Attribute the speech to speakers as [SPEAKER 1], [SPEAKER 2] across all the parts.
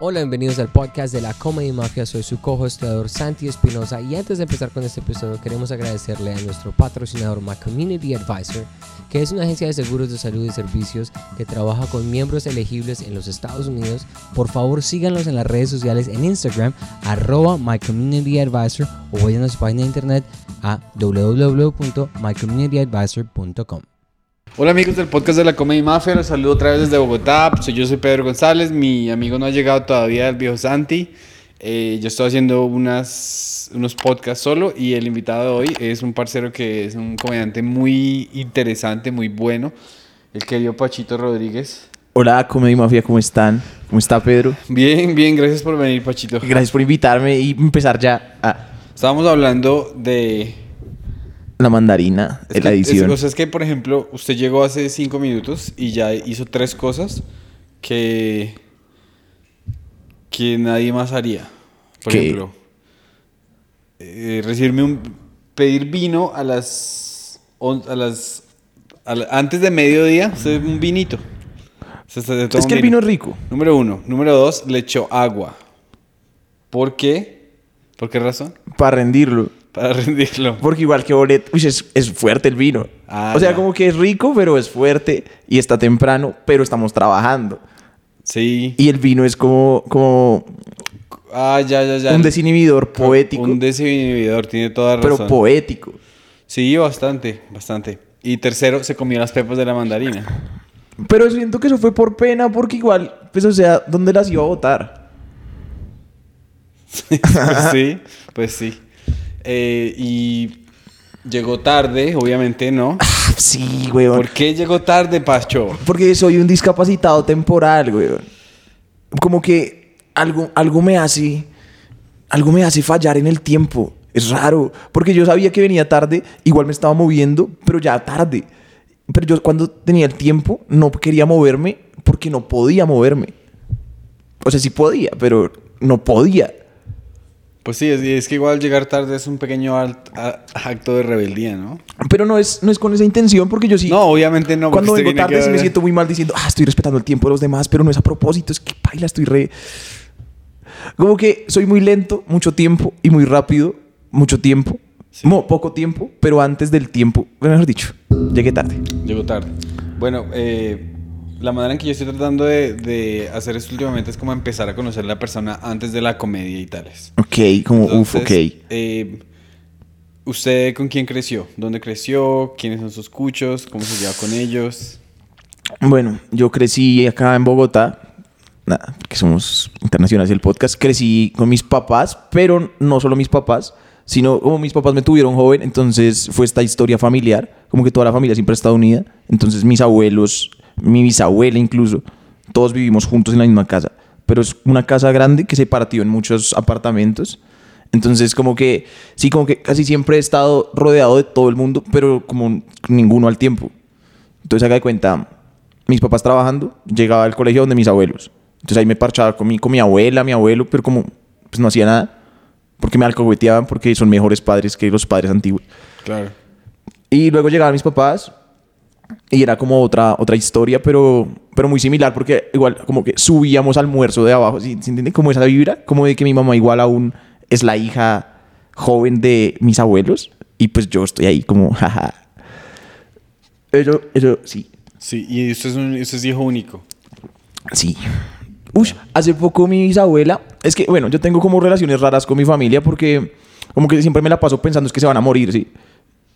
[SPEAKER 1] Hola, bienvenidos al podcast de la Comedy Mafia. Soy su co-hostador Santi Espinosa y antes de empezar con este episodio queremos agradecerle a nuestro patrocinador My Community Advisor, que es una agencia de seguros de salud y servicios que trabaja con miembros elegibles en los Estados Unidos. Por favor, síganlos en las redes sociales en Instagram, arroba o vayan a su página de internet a www.mycommunityadvisor.com.
[SPEAKER 2] Hola amigos del podcast de la Comedy Mafia, los saludo otra vez desde Bogotá. Soy yo, soy Pedro González, mi amigo no ha llegado todavía, el viejo Santi. Eh, yo estoy haciendo unas, unos podcasts solo y el invitado de hoy es un parcero que es un comediante muy interesante, muy bueno, el querido Pachito Rodríguez.
[SPEAKER 3] Hola, Comedy Mafia, ¿cómo están? ¿Cómo está Pedro?
[SPEAKER 2] Bien, bien, gracias por venir Pachito.
[SPEAKER 3] Gracias por invitarme y empezar ya a
[SPEAKER 2] Estábamos hablando de...
[SPEAKER 3] la mandarina,
[SPEAKER 2] Es
[SPEAKER 3] la
[SPEAKER 2] que-
[SPEAKER 3] edición.
[SPEAKER 2] Es, o sea, es que, por ejemplo, usted llegó hace cinco minutos y ya hizo tres cosas que, que nadie más haría. Por
[SPEAKER 3] ¿Qué?
[SPEAKER 2] ejemplo, eh, recibirme un, pedir vino a las, a las a la- antes de mediodía, usted un vinito. Se- se- se toma
[SPEAKER 3] es que el vino es rico.
[SPEAKER 2] Número uno. Número dos, le echó agua. ¿Por qué? ¿Por qué razón?
[SPEAKER 3] Para rendirlo.
[SPEAKER 2] Para rendirlo.
[SPEAKER 3] Porque igual que bolet, uy, es, es fuerte el vino.
[SPEAKER 2] Ah,
[SPEAKER 3] o sea,
[SPEAKER 2] ya.
[SPEAKER 3] como que es rico, pero es fuerte y está temprano, pero estamos trabajando.
[SPEAKER 2] Sí.
[SPEAKER 3] Y el vino es como, como
[SPEAKER 2] Ah, ya, ya, ya.
[SPEAKER 3] un desinhibidor poético,
[SPEAKER 2] Un desinhibidor, tiene toda
[SPEAKER 3] pero
[SPEAKER 2] razón.
[SPEAKER 3] poético.
[SPEAKER 2] sí, bastante, bastante. Y tercero, se comió las pepas de la mandarina.
[SPEAKER 3] Pero siento que eso fue por pena, porque igual, pues, o sea, ¿dónde las iba a botar?
[SPEAKER 2] pues sí, pues sí. Eh, y llegó tarde, obviamente, ¿no?
[SPEAKER 3] Sí, weón.
[SPEAKER 2] ¿Por qué llegó tarde, Pacho?
[SPEAKER 3] Porque soy un discapacitado temporal, güey. Como que algo, algo me hace. Algo me hace fallar en el tiempo. Es raro. Porque yo sabía que venía tarde, igual me estaba moviendo, pero ya tarde. Pero yo cuando tenía el tiempo no quería moverme porque no podía moverme. O sea, sí podía, pero no podía.
[SPEAKER 2] Pues sí, es, es que igual llegar tarde es un pequeño alt- a- acto de rebeldía, ¿no?
[SPEAKER 3] Pero no es, no es con esa intención porque yo sí.
[SPEAKER 2] No, obviamente no.
[SPEAKER 3] Cuando vengo tarde sí me siento muy mal diciendo, ah, estoy respetando el tiempo de los demás, pero no es a propósito, es que baila, estoy re... Como que soy muy lento, mucho tiempo, y muy rápido, mucho tiempo. No, poco tiempo, pero antes del tiempo, mejor dicho, llegué tarde.
[SPEAKER 2] Llegó tarde. Bueno, eh, la manera en que yo estoy tratando de, de hacer esto últimamente es como empezar a conocer a la persona antes de la comedia y tales.
[SPEAKER 3] Ok, como, uff,
[SPEAKER 2] Entonces,
[SPEAKER 3] ok.
[SPEAKER 2] eh, ¿Usted con quién creció? ¿Dónde creció? ¿Quiénes son sus cuchos? ¿Cómo se lleva con ellos?
[SPEAKER 3] Bueno, yo crecí acá en Bogotá, nada, que somos internacionales del podcast, crecí con mis papás, pero no solo mis papás, sino como mis papás me tuvieron joven, entonces fue esta historia familiar, como que toda la familia siempre ha estado unida, entonces mis abuelos, mi bisabuela incluso, todos vivimos juntos en la misma casa, pero es una casa grande que se partió en muchos apartamentos. Entonces, como que, sí, como que casi siempre he estado rodeado de todo el mundo, pero como ninguno al tiempo. Entonces, haga de cuenta, mis papás trabajando, llegaba al colegio donde mis abuelos. Entonces ahí me parchaba con mi, con mi abuela, mi abuelo, pero como pues no hacía nada, porque me alcahueteaban, porque son mejores padres que los padres antiguos.
[SPEAKER 2] Claro.
[SPEAKER 3] Y luego llegaban mis papás y era como otra, otra historia, pero, pero muy similar, porque igual como que subíamos almuerzo de abajo, ¿sí? ¿se entiende? Como esa vibra, como de que mi mamá igual aún es la hija joven de mis abuelos y pues yo estoy ahí como, jaja. Eso, eso, sí,
[SPEAKER 2] Sí, y usted es, un, usted es hijo único.
[SPEAKER 3] Sí. Uy, hace poco mi bisabuela, es que, bueno, yo tengo como relaciones raras con mi familia porque como que siempre me la paso pensando es que se van a morir, ¿sí?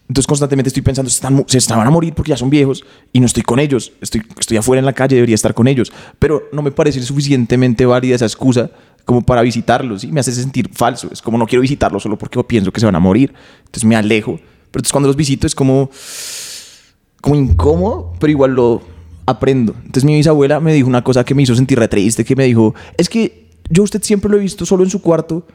[SPEAKER 3] Entonces constantemente estoy pensando, se, están, se estaban a morir porque ya son viejos y no estoy con ellos, estoy, estoy afuera en la calle, debería estar con ellos, pero no me parece suficientemente válida esa excusa como para visitarlos, ¿sí? Me hace sentir falso, es como no quiero visitarlos solo porque pienso que se van a morir, entonces me alejo, pero entonces cuando los visito es como como incómodo, pero igual lo aprendo. Entonces mi bisabuela me dijo una cosa que me hizo sentir re que me dijo, es que yo usted siempre lo he visto solo en su cuarto.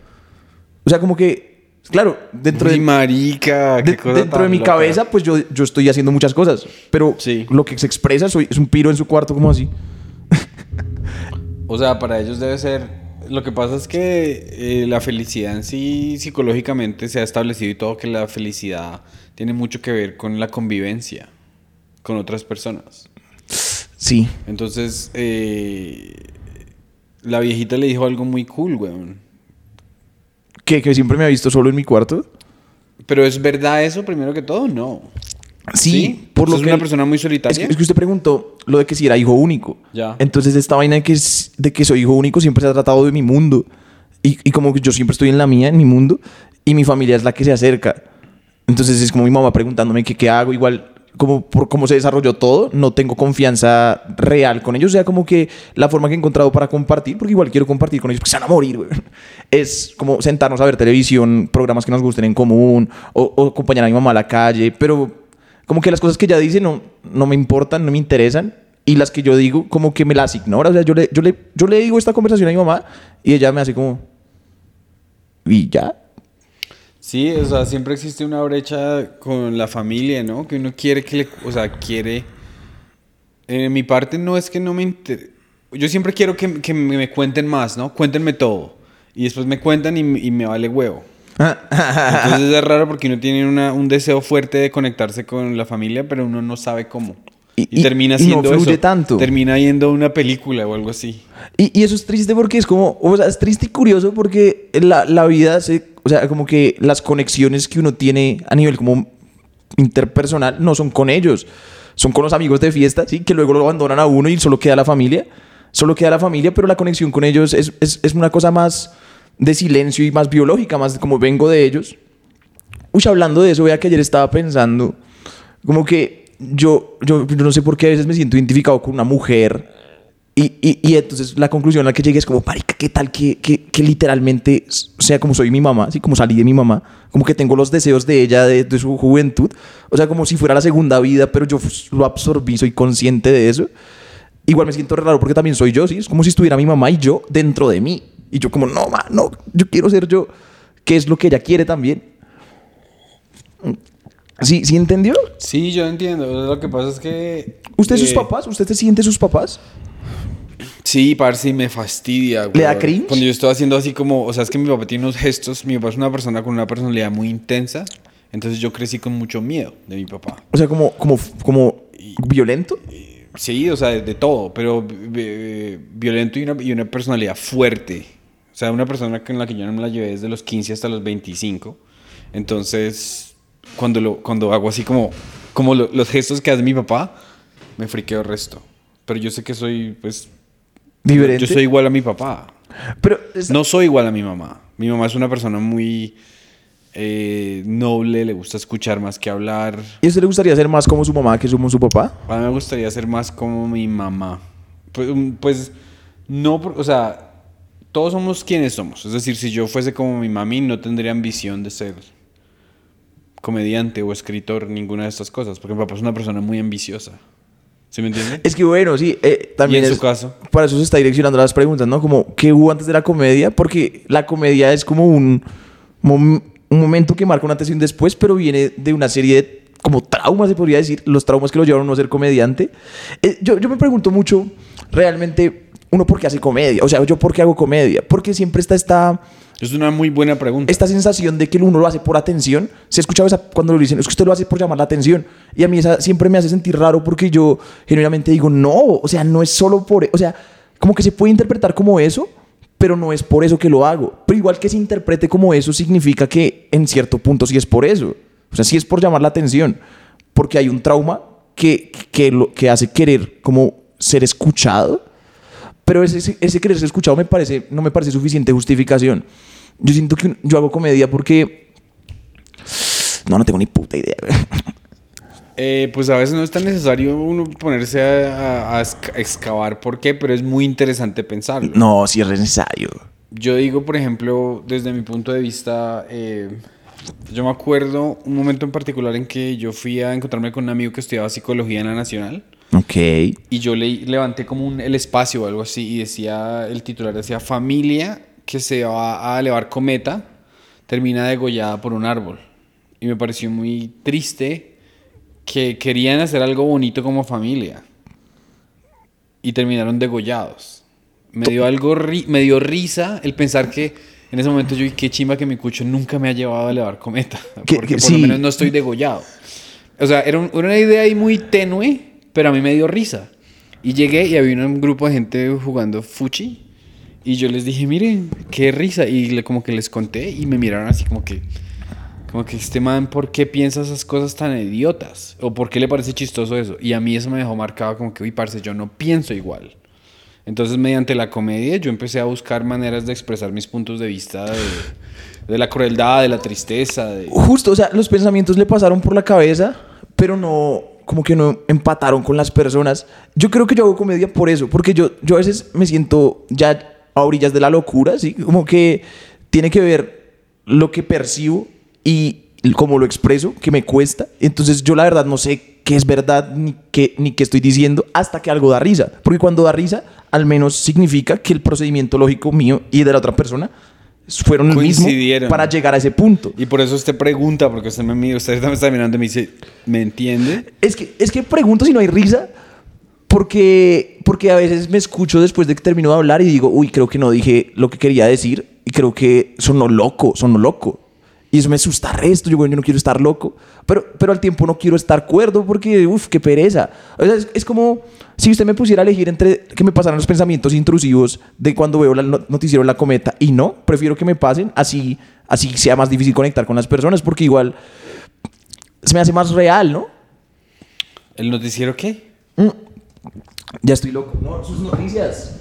[SPEAKER 3] O sea, como que, claro, dentro de,
[SPEAKER 2] marica, qué
[SPEAKER 3] de-
[SPEAKER 2] cosa
[SPEAKER 3] dentro
[SPEAKER 2] tan
[SPEAKER 3] de mi
[SPEAKER 2] loca.
[SPEAKER 3] cabeza, pues yo, yo estoy haciendo muchas cosas, pero
[SPEAKER 2] Sí.
[SPEAKER 3] lo que se expresa soy, es un piro en su cuarto, como así.
[SPEAKER 2] O sea, para ellos debe ser... Lo que pasa es que eh, la felicidad en sí psicológicamente se ha establecido y todo que la felicidad tiene mucho que ver con la convivencia con otras personas.
[SPEAKER 3] Sí,
[SPEAKER 2] Entonces, eh, la viejita le dijo algo muy cool, weón.
[SPEAKER 3] ¿Que, que siempre me ha visto solo en mi cuarto.
[SPEAKER 2] Pero es verdad eso, primero que todo, no.
[SPEAKER 3] Sí, por lo
[SPEAKER 2] ¿Sos
[SPEAKER 3] que
[SPEAKER 2] una persona muy
[SPEAKER 3] Es
[SPEAKER 2] solitaria.
[SPEAKER 3] que, es que usted preguntó lo de que si era hijo único.
[SPEAKER 2] Ya.
[SPEAKER 3] Entonces, esta vaina de que, es- de que soy hijo único siempre se ha tratado de mi mundo. Y, y como que yo siempre estoy en la mía, en mi mundo, y mi familia es la que se acerca. Entonces, es como mi mamá preguntándome que qué hago. Igual, como por cómo se desarrolló todo, no tengo confianza real con ellos. O sea, como que la forma que he encontrado para compartir, porque igual quiero compartir con ellos, porque se van a morir, güey. Es como sentarnos a ver televisión, programas que nos gusten en común, o, o acompañar a mi mamá a la calle, pero como que las cosas que ella dice no, no me importan, no me interesan. Y las que yo digo, como que me las ignora. O sea, yo le, yo le, yo le digo esta conversación a mi mamá y ella me hace como... ¿Y ya?
[SPEAKER 2] Sí, o sea, siempre existe una brecha con la familia, ¿no? Que uno quiere que le, o sea, quiere... En mi parte no es que no me inter... Yo siempre quiero que, que me cuenten más, ¿no? Cuéntenme todo. Y después me cuentan y, y me vale huevo. Entonces es raro porque uno tiene una- un deseo fuerte de conectarse con la familia, pero uno no sabe cómo.
[SPEAKER 3] Y-
[SPEAKER 2] termina
[SPEAKER 3] y no
[SPEAKER 2] siendo eso.
[SPEAKER 3] tanto.
[SPEAKER 2] Termina yendo a una película o algo así.
[SPEAKER 3] Y, y eso es triste porque es como, o sea, es triste y curioso porque la, la vida se, o sea, como que las conexiones que uno tiene a nivel como interpersonal no son con ellos, son con los amigos de fiesta, ¿sí? Que luego lo abandonan a uno y solo queda la familia, solo queda la familia, pero la conexión con ellos es, es, es una cosa más de silencio y más biológica, más como vengo de ellos. Uy, hablando de eso, vea que ayer estaba pensando, como que yo, yo, yo no sé por qué a veces me siento identificado con una mujer. Y, y, entonces la conclusión a la que llegué es como, marica, ¿qué tal que, que, que literalmente, sea, como soy mi mamá, así como salí de mi mamá, como que tengo los deseos de ella, de, de su juventud, o sea, como si fuera la segunda vida, pero yo lo absorbí, soy consciente de eso. Igual me siento raro porque también soy yo, ¿sí? Es como si estuviera mi mamá y yo dentro de mí. Y yo como, no, ma, no, yo quiero ser yo. ¿Qué es lo que ella quiere también? ¿Sí, ¿sí entendió?
[SPEAKER 2] Sí, yo entiendo. Lo que pasa es que...
[SPEAKER 3] ¿Usted sus
[SPEAKER 2] eh,
[SPEAKER 3] papás? ¿Usted se siente sus papás?
[SPEAKER 2] Sí, parce, y me fastidia.
[SPEAKER 3] ¿Le da cringe?
[SPEAKER 2] Cuando yo estoy haciendo así como, o sea, es que mi papá tiene unos gestos, mi papá es una persona con una personalidad muy intensa, entonces yo crecí con mucho miedo de mi papá.
[SPEAKER 3] O sea, como, como, como violento.
[SPEAKER 2] Sí, o sea, de, de todo, pero eh, violento y una, y una personalidad fuerte. O sea, una persona con la que yo no me la llevé desde los 15 hasta los 25. Entonces, cuando, lo, cuando hago así como, como lo- los gestos que hace mi papá, me friqueo el resto. Pero yo sé que soy, pues,
[SPEAKER 3] Diferente.
[SPEAKER 2] yo soy igual a mi papá.
[SPEAKER 3] Pero es-
[SPEAKER 2] No soy igual a mi mamá. Mi mamá es una persona muy eh, noble, le gusta escuchar más que hablar.
[SPEAKER 3] ¿Y a usted le gustaría ser más como su mamá que como su papá?
[SPEAKER 2] A mí me gustaría ser más como mi mamá. Pues, um, pues, no, o sea, todos somos quienes somos. Es decir, si yo fuese como mi mami, no tendría ambición de ser comediante o escritor, ninguna de estas cosas, porque mi papá es una persona muy ambiciosa. ¿Sí me entiende?
[SPEAKER 3] Es que bueno, sí, eh, también
[SPEAKER 2] ¿Y en
[SPEAKER 3] es-
[SPEAKER 2] su caso?
[SPEAKER 3] Para eso se está direccionando las preguntas, ¿no? Como, ¿qué hubo antes de la comedia? Porque la comedia es como un, mom- un momento que marca una antes y un después, pero viene de una serie de como traumas, se podría decir, los traumas que lo llevaron a no ser comediante. Eh, yo, yo me pregunto mucho, realmente, uno por qué hace comedia, o sea, yo por qué hago comedia, porque siempre está esta...
[SPEAKER 2] Es una muy buena pregunta.
[SPEAKER 3] esta sensación de que uno lo hace por atención. Se ha escuchado esa cuando lo dicen, es que usted lo hace por llamar la atención. Y a mí esa siempre me hace sentir raro porque yo genuinamente digo, no, o sea, no es solo por, o sea, como que se puede interpretar como eso, pero no es por eso que lo hago. Pero igual que se interprete como eso significa que en cierto punto sí es por eso. O sea, sí es por llamar la atención, porque hay un trauma que, que, lo, que hace querer como ser escuchado. Pero ese, ese querer ser escuchado me parece, no me parece suficiente justificación. Yo siento que yo hago comedia porque... No, no tengo ni puta idea.
[SPEAKER 2] Eh, pues a veces no es tan necesario uno ponerse a, a- a exca- excavar por qué, pero es muy interesante pensarlo.
[SPEAKER 3] No, sí es necesario.
[SPEAKER 2] Yo digo, por ejemplo, desde mi punto de vista, eh, yo me acuerdo un momento en particular en que yo fui a encontrarme con un amigo que estudiaba psicología en la Nacional
[SPEAKER 3] Ok.
[SPEAKER 2] y yo le levanté como un, el espacio o algo así y decía, el titular decía, familia que se va a elevar cometa termina degollada por un árbol. Y me pareció muy triste que querían hacer algo bonito como familia y terminaron degollados. Me dio algo, ri- me dio risa el pensar que en ese momento yo, "Y qué chimba que mi cucho nunca me ha llevado a elevar cometa,
[SPEAKER 3] Que-
[SPEAKER 2] porque
[SPEAKER 3] que
[SPEAKER 2] por
[SPEAKER 3] sí.
[SPEAKER 2] lo menos no estoy degollado. O sea, era, un- era una idea ahí muy tenue, pero a mí me dio risa. Y llegué y había un grupo de gente jugando fuchi Y yo les dije, miren, qué risa. Y le, como que les conté y me miraron así como que, como que este man, ¿por qué piensa esas cosas tan idiotas? ¿O por qué le parece chistoso eso? Y a mí eso me dejó marcado como que, uy, parce, yo no pienso igual. Entonces, mediante la comedia, yo empecé a buscar maneras de expresar mis puntos de vista de, la crueldad, de la tristeza.
[SPEAKER 3] Justo, o sea, los pensamientos le pasaron por la cabeza, pero no, como que no empataron con las personas. Yo creo que yo hago comedia por eso, porque yo, yo a veces me siento ya a orillas de la locura, ¿sí? Como que tiene que ver lo que percibo y cómo lo expreso, que me cuesta. Entonces yo la verdad no sé qué es verdad ni qué, ni qué estoy diciendo hasta que algo da risa. Porque cuando da risa, al menos significa que el procedimiento lógico mío y de la otra persona fueron el mismo para llegar a ese punto.
[SPEAKER 2] Y por eso usted pregunta, porque usted me mira, usted me está mirando y me dice, ¿me entiende?
[SPEAKER 3] Es que, es que pregunto si no hay risa porque, porque a veces me escucho después de que termino de hablar y digo, uy, creo que no dije lo que quería decir y creo que sonó loco, sonó loco. Y eso me asusta resto, yo, bueno, yo no quiero estar loco, pero, pero al tiempo no quiero estar cuerdo porque, uff, qué pereza. O sea, es, es como si usted me pusiera a elegir entre que me pasaran los pensamientos intrusivos de cuando veo el noticiero en la cometa y no, prefiero que me pasen, así, así sea más difícil conectar con las personas porque igual se me hace más real, ¿no?
[SPEAKER 2] ¿El noticiero qué?
[SPEAKER 3] Ya estoy loco. No, sus noticias.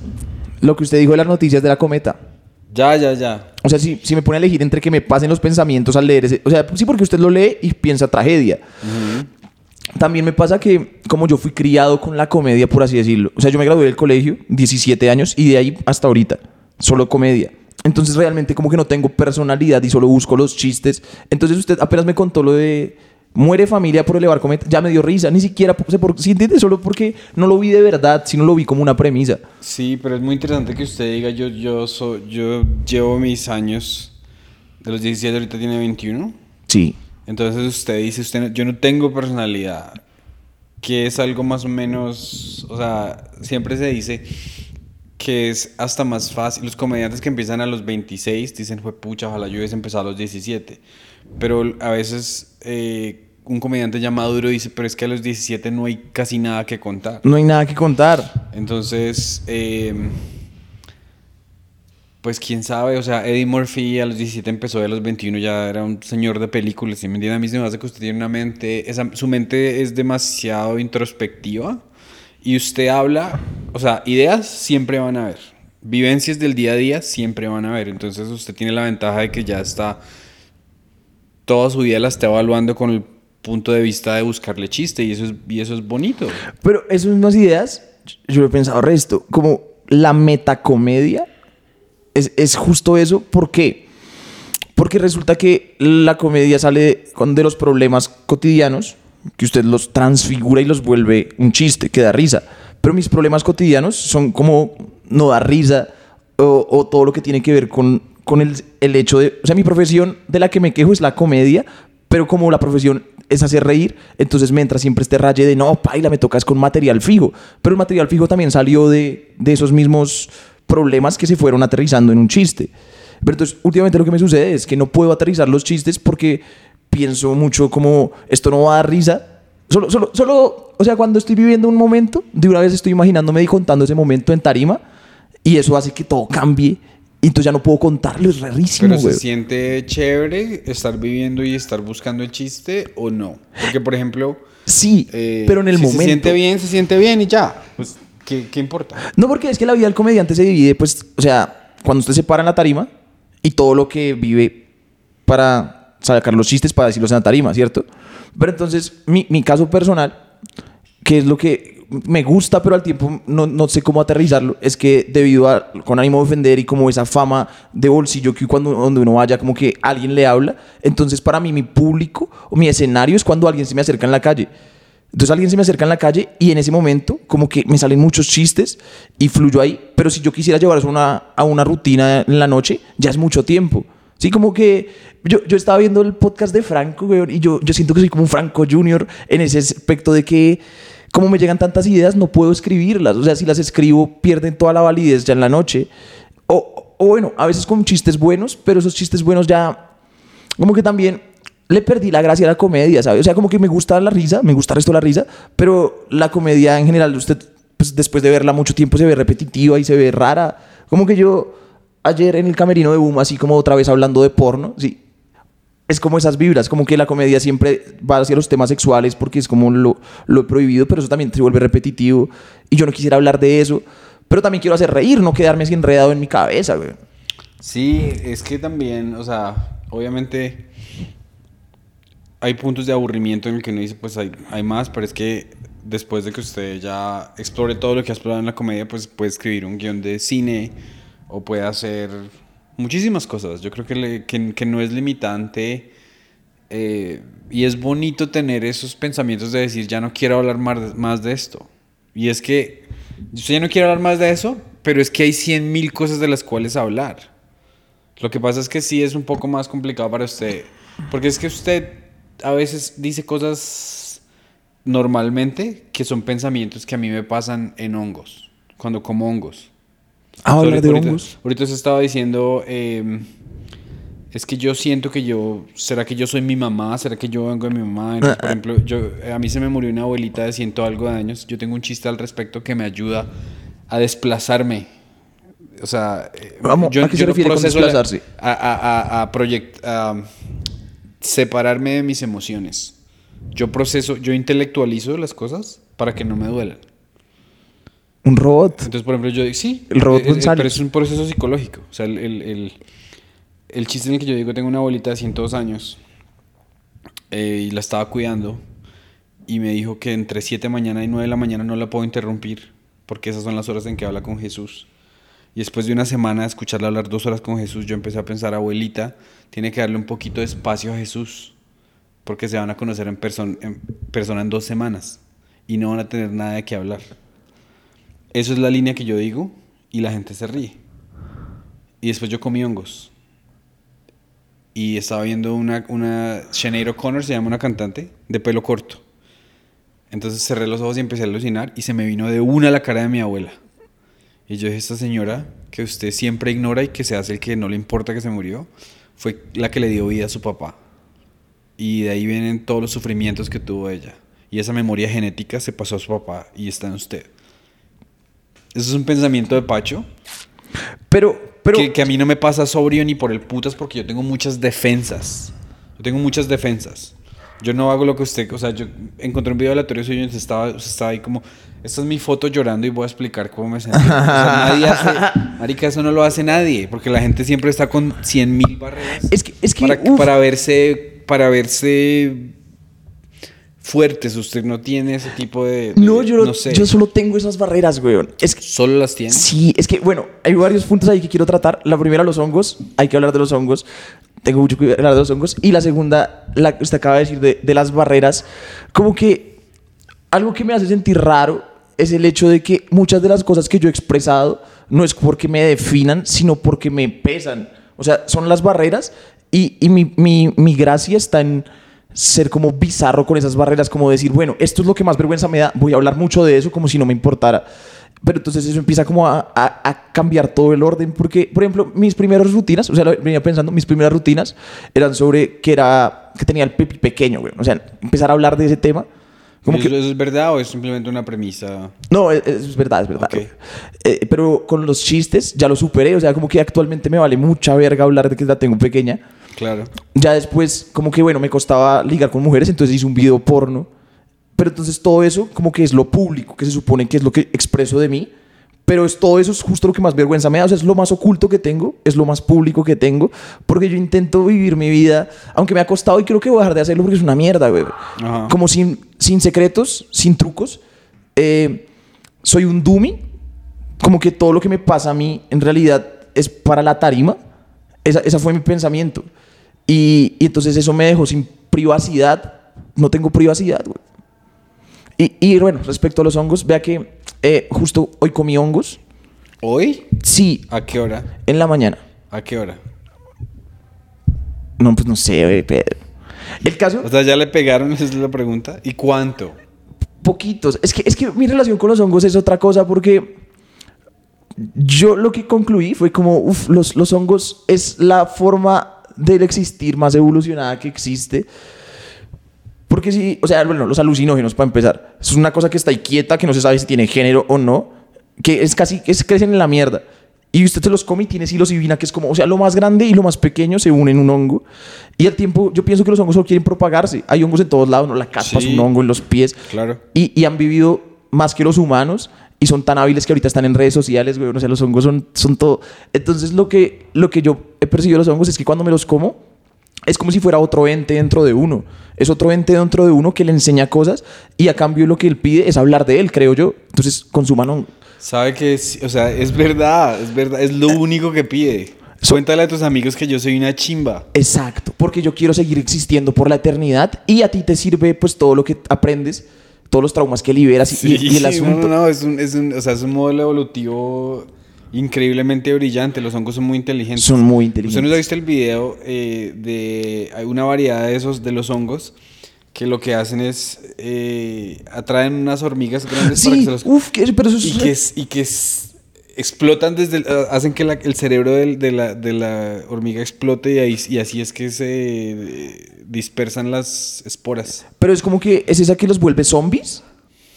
[SPEAKER 3] Lo que usted dijo de las noticias de la cometa.
[SPEAKER 2] Ya, ya, ya.
[SPEAKER 3] O sea, si, si me pone a elegir entre que me pasen los pensamientos al leer ese... O sea, sí, porque usted lo lee y piensa tragedia. También me pasa que, como yo fui criado con la comedia, por así decirlo. O sea, yo me gradué del colegio, 17 años, y de ahí hasta ahorita, solo comedia. Entonces, realmente, como que no tengo personalidad y solo busco los chistes. Entonces, usted apenas me contó lo de muere familia por elevar cometa, ya me dio risa. Ni siquiera, sé por, ¿sí entiende? Solo porque no lo vi de verdad, sino lo vi como una premisa.
[SPEAKER 2] Sí, pero es muy interesante que usted diga, yo, yo, so- yo llevo mis años, de los 17 ahorita tiene 21.
[SPEAKER 3] Sí.
[SPEAKER 2] Entonces usted dice, usted, yo no tengo personalidad, que es algo más o menos, o sea, siempre se dice que es hasta más fácil. Los comediantes que empiezan a los 26 dicen, fue pucha, ojalá yo hubiese empezado a los 17. Pero a veces eh, un comediante ya maduro dice, pero es que a los 17 no hay casi nada que contar.
[SPEAKER 3] No hay nada que contar.
[SPEAKER 2] Entonces, eh, pues quién sabe, o sea, Eddie Murphy a los 17 empezó, y a los 21 ya era un señor de películas, ¿sí me entiende? A mí se me hace que usted tiene una mente, esa, su mente es demasiado introspectiva y usted habla, o sea, ideas siempre van a haber, vivencias del día a día siempre van a haber, entonces usted tiene la ventaja de que ya está, toda su vida la está evaluando con el punto de vista de buscarle chiste y eso es, y eso es bonito.
[SPEAKER 3] Pero esas mismas ideas, yo he pensado resto, como la metacomedia es, es justo eso. ¿Por qué? Porque resulta que la comedia sale con- de los problemas cotidianos, que usted los transfigura y los vuelve un chiste que da risa. Pero mis problemas cotidianos son como no da risa o todo lo que tiene que ver con, con el, el hecho de... O sea, mi profesión de la que me quejo es la comedia, pero como la profesión es hacer reír, entonces me entra siempre este raye de no, paila, me tocas con material fijo. Pero el material fijo también salió de, de esos mismos problemas que se fueron aterrizando en un chiste. Pero entonces, últimamente lo que me sucede es que no puedo aterrizar los chistes porque pienso mucho como esto no va a dar risa. Solo, solo, solo, o sea, cuando estoy viviendo un momento, de una vez estoy imaginándome y contando ese momento en tarima y eso hace que todo cambie y entonces ya no puedo contarlo, es rarísimo,
[SPEAKER 2] Pero
[SPEAKER 3] güey.
[SPEAKER 2] se siente chévere estar viviendo y estar buscando el chiste o no. Porque, por ejemplo,
[SPEAKER 3] Sí,
[SPEAKER 2] eh,
[SPEAKER 3] pero en el
[SPEAKER 2] si
[SPEAKER 3] momento.
[SPEAKER 2] se siente bien, se siente bien y ya. Pues, ¿qué, qué importa?
[SPEAKER 3] No, porque es que la vida del comediante se divide, pues, o sea, cuando usted se para en la tarima y todo lo que vive para sacar los chistes para decirlos en la tarima, ¿cierto? Pero entonces, mi, mi caso personal, que es lo que me gusta, pero al tiempo no, no sé cómo aterrizarlo, es que debido a, con ánimo de ofender y como esa fama de bolsillo que cuando donde uno vaya, como que alguien le habla, entonces para mí mi público o mi escenario es cuando alguien se me acerca en la calle. Entonces alguien se me acerca en la calle y en ese momento como que me salen muchos chistes y fluyo ahí. Pero si yo quisiera llevar eso a una, a una rutina en la noche, ya es mucho tiempo. Sí, como que yo, yo estaba viendo el podcast de Franco, weón, y yo, yo siento que soy como un Franco Junior en ese aspecto de que como me llegan tantas ideas, no puedo escribirlas. O sea, si las escribo, pierden toda la validez ya en la noche. O, o bueno, a veces con chistes buenos, pero esos chistes buenos ya como que también le perdí la gracia a la comedia, ¿sabes? O sea, como que me gusta la risa, me gusta el resto la risa, pero la comedia en general, usted, pues, después de verla mucho tiempo, se ve repetitiva y se ve rara. Como que yo ayer en el camerino de Boom, así como otra vez hablando de porno, sí. Es como esas vibras, como que la comedia siempre va hacia los temas sexuales porque es como lo, lo prohibido, pero eso también se vuelve repetitivo. Y yo no quisiera hablar de eso, pero también quiero hacer reír, no quedarme así enredado en mi cabeza, güey.
[SPEAKER 2] Sí, es que también, o sea, obviamente hay puntos de aburrimiento en el que uno dice, pues hay, hay más, pero es que después de que usted ya explore todo lo que ha explorado en la comedia, pues puede escribir un guion de cine o puede hacer muchísimas cosas. Yo creo que, que no es limitante eh, y es bonito tener esos pensamientos de decir, ya no quiero hablar más, más de esto. Y es que yo ya no quiero hablar más de eso, pero es que hay cien mil cosas de las cuales hablar. Lo que pasa es que sí es un poco más complicado para usted, porque es que usted a veces dice cosas normalmente que son pensamientos que a mí me pasan en hongos, cuando como hongos.
[SPEAKER 3] Ah, de
[SPEAKER 2] ahorita,
[SPEAKER 3] hongos.
[SPEAKER 2] Ahorita se estaba diciendo, eh, es que yo siento que yo, ¿será que yo soy mi mamá? ¿Será que yo vengo de mi mamá? Entonces, por ejemplo, yo, a mí se me murió una abuelita de ciento algo de años. Yo tengo un chiste al respecto que me ayuda a desplazarme. O sea, eh,
[SPEAKER 3] Vamos, ¿a qué se
[SPEAKER 2] no
[SPEAKER 3] refiere con
[SPEAKER 2] proceso la-
[SPEAKER 3] desplazarse?
[SPEAKER 2] a, a, a, a proyect- a separarme de mis emociones. Yo proceso, yo intelectualizo las cosas para que no me duelan.
[SPEAKER 3] Un robot.
[SPEAKER 2] Entonces, por ejemplo, yo digo, sí,
[SPEAKER 3] El robot
[SPEAKER 2] eh, eh,
[SPEAKER 3] González.
[SPEAKER 2] pero es un proceso psicológico. O sea, el, el, el- el chiste en el que yo digo, tengo una abuelita de 102 años eh, y la estaba cuidando y me dijo que entre 7 de mañana y 9 de la mañana no la puedo interrumpir porque esas son las horas en que habla con Jesús. Y después de una semana de escucharla hablar dos horas con Jesús, yo empecé a pensar, abuelita, tiene que darle un poquito de espacio a Jesús porque se van a conocer en, person- en persona en dos semanas y no van a tener nada de qué hablar. Eso es la línea que yo digo y la gente se ríe. Y después yo comí hongos. Y estaba viendo una, una Sinead O'Connor, se llama una cantante, de pelo corto. Entonces cerré los ojos y empecé a alucinar y se me vino de una la cara de mi abuela. Y yo dije, esta señora que usted siempre ignora y que se hace el que no le importa que se murió, fue la que le dio vida a su papá. Y de ahí vienen todos los sufrimientos que tuvo ella. Y esa memoria genética se pasó a su papá y está en usted. Eso es un pensamiento de Pacho.
[SPEAKER 3] Pero, pero.
[SPEAKER 2] que, que a mí no me pasa sobrio ni por el putas porque yo tengo muchas defensas. Yo tengo muchas defensas. Yo no hago lo que usted, o sea, yo encontré un video aleatorio suyo y usted estaba, usted estaba ahí como, esta es mi foto llorando y voy a explicar cómo me sentí. O sea, nadie hace, marica, eso no lo hace nadie, porque la gente siempre está con 100 mil barreras
[SPEAKER 3] Es que- es que,
[SPEAKER 2] para verse, para verse fuertes. Usted no tiene ese tipo de, de-
[SPEAKER 3] no, yo,
[SPEAKER 2] no sé,
[SPEAKER 3] yo solo tengo esas barreras, weón. Es que,
[SPEAKER 2] solo las tiene.
[SPEAKER 3] sí, es que, bueno, hay varios puntos ahí que quiero tratar. La primera, los hongos. Hay que hablar de los hongos. Tengo mucho que hablar de los hongos. Y la segunda, la que usted acaba de decir de, de las barreras. Como que algo que me hace sentir raro es el hecho de que muchas de las cosas que yo he expresado no es porque me definan, sino porque me pesan. O sea, son las barreras y, y mi, mi, mi gracia está en ser como bizarro con esas barreras, como decir, bueno, esto es lo que más vergüenza me da, voy a hablar mucho de eso como si no me importara. Pero entonces eso empieza como a, cambiar todo el orden, porque, por ejemplo, mis primeras rutinas, o sea, venía pensando, mis primeras rutinas eran sobre que era, que tenía el pipí pequeño, güey. O sea, empezar a hablar de ese tema. Como
[SPEAKER 2] ¿Eso,
[SPEAKER 3] que,
[SPEAKER 2] ¿Eso es verdad o es simplemente una premisa?
[SPEAKER 3] no, es, es verdad, es verdad.
[SPEAKER 2] Ok.
[SPEAKER 3] Eh, pero con los chistes ya lo superé, o sea, como que actualmente me vale mucha verga hablar de que la tengo pequeña.
[SPEAKER 2] Claro.
[SPEAKER 3] Ya después, como que bueno, me costaba ligar con mujeres, entonces hice un video porno. Pero entonces todo eso, como que es lo público, que se supone que es lo que expreso de mí. Pero es, todo eso es justo lo que más vergüenza me da. O sea, es lo más oculto que tengo, es lo más público que tengo. Porque yo intento vivir mi vida, aunque me ha costado y creo que voy a dejar de hacerlo porque es una mierda, güey.
[SPEAKER 2] Ajá.
[SPEAKER 3] Como sin, sin secretos, sin trucos. Eh, soy un dummy. Como que todo lo que me pasa a mí en realidad es para la tarima. Esa, esa fue mi pensamiento. Y, y entonces eso me dejó sin privacidad. No tengo privacidad, güey. Y, y bueno, respecto a los hongos, vea que eh, justo hoy comí hongos.
[SPEAKER 2] ¿Hoy?
[SPEAKER 3] Sí,
[SPEAKER 2] ¿A qué hora?
[SPEAKER 3] en la mañana.
[SPEAKER 2] ¿A qué hora?
[SPEAKER 3] No, pues no sé, güey, Pedro. El caso,
[SPEAKER 2] O sea, ya le pegaron, esa es la pregunta. ¿Y cuánto?
[SPEAKER 3] poquitos. Es que, es que mi relación con los hongos es otra cosa porque yo lo que concluí fue como, uff, los, los hongos es la forma del existir más evolucionada que existe. Porque sí, o sea, bueno, los alucinógenos para empezar. Es una cosa que está ahí quieta, que no se sabe si tiene género o no, que es casi, es, crecen en la mierda. Y usted se los come y tiene psilocibina, que es como, o sea, lo más grande y lo más pequeño se unen en un hongo. Y al tiempo, yo pienso que los hongos solo quieren propagarse. Hay hongos en todos lados, ¿no? La caspa es
[SPEAKER 2] Sí.
[SPEAKER 3] un hongo en los pies.
[SPEAKER 2] Claro.
[SPEAKER 3] Y, y han vivido más que los humanos y son tan hábiles que ahorita están en redes sociales, güey. O sea, los hongos son, son todo. Entonces, lo que, lo que yo he percibido de los hongos es que cuando me los como, es como si fuera otro ente dentro de uno. Es otro ente dentro de uno que le enseña cosas y a cambio lo que él pide es hablar de él, creo yo. Entonces, consuman hongo.
[SPEAKER 2] Sabe que es, o sea, es verdad, es verdad, es lo único que pide.
[SPEAKER 3] So-
[SPEAKER 2] Cuéntale a tus amigos que yo soy una chimba.
[SPEAKER 3] Exacto, porque yo quiero seguir existiendo por la eternidad y a ti te sirve pues todo lo que aprendes, todos los traumas que liberas y- y, y el
[SPEAKER 2] no,
[SPEAKER 3] asunto.
[SPEAKER 2] no, no, es un, es un, o sea, es un modelo evolutivo increíblemente brillante. Los hongos son muy inteligentes.
[SPEAKER 3] Son muy
[SPEAKER 2] ¿Usted no
[SPEAKER 3] inteligentes.
[SPEAKER 2] ha visto el video eh, de hay una variedad de esos de los hongos que lo que hacen es eh, atraen unas hormigas grandes para que
[SPEAKER 3] Sí,
[SPEAKER 2] se los
[SPEAKER 3] uf, que- pero eso es...
[SPEAKER 2] y que, es- y que es- explotan desde el- ah, hacen que la- el cerebro del- de, la, de la hormiga explote y, ahí- y así es que se eh, dispersan las esporas.
[SPEAKER 3] Pero es como que es esa que los vuelve zombies.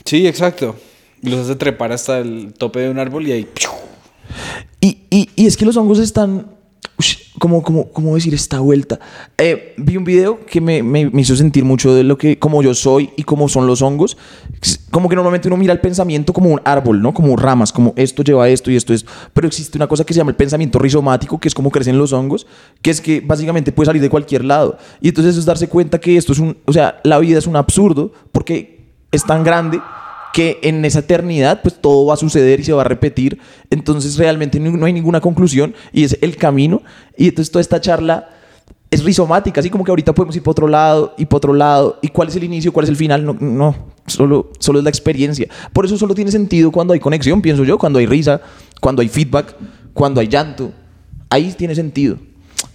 [SPEAKER 2] Sí, exacto. Y los hace trepar hasta el tope de un árbol y ahí ¡piu!
[SPEAKER 3] Y, y, y es que los hongos están. ush, ¿Cómo, cómo, decir esta vuelta? Eh, vi un video que me, me- hizo sentir mucho de lo que, como yo soy y cómo son los hongos. Como que normalmente uno mira el pensamiento como un árbol, ¿no? Como ramas, como esto lleva esto y esto es. Pero existe una cosa que se llama el pensamiento rizomático, que es como crecen los hongos, que es que básicamente puede salir de cualquier lado. Y entonces es darse cuenta que esto es un. O sea, la vida es un absurdo porque es tan grande que en esa eternidad pues todo va a suceder y se va a repetir. Entonces realmente no hay ninguna conclusión y es el camino. Y entonces toda esta charla es rizomática, así como que ahorita podemos ir para otro lado y para otro lado. ¿Y cuál es el inicio? ¿Cuál es el final? No, no solo, solo es la experiencia. Por eso solo tiene sentido cuando hay conexión, pienso yo, cuando hay risa, cuando hay feedback, cuando hay llanto. Ahí tiene sentido.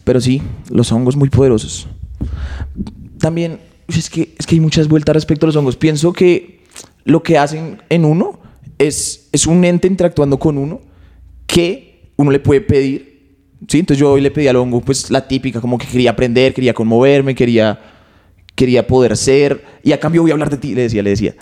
[SPEAKER 3] Pero sí, los hongos muy poderosos. También, es que, es que hay muchas vueltas respecto a los hongos. Pienso que lo que hacen en uno es, es un ente interactuando con uno que uno le puede pedir. ¿sí? Entonces yo hoy le pedí al hongo pues la típica, como que quería aprender, quería conmoverme, quería, quería poder ser. Y a cambio voy a hablar de ti, le decía, le decía.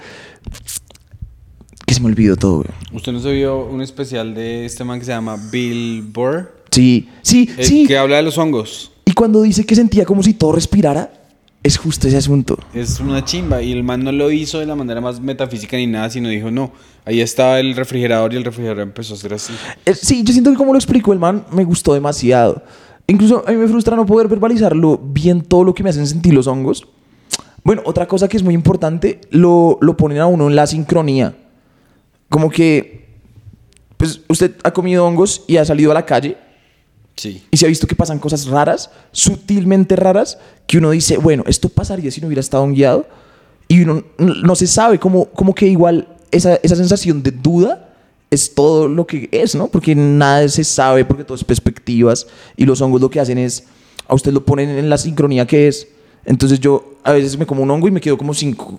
[SPEAKER 3] Que se me olvidó todo, güey.
[SPEAKER 2] ¿Usted no se vio un especial de este man que se llama Bill Burr?
[SPEAKER 3] Sí, sí,
[SPEAKER 2] El
[SPEAKER 3] sí.
[SPEAKER 2] Que habla de los hongos.
[SPEAKER 3] Y cuando dice que sentía como si todo respirara, es justo ese asunto.
[SPEAKER 2] Es una chimba. Y el man no lo hizo de la manera más metafísica ni nada, sino dijo, no, ahí estaba el refrigerador y el refrigerador empezó a ser así.
[SPEAKER 3] Eh, Sí, yo siento que como lo explicó el man, me gustó demasiado. Incluso a mí me frustra no poder verbalizarlo bien todo lo que me hacen sentir los hongos. Bueno, otra cosa que es muy importante, lo, lo ponen a uno en la sincronía. Como que, pues usted ha comido hongos y ha salido a la calle
[SPEAKER 2] Sí.
[SPEAKER 3] y se ha visto que pasan cosas raras, sutilmente raras, que uno dice, bueno, esto pasaría si no hubiera estado guiado. Y uno n- no se sabe, como, como que igual esa, esa sensación de duda es todo lo que es, ¿no? Porque nada se sabe, porque todo es perspectivas. Y los hongos lo que hacen es, a usted lo ponen en la sincronía que es. Entonces yo a veces me como un hongo y me quedo como cinco,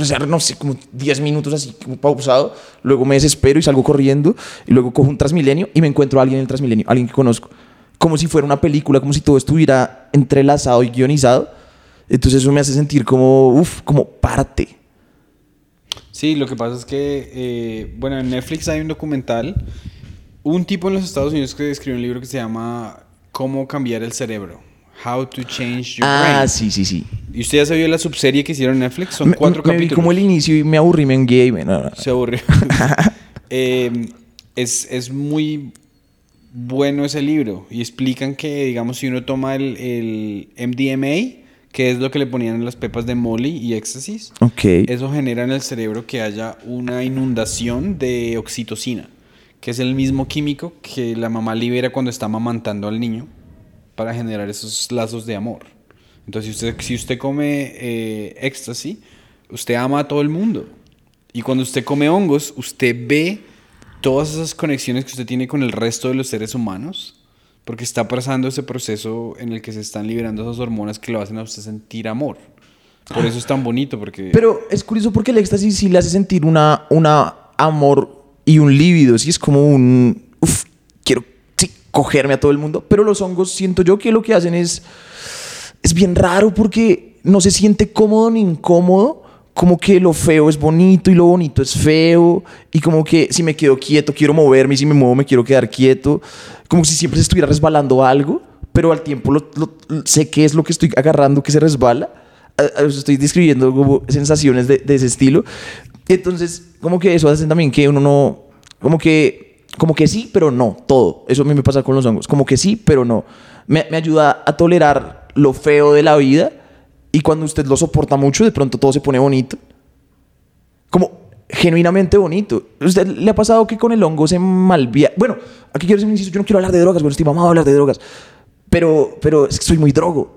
[SPEAKER 3] o sea, no sé, como 10 minutos así, como pausado. Luego me desespero y salgo corriendo. Y luego cojo un Transmilenio y me encuentro a alguien en el Transmilenio, alguien que conozco. Como si fuera una película, como si todo estuviera entrelazado y guionizado. Entonces eso me hace sentir como, uff, como parte.
[SPEAKER 2] Sí, lo que pasa es que, eh, bueno, en Netflix hay un documental. Un tipo en los Estados Unidos que escribió un libro que se llama Cómo cambiar el cerebro. How to change your
[SPEAKER 3] Ah,
[SPEAKER 2] brain.
[SPEAKER 3] sí, sí, sí.
[SPEAKER 2] ¿Y usted ya se vio la subserie que hicieron en Netflix? Son
[SPEAKER 3] Me-
[SPEAKER 2] cuatro
[SPEAKER 3] me, vi
[SPEAKER 2] capítulos.
[SPEAKER 3] como el inicio y me aburrí, me enguié y me... no, no.
[SPEAKER 2] Se aburrió. Eh, es, es muy bueno ese libro. Y explican que, digamos, si uno toma el, el MDMA, que es lo que le ponían en las pepas de Molly y éxtasis,
[SPEAKER 3] Ok.
[SPEAKER 2] eso genera en el cerebro que haya una inundación de oxitocina, que es el mismo químico que la mamá libera cuando está amamantando al niño para generar esos lazos de amor. Entonces, si usted, si usted come eh, éxtasis, usted ama a todo el mundo. Y cuando usted come hongos, usted ve todas esas conexiones que usted tiene con el resto de los seres humanos, porque está pasando ese proceso en el que se están liberando esas hormonas que lo hacen a usted sentir amor. Por eso es tan bonito, porque...
[SPEAKER 3] Pero es curioso porque el éxtasis sí le hace sentir una, una amor y un lívido. Sí, es como un. Uf, quiero sí, cogerme a todo el mundo. Pero los hongos siento yo que lo que hacen es. Es bien raro porque no se siente cómodo ni incómodo como que lo feo es bonito y lo bonito es feo. Y como que si me quedo quieto quiero moverme y si me muevo me quiero quedar quieto. Como si siempre se estuviera resbalando algo, pero al tiempo lo- lo- sé qué es lo que estoy agarrando que se resbala. Estoy describiendo como sensaciones de, de ese estilo. Entonces, como que eso hace también que uno no... Como que, como que sí, pero no, todo. Eso a mí me pasa con los hongos. Como que sí, pero no. Me, me ayuda a tolerar lo feo de la vida y cuando usted lo soporta mucho, de pronto todo se pone bonito. Como genuinamente bonito. ¿Usted le ha pasado que con el hongo se malvía? Bueno, aquí quiero decir un inciso, yo no quiero hablar de drogas, bueno, estoy mamado de hablar de drogas. Pero, pero es que soy muy drogo.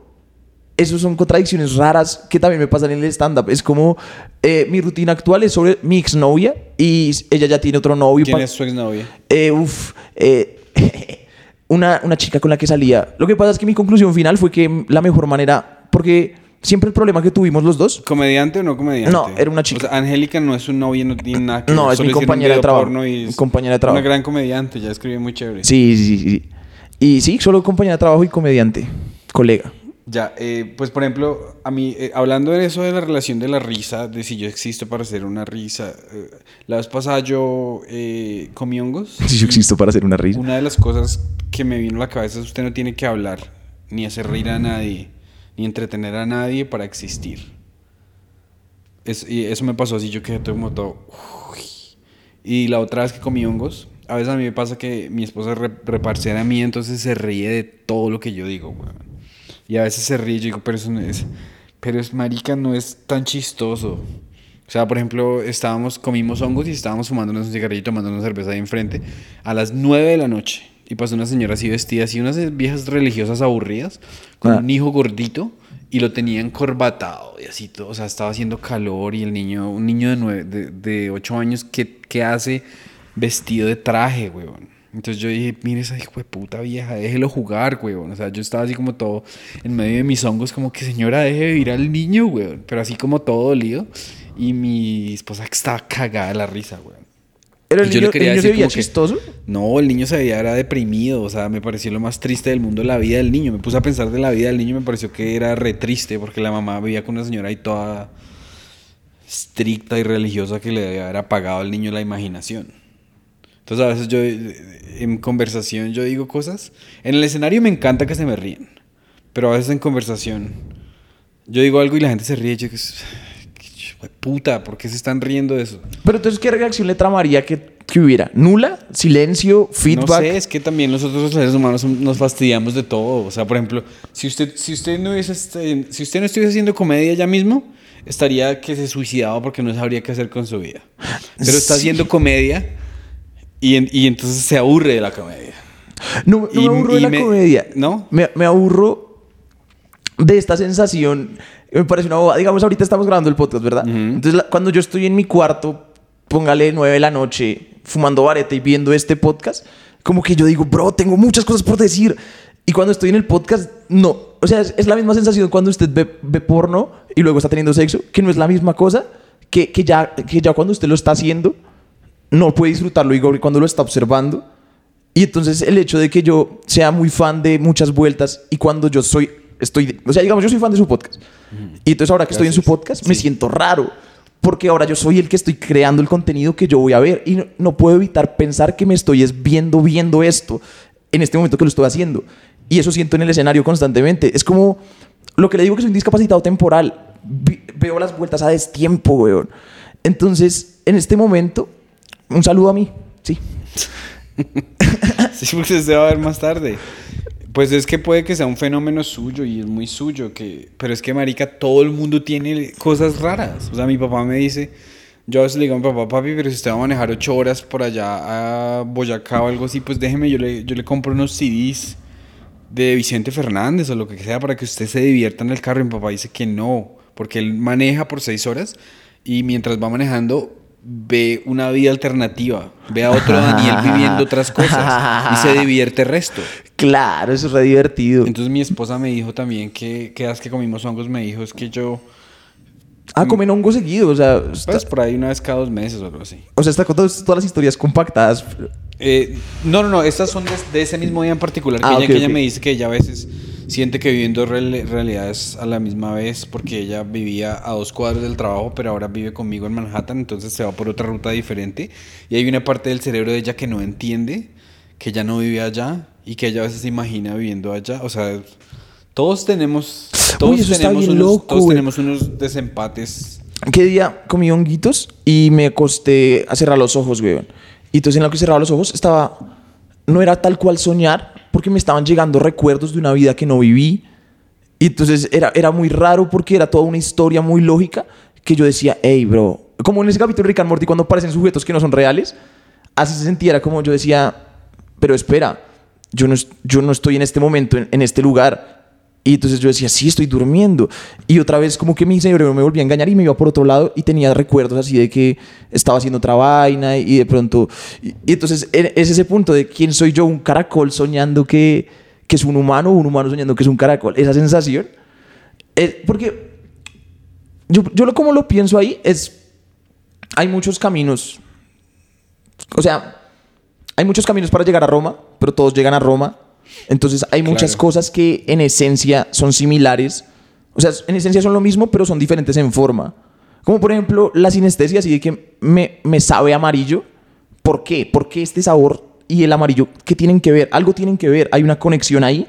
[SPEAKER 3] Esas son contradicciones raras que también me pasan en el stand-up. Es como eh, mi rutina actual es sobre mi exnovia y ella ya tiene otro novio.
[SPEAKER 2] ¿Quién es su exnovia?
[SPEAKER 3] eh, uf, eh, una, una chica con la que salía. Lo que pasa es que mi conclusión final fue que la mejor manera, porque siempre el problema que tuvimos los dos,
[SPEAKER 2] ¿Comediante o no comediante?
[SPEAKER 3] No, era una chica.
[SPEAKER 2] O sea, Angélica no es su novia, no tiene nada que
[SPEAKER 3] No, es mi
[SPEAKER 2] un
[SPEAKER 3] compañera de trabajo.
[SPEAKER 2] y
[SPEAKER 3] compañera de trabajo.
[SPEAKER 2] Una gran comediante, ya escribe muy chévere.
[SPEAKER 3] sí, sí, sí. Y sí, solo compañera de trabajo y comediante, colega.
[SPEAKER 2] Ya, eh, pues por ejemplo, a mí, eh, hablando de eso de la relación de la risa, de si yo existo para hacer una risa, eh, la vez pasada yo eh, comí hongos.
[SPEAKER 3] Si yo existo para hacer una risa.
[SPEAKER 2] Una de las cosas que me vino a la cabeza es usted no tiene que hablar, ni hacer reír a nadie, ni entretener a nadie para existir. Es- y eso me pasó así, yo quedé todo como todo... uy. Y la otra vez que comí hongos, a veces a mí me pasa que mi esposa re reparcera a mí, entonces se ríe de todo lo que yo digo, weón. Y a veces se ríe y yo digo, pero eso no es... Pero es marica, no es tan chistoso. O sea, por ejemplo, estábamos, comimos hongos y estábamos fumándonos un cigarrillo y tomando una cerveza ahí enfrente a las 9 de la noche. Y pasó una señora así vestida, así unas viejas religiosas aburridas, con
[SPEAKER 3] Ah.
[SPEAKER 2] un hijo gordito y lo tenía encorbatado y así todo. O sea, estaba haciendo calor y el niño, un niño de, nueve, de, de 8 años, ¿qué, qué hace vestido de traje, weón? Entonces yo dije, mire esa hijo de puta vieja, déjelo jugar, weón. O sea, yo estaba así como todo en medio de mis hongos, como que señora, deje de vivir al niño, weón. Pero así como todo dolido. Y mi esposa estaba cagada de la risa, weón.
[SPEAKER 3] Pero el
[SPEAKER 2] Y yo le
[SPEAKER 3] niño, el se veía
[SPEAKER 2] que-
[SPEAKER 3] chistoso.
[SPEAKER 2] No, el niño se veía era deprimido, o sea, me pareció lo más triste del mundo la vida del niño. Me puse a pensar de la vida del niño y me pareció que era re triste porque la mamá vivía con una señora ahí toda estricta y religiosa que le debía haber apagado al niño la imaginación. Entonces a veces yo en conversación yo digo cosas. En el escenario me encanta que se me ríen, pero a veces en conversación yo digo algo y la gente se ríe y yo digo, "Qué hijo de puta, ¿por qué se están riendo de eso?
[SPEAKER 3] Pero entonces, ¿qué reacción le tramaría que, que hubiera? ¿Nula? ¿Silencio? ¿Feedback?
[SPEAKER 2] No sé, es que también nosotros los seres humanos nos fastidiamos de todo. O sea, por ejemplo, si usted, si usted no hubiese, si usted no estuviese haciendo comedia ya mismo, estaría que se suicidaba porque no sabría qué hacer con su vida. Pero está
[SPEAKER 3] Sí.
[SPEAKER 2] haciendo comedia y, y entonces se aburre de la comedia.
[SPEAKER 3] No, no
[SPEAKER 2] Y-
[SPEAKER 3] me aburro de la
[SPEAKER 2] me-
[SPEAKER 3] comedia.
[SPEAKER 2] ¿no?
[SPEAKER 3] Me, me aburro de esta sensación. Me parece una boba. Digamos, ahorita estamos grabando el podcast, ¿verdad? Entonces, la- cuando yo estoy en mi cuarto, póngale nueve de la noche, fumando vareta y viendo este podcast, como que yo digo, bro, tengo muchas cosas por decir. Y cuando estoy en el podcast, no. O sea, es, es la misma sensación cuando usted ve, ve porno y luego está teniendo sexo, que no es la misma cosa que, que, ya, que ya cuando usted lo está haciendo, no puede disfrutarlo que cuando lo está observando. Y entonces el hecho de que yo sea muy fan de muchas vueltas y cuando yo soy, estoy, o sea, digamos, yo soy fan de su podcast. Y entonces ahora que estoy en su podcast, me siento raro. Porque ahora yo soy el que estoy creando el contenido que yo voy a ver. Y no, no puedo evitar pensar que me estoy es viendo, viendo esto en este momento que lo estoy haciendo. Y eso siento en el escenario constantemente. Es como lo que le digo que soy un discapacitado temporal. Vi- veo las vueltas a destiempo, weón. Entonces, en este momento, un saludo a mí. Sí.
[SPEAKER 2] Sí, porque se va a ver más tarde. Pues es que puede que sea un fenómeno suyo y es muy suyo, que, pero es que, marica, todo el mundo tiene cosas raras. O sea, mi papá me dice, yo a veces le digo a mi papá, papi, pero si usted va a manejar ocho horas por allá a Boyacá o algo así, pues déjeme, yo le, yo le compro unos CDs de Vicente Fernández o lo que sea para que usted se divierta en el carro. Y mi papá dice que no, porque él maneja por seis horas y mientras va manejando ve una vida alternativa, ve a otro Daniel viviendo otras cosas y se divierte el resto.
[SPEAKER 3] Claro, eso es re divertido.
[SPEAKER 2] Entonces mi esposa me dijo también que, que las que comimos hongos me dijo es que yo,
[SPEAKER 3] Ah, comen hongo seguido. O sea, está,
[SPEAKER 2] pues por ahí una vez cada dos meses o algo así.
[SPEAKER 3] o sea, está con todas, todas las historias compactadas.
[SPEAKER 2] Eh, no, no, no, estas son de, de ese mismo día en particular, que,
[SPEAKER 3] Ah,
[SPEAKER 2] ella, que ella me dice que ella a veces siente que vive en dos real- realidades a la misma vez porque ella vivía a dos cuadros del trabajo, pero ahora vive conmigo en Manhattan, entonces se va por otra ruta diferente. Y hay una parte del cerebro de ella que no entiende, que ella no vive allá y que ella a veces se imagina viviendo allá. O sea, todos tenemos, todos
[SPEAKER 3] eso está
[SPEAKER 2] tenemos,
[SPEAKER 3] bien
[SPEAKER 2] unos,
[SPEAKER 3] loco,
[SPEAKER 2] todos tenemos unos desempates.
[SPEAKER 3] ¿Qué día comí honguitos y me acosté a cerrar los ojos, weón? Y entonces en lo que cerraba los ojos estaba... No era tal cual soñar, porque me estaban llegando recuerdos de una vida que no viví. Y entonces era, era muy raro porque era toda una historia muy lógica que yo decía, hey, bro, como en ese capítulo de Rick and Morty cuando aparecen sujetos que no son reales, así se sentía, era como yo decía, pero espera, yo no, yo no estoy en este momento, en, en este lugar. Y entonces yo decía, sí, estoy durmiendo. Y otra vez como que mi cerebro me volvía a engañar y me iba por otro lado y tenía recuerdos así de que estaba haciendo otra vaina y de pronto... Y, entonces e- es ese punto de quién soy yo, un caracol soñando que, que es un humano o un humano soñando que es un caracol. Esa sensación. Es porque yo, yo lo, como lo pienso ahí es... Hay muchos caminos. O sea, hay muchos caminos para llegar a Roma, pero todos llegan a Roma. Entonces hay muchas
[SPEAKER 2] Claro.
[SPEAKER 3] cosas que en esencia son similares. O sea, en esencia son lo mismo, pero son diferentes en forma. Como por ejemplo la sinestesia, así de que me, me sabe amarillo. ¿Por qué? ¿Por qué este sabor y el amarillo? ¿Qué tienen que ver? Algo tienen que ver. Hay una conexión ahí.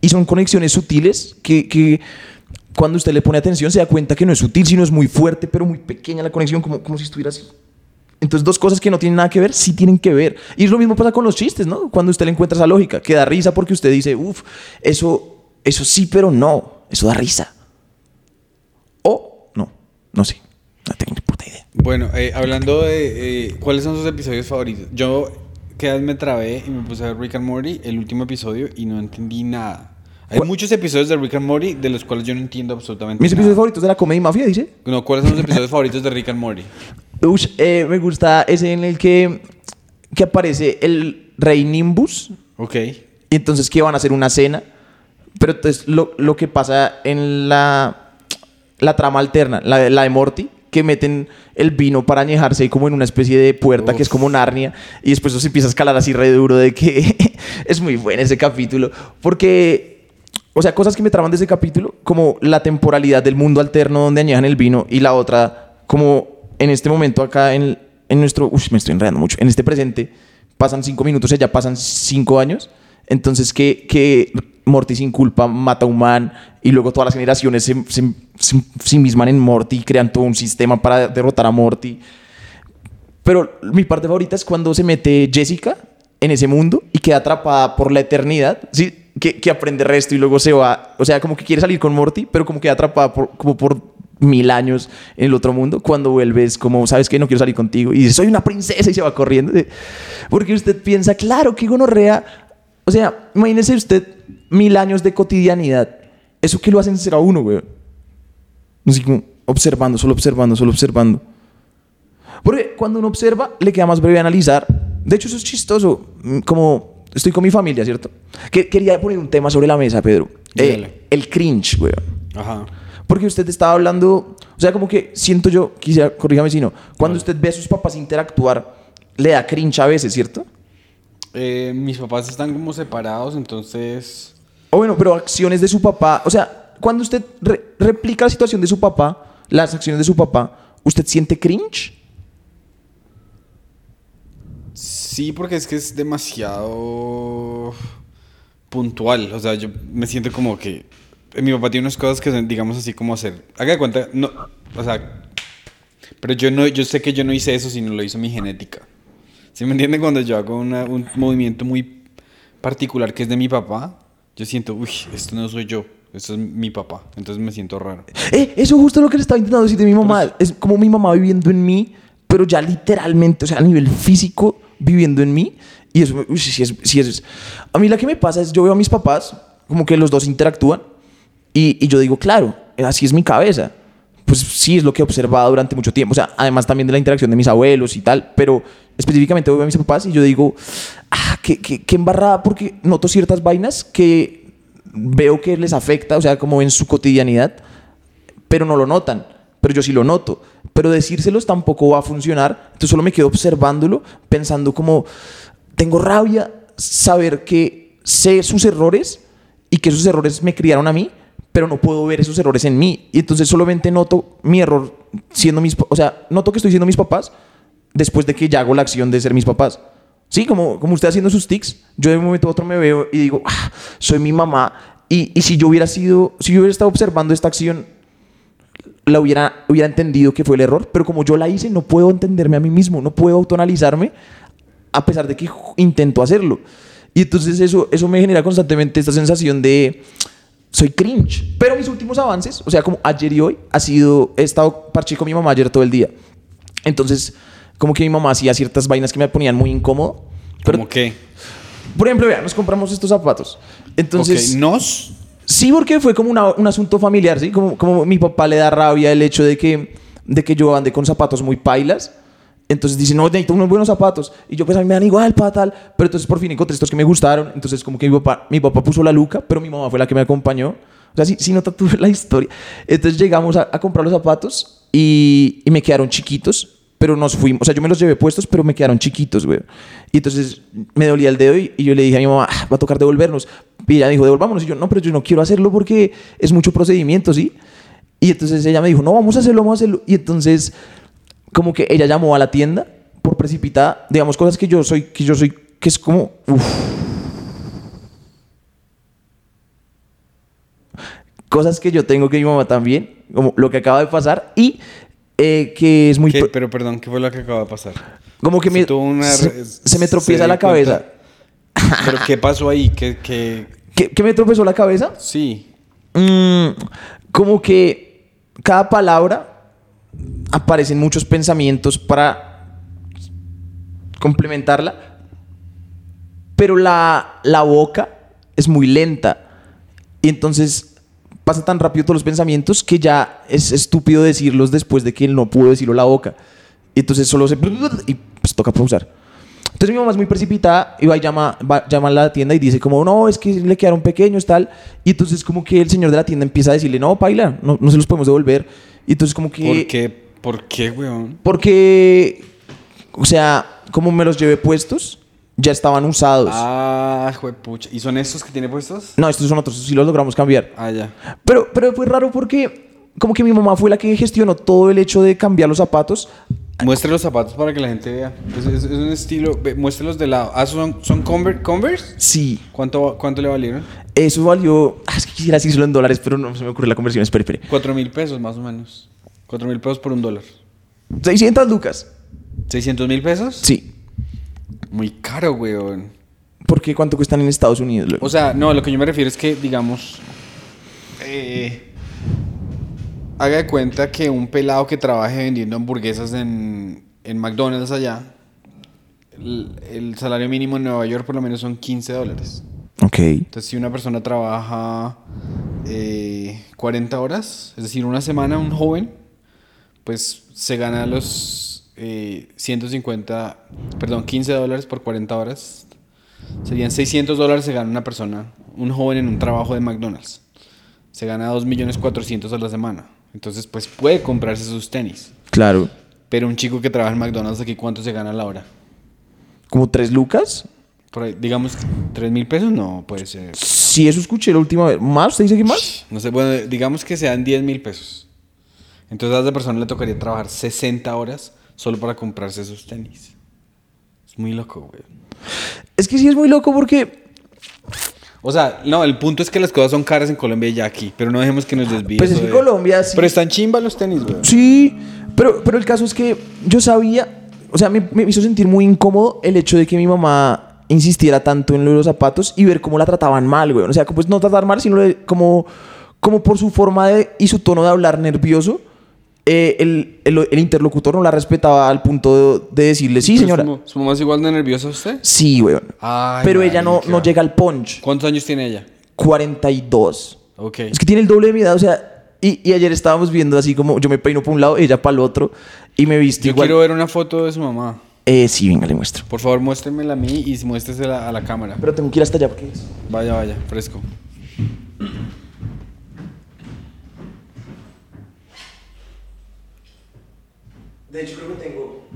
[SPEAKER 3] Y son conexiones sutiles que, que cuando usted le pone atención se da cuenta que no es sutil, sino es muy fuerte, pero muy pequeña la conexión, como, como si estuviera así. Entonces, dos cosas que no tienen nada que ver, sí tienen que ver. Y es lo mismo pasa con los chistes, ¿no? Cuando usted le encuentra esa lógica, que da risa porque usted dice, uff, eso, eso sí, pero no, eso da risa. O no, no sé, no tengo ni puta idea.
[SPEAKER 2] Bueno, eh, hablando de eh, cuáles son sus episodios favoritos. Yo que me trabé y me puse a ver Rick and Morty, el último episodio, y no entendí nada. Hay
[SPEAKER 3] ¿Cuál?
[SPEAKER 2] muchos episodios de Rick and Morty de los cuales yo no entiendo absolutamente
[SPEAKER 3] Mis
[SPEAKER 2] nada.
[SPEAKER 3] episodios favoritos de la comedia y mafia, dice.
[SPEAKER 2] No, ¿cuáles son los episodios favoritos de Rick and Morty?
[SPEAKER 3] Ush, eh, me gusta ese en el que, que aparece el rey Nimbus.
[SPEAKER 2] Ok.
[SPEAKER 3] Y entonces que van a hacer una cena. Pero entonces lo, lo que pasa en la, la trama alterna, la, de- la de Morty, que meten el vino para añejarse ahí como en una especie de puerta que es como Narnia. Y después eso se empieza a escalar así re duro de que es muy bueno ese capítulo. Porque, o sea, cosas que me traban de ese capítulo, como la temporalidad del mundo alterno donde añejan el vino y la otra, como en este momento acá en, en nuestro... Uy, me estoy enredando mucho. En este presente pasan cinco minutos ya pasan cinco años. Entonces que, que Morty sin culpa mata a un man y luego todas las generaciones se, se, se, se enmisman en Morty y crean todo un sistema para derrotar a Morty. Pero mi parte favorita es cuando se mete Jessica en ese mundo y queda atrapada por la eternidad, ¿sí? Que, que aprende resto y luego se va. O sea, como que quiere salir con Morty, pero como queda atrapada por, como por mil años en el otro mundo. Cuando vuelves, como, ¿sabes qué? No quiero salir contigo. Y soy una princesa y se va corriendo. Porque usted piensa, claro, que gonorrea. O sea, imagínese usted mil años de cotidianidad. Eso que lo hacen ser a uno, güey. Así como observando, solo observando, solo observando. Porque cuando uno observa, le queda más breve analizar. De hecho, eso es chistoso. Mm, Como estoy con mi familia, ¿cierto? Que, quería poner un tema sobre la mesa, Pedro. Eh, el cringe, güey.
[SPEAKER 2] Ajá.
[SPEAKER 3] Porque usted estaba hablando, o sea, como que siento yo, quisiera, corrígame si no, cuando usted ve a sus papás interactuar, le da cringe a veces, ¿cierto?
[SPEAKER 2] Eh, mis papás están como separados, entonces...
[SPEAKER 3] O bueno, pero acciones de su papá, o sea, cuando usted re- replica la situación de su papá, las acciones de su papá, ¿usted siente cringe?
[SPEAKER 2] Sí, porque es que es demasiado puntual. O sea, yo me siento como que mi papá tiene unas cosas que son, digamos así como hacer. Haga de cuenta, no, o sea, pero yo no, yo sé que yo no hice eso, sino lo hizo mi genética. ¿Sí me entienden? Cuando yo hago una- un movimiento muy particular que es de mi papá, yo siento, uy, esto no soy yo, esto es mi papá. Entonces me siento raro.
[SPEAKER 3] Eh, eso es justo lo que le estaba intentando decir de mi mamá. Es como mi mamá viviendo en mí, pero ya literalmente, o sea, a nivel físico, viviendo en mí. Y eso, uy, sí, es, sí es. A mí la que me pasa es, yo veo a mis papás, como que los dos interactúan, y, y yo digo, claro, así es mi cabeza. Pues sí, es lo que he observado durante mucho tiempo. O sea, además también de la interacción de mis abuelos y tal, pero específicamente veo a mis papás y yo digo, ah, qué, qué, qué embarrada, porque noto ciertas vainas que veo que les afecta, o sea, como en su cotidianidad, pero no lo notan. Pero yo sí lo noto. Pero decírselos tampoco va a funcionar. Entonces solo me quedo observándolo, pensando como, tengo rabia saber que sé sus errores y que esos errores me criaron a mí, pero no puedo ver esos errores en mí. Y entonces solamente noto mi error siendo mis... O sea, noto que estoy siendo mis papás después de que ya hago la acción de ser mis papás. Sí, como, como usted haciendo sus tics, yo de un momento a otro me veo y digo, ah, soy mi mamá. Y, y si yo hubiera sido, si yo hubiera estado observando esta acción, la hubiera, hubiera entendido que fue el error, pero como yo la hice, no puedo entenderme a mí mismo, no puedo autoanalizarme a pesar de que intento hacerlo. Y entonces eso, eso me genera constantemente esta sensación de soy cringe. Pero mis últimos avances, o sea, como ayer y hoy, ha sido, he estado parche con mi mamá ayer todo el día. Entonces, como que mi mamá hacía ciertas vainas que me ponían muy incómodo. Pero,
[SPEAKER 2] ¿Cómo qué?
[SPEAKER 3] por ejemplo, vean, nos compramos estos zapatos. Entonces,
[SPEAKER 2] Ok, ¿Nos?
[SPEAKER 3] Sí, porque fue como una- un asunto familiar, ¿sí? Como, como mi papá le da rabia el hecho de que, de que yo ande con zapatos muy pailas. Entonces dice, no, necesito unos buenos zapatos. Y yo, pues a mí me dan igual, para tal. Pero entonces por fin encontré estos que me gustaron. Entonces como que mi papá, mi papá puso la luca, pero mi mamá fue la que me acompañó. O sea, sí, sí nota tú la historia. Entonces llegamos a, a comprar los zapatos y, y me quedaron chiquitos. Pero nos fuimos, o sea, yo me los llevé puestos, pero me quedaron chiquitos, güey. Y entonces me dolía el dedo y, y yo le dije a mi mamá, "Ah, va a tocar devolvernos. Y ella dijo, devolvámonos. Y yo, no, pero yo no quiero hacerlo porque es mucho procedimiento, ¿sí? Y entonces ella me dijo, no, vamos a hacerlo, vamos a hacerlo. Y entonces, como que ella llamó a la tienda por precipitada, digamos, cosas que yo soy, que yo soy, que es como, uf. Cosas que yo tengo que mi mamá también, como lo que acaba de pasar y eh, que es muy...
[SPEAKER 2] Pero perdón, ¿qué fue lo que acaba de pasar?
[SPEAKER 3] como que
[SPEAKER 2] Se
[SPEAKER 3] me,
[SPEAKER 2] una
[SPEAKER 3] se, me tropieza la cabeza.
[SPEAKER 2] cuenta. ¿Pero qué pasó ahí? ¿Qué, qué...
[SPEAKER 3] ¿Qué, qué me tropezó la cabeza?
[SPEAKER 2] Sí.
[SPEAKER 3] Mm, como que cada palabra aparecen muchos pensamientos para complementarla, pero la, la boca es muy lenta. Y entonces pasa tan rápido todos los pensamientos que ya es estúpido decirlos después de que él no pudo decirlo la boca. Y entonces solo se... y pues toca pausar. Entonces mi mamá es muy precipitada y va y llama, va- llama a la tienda y dice como, no, es que le quedaron pequeños, tal. Y entonces como que el señor de la tienda empieza a decirle, no, paila, no, no se los podemos devolver. Y entonces como que...
[SPEAKER 2] ¿Por qué? ¿Por qué, weón?
[SPEAKER 3] Porque, o sea, como me los llevé puestos, ya estaban usados.
[SPEAKER 2] Ah, juepucha. ¿Y son estos que tiene puestos?
[SPEAKER 3] No, estos son otros, sí los logramos cambiar.
[SPEAKER 2] Ah, ya.
[SPEAKER 3] Pero, pero fue raro porque como que mi mamá fue la que gestionó todo el hecho de cambiar los zapatos.
[SPEAKER 2] Muestre los zapatos para que la gente vea. Es, es- es un estilo... Muéstrelos de lado. Ah, ¿son, son Conver- Converse?
[SPEAKER 3] Sí,
[SPEAKER 2] ¿Cuánto, ¿Cuánto le valieron?
[SPEAKER 3] Eso valió... ah, es que quisiera decirlo en dólares, pero no se me ocurre la conversión. Espere, espere.
[SPEAKER 2] Cuatro mil pesos, más o menos. Cuatro mil pesos por un dólar.
[SPEAKER 3] 600 lucas.
[SPEAKER 2] ¿600 mil pesos?
[SPEAKER 3] Sí.
[SPEAKER 2] Muy caro, weón.
[SPEAKER 3] Porque cuánto cuestan en Estados Unidos.
[SPEAKER 2] O sea, no, lo que yo me refiero es que, digamos, eh, haga de cuenta que un pelado que trabaje vendiendo hamburguesas en, en McDonald's allá, el, el salario mínimo en Nueva York por lo menos son 15 dólares.
[SPEAKER 3] Ok.
[SPEAKER 2] Entonces, si una persona trabaja eh, 40 horas, es decir, una semana, un joven, pues se gana los eh, 150, perdón, 15 dólares por 40 horas. Serían 600 dólares se gana una persona, un joven en un trabajo de McDonald's. Se gana 2.400.000 a la semana. Entonces, pues puede comprarse sus tenis.
[SPEAKER 3] Claro.
[SPEAKER 2] Pero un chico que trabaja en McDonald's aquí, ¿cuánto se gana a la hora?
[SPEAKER 3] ¿Como 3 lucas?
[SPEAKER 2] Por ahí, digamos, 3 mil pesos, no puede ser.
[SPEAKER 3] Sí, eso escuché la última vez. ¿Más? ¿Usted dice que más?
[SPEAKER 2] No sé, bueno, digamos que sean 10 mil pesos. Entonces a esa persona le tocaría trabajar 60 horas solo para comprarse esos tenis. Es muy loco, güey.
[SPEAKER 3] Es que sí es muy loco porque
[SPEAKER 2] O sea, no, el punto es que las cosas son caras en Colombia y ya aquí, pero no dejemos que nos desvíe.
[SPEAKER 3] Pues es que
[SPEAKER 2] de-
[SPEAKER 3] Colombia sí.
[SPEAKER 2] Pero están chimba los tenis, güey.
[SPEAKER 3] Sí, pero, pero el caso es que yo sabía, o sea, me, me hizo sentir muy incómodo el hecho de que mi mamá insistiera tanto en los zapatos y ver cómo la trataban mal, güey. O sea, pues no tratar mal, sino como, como por su forma de, y su tono de hablar nervioso, eh, el, el- el interlocutor no la respetaba al punto de, de decirle, sí, señora.
[SPEAKER 2] ¿Su, su mamá es igual de nerviosa a usted?
[SPEAKER 3] Sí, güey.
[SPEAKER 2] Ay,
[SPEAKER 3] Pero ella no, no llega al punch.
[SPEAKER 2] ¿Cuántos años tiene ella?
[SPEAKER 3] 42.
[SPEAKER 2] Ok.
[SPEAKER 3] Es que tiene el doble de mi edad, o sea, y, y ayer estábamos viendo así como yo me peino para un lado, ella para el otro, y me viste
[SPEAKER 2] Yo
[SPEAKER 3] igual.
[SPEAKER 2] quiero ver una foto de su mamá.
[SPEAKER 3] Eh, sí, venga, le muestro.
[SPEAKER 2] Por favor, muéstremela a mí y muéstresela a la cámara.
[SPEAKER 3] Pero tengo que ir hasta allá porque es.
[SPEAKER 2] Vaya, vaya, fresco.
[SPEAKER 3] De hecho, creo que tengo.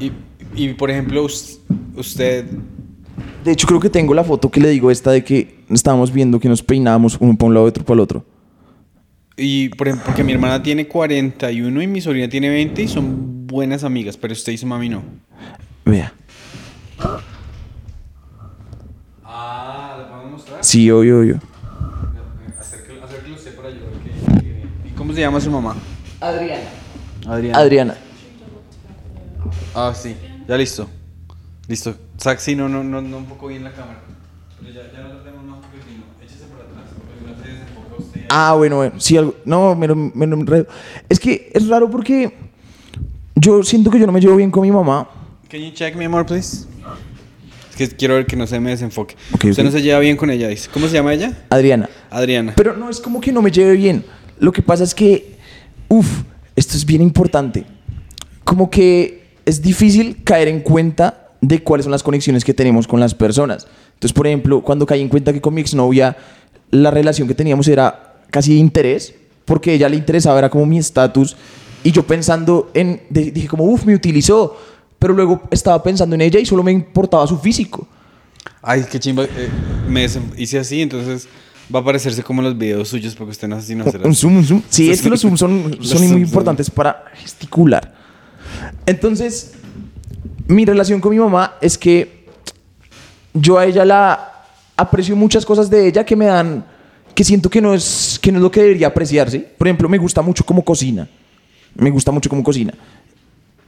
[SPEAKER 2] Y, y por ejemplo, us- usted
[SPEAKER 3] de hecho creo que tengo la foto que le digo esta de que estábamos viendo que nos peinábamos uno para un lado y otro para el otro.
[SPEAKER 2] Y por ejemplo, porque mi hermana tiene 41 y mi sobrina tiene 20 y son buenas amigas, pero usted y su mami no.
[SPEAKER 3] Vea.
[SPEAKER 2] Ah, ¿la podemos mostrar?
[SPEAKER 3] Sí, obvio, obvio.
[SPEAKER 2] Acérquelo usted para ayudar. ¿Y cómo se llama su mamá?
[SPEAKER 1] Adriana.
[SPEAKER 2] Adriana.
[SPEAKER 3] Adriana.
[SPEAKER 2] Ah, sí. Ya listo. Listo. Sí, no, no, no, no un poco bien la cámara. Pero ya, ya no lo tenemos más porque si no, échese para atrás. Porque no se desenfoca usted.
[SPEAKER 3] Ah, bueno, bueno. Sí, algo. No, me lo, me lo enredo. Es que es raro porque yo siento que yo no me llevo bien con mi mamá.
[SPEAKER 2] Can you check, mi amor, please? Es que quiero ver que no se me desenfoque.
[SPEAKER 3] Ok,
[SPEAKER 2] Usted
[SPEAKER 3] ok.
[SPEAKER 2] no se lleva bien con ella, dice. ¿Cómo se llama ella?
[SPEAKER 3] Adriana.
[SPEAKER 2] Adriana.
[SPEAKER 3] Pero no es como que no me lleve bien. Lo que pasa es que, uff, esto es bien importante. Como que es difícil caer en cuenta de cuáles son las conexiones que tenemos con las personas. Entonces, por ejemplo, cuando caí en cuenta que con mi exnovia la relación que teníamos era casi de interés, porque ella le interesaba, era como mi estatus, y yo pensando en, dije como, uff, me utilizó, pero luego estaba pensando en ella y solo me importaba su físico.
[SPEAKER 2] Ay, qué chimba. eh, me hice así, entonces va a parecerse como los videos suyos porque usted no hace sino hacer
[SPEAKER 3] Un zoom, un zoom. Sí, es que los zooms son, son muy
[SPEAKER 2] son-
[SPEAKER 3] importantes para gesticular. Entonces, mi relación con mi mamá es que yo a ella la aprecio muchas cosas de ella que me dan, que siento que no es, que no es lo que debería apreciarse. Por ejemplo, me gusta mucho cómo cocina. Me gusta mucho cómo cocina.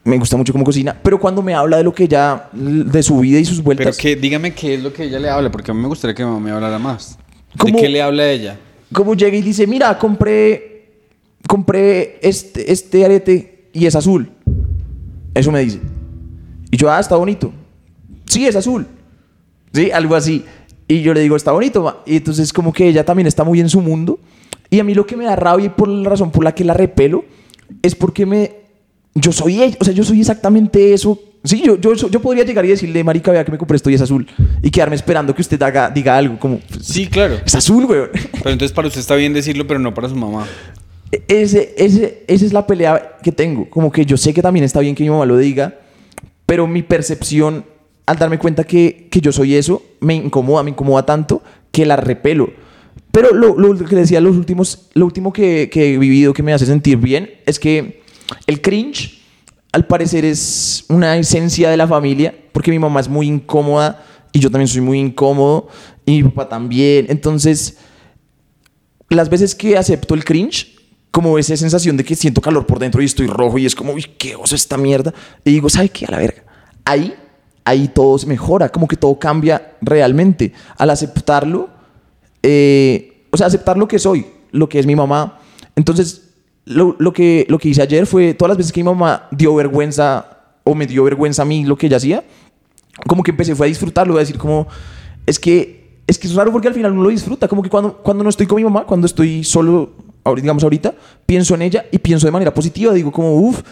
[SPEAKER 3] Me gusta mucho cómo cocina. Pero cuando me habla de lo que ella, de su vida y sus
[SPEAKER 2] Pero
[SPEAKER 3] vueltas.
[SPEAKER 2] que, dígame qué es lo que ella le habla, porque a mí me gustaría que mi mamá me hablara más. ¿De qué le habla a ella?
[SPEAKER 3] como llega y dice, mira, compré, compré este, este arete y es azul. Eso me dice. Y yo, ah, está bonito. Sí, es azul. Sí, algo así. Y yo le digo, está bonito. ma". Y entonces como que ella también está muy en su mundo. Y a mí lo que me da rabia y por la razón por la que la repelo es porque me... Yo soy ella, o sea, yo soy exactamente eso. Sí, yo, yo, yo podría llegar y decirle, marica, vea que me compré esto y es azul. Y quedarme esperando que usted haga, diga algo como...
[SPEAKER 2] Sí, claro.
[SPEAKER 3] Es azul, güey.
[SPEAKER 2] Pero entonces para usted está bien decirlo, pero no para su mamá.
[SPEAKER 3] Ese, ese, esa es la pelea que tengo. Como que yo sé que también está bien que mi mamá lo diga, pero mi percepción al darme cuenta que, que yo soy eso me incomoda, me incomoda tanto que la repelo. Pero lo, lo que decía, los últimos, lo último que, que he vivido que me hace sentir bien es que el cringe, al parecer, es una esencia de la familia, porque mi mamá es muy incómoda y yo también soy muy incómodo y mi papá también. Entonces, las veces que acepto el cringe, como esa sensación de que siento calor por dentro y estoy rojo y es como, uy, qué oso esta mierda. Y digo, ¿sabe qué? A la verga. Ahí, ahí todo se mejora, como que todo cambia realmente. Al aceptarlo, eh, o sea, aceptar lo que soy, lo que es mi mamá. Entonces, lo, lo que, lo que hice ayer fue, todas las veces que mi mamá dio vergüenza o me dio vergüenza a mí lo que ella hacía, como que empecé fue a disfrutarlo, a decir como, es que, es que es raro porque al final uno lo disfruta, como que cuando, cuando no estoy con mi mamá, cuando estoy solo, digamos ahorita, pienso en ella y pienso de manera positiva, digo como, uff,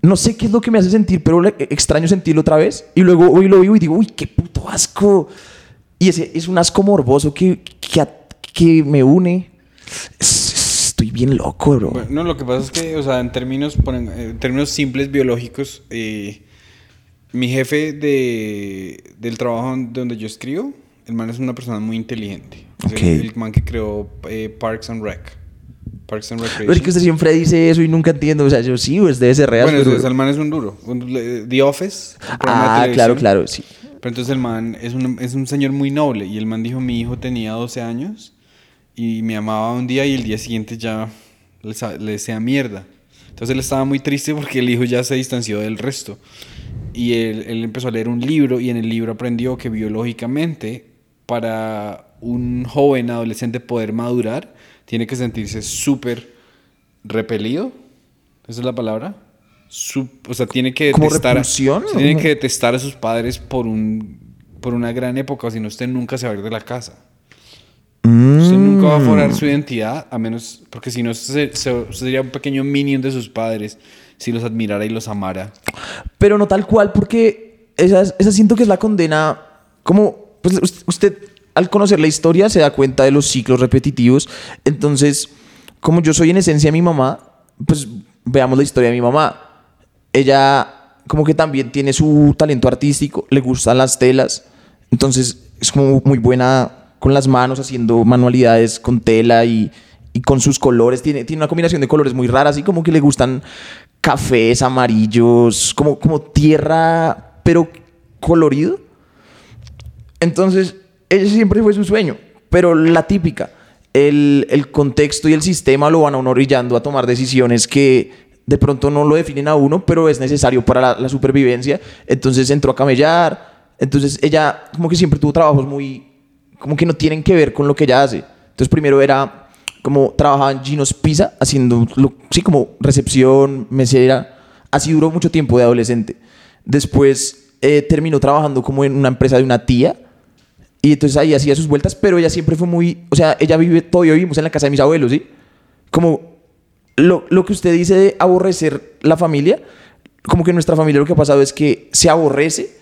[SPEAKER 3] no sé qué es lo que me hace sentir, pero le- extraño sentirlo otra vez y luego hoy lo vivo y digo, uy, qué puto asco. Y ese es un asco morboso que, que, a- que me une. Es- es- Estoy bien loco, bro.
[SPEAKER 2] Bueno, no, lo que pasa es que, o sea, en términos, en términos simples biológicos, eh, mi jefe de, del trabajo donde yo escribo, el man es una persona muy inteligente. Es el- man que creó eh, Parks and Rec. Parks and Recreation.
[SPEAKER 3] Pero es que usted siempre dice eso y nunca entiendo. O sea, yo sí, pues debe ser real.
[SPEAKER 2] Bueno, entonces el man es un duro. The Office. de
[SPEAKER 3] Ah, claro, claro, sí.
[SPEAKER 2] Pero entonces el man es un, es un señor muy noble. Y el man dijo, mi hijo tenía 12 años y me amaba un día y el día siguiente ya le, decía mierda. Entonces él estaba muy triste porque el hijo ya se distanció del resto. Y él, él empezó a leer un libro y en el libro aprendió que biológicamente para un joven adolescente poder madurar tiene que sentirse súper repelido. ¿Esa es la palabra? Sup- o sea, tiene que
[SPEAKER 3] ¿Como
[SPEAKER 2] detestar, se tiene
[SPEAKER 3] ¿O-
[SPEAKER 2] que detestar a sus padres por un por una gran época, si no usted nunca se va a ir de la casa. Usted nunca va a
[SPEAKER 3] Mm.
[SPEAKER 2] forjar su identidad, a menos, porque si no, se- se- sería un pequeño minion de sus padres si los admirara y los amara.
[SPEAKER 3] Pero no tal cual, porque esa, es- esa siento que es la condena. Como, pues us- usted al conocer la historia se da cuenta de los ciclos repetitivos. Entonces, como yo soy en esencia mi mamá, pues veamos la historia de mi mamá. Ella, como que también tiene su talento artístico, le gustan las telas. Entonces, es como muy buena con las manos, haciendo manualidades con tela y, y con sus colores. Tiene, tiene una combinación de colores muy rara, así como que le gustan cafés, amarillos, como, como tierra, pero colorido. Entonces, ese siempre fue su sueño, pero la típica, el, el contexto y el sistema lo van a uno orillando a tomar decisiones que de pronto no lo definen a uno, pero es necesario para la, la supervivencia. Entonces entró a camellar, entonces ella como que siempre tuvo trabajos muy, como que no tienen que ver con lo que ella hace. Entonces primero era como trabajaba en Gino's Pizza, haciendo, lo- sí, como recepción, mesera. Así duró mucho tiempo de adolescente. Después eh, terminó trabajando como en una empresa de una tía. Y entonces ahí hacía sus vueltas, pero ella siempre fue muy... O sea, ella vive, todavía vivimos en la casa de mis abuelos, ¿sí? Como lo, lo que usted dice de aborrecer la familia, como que en nuestra familia lo que ha pasado es que se aborrece,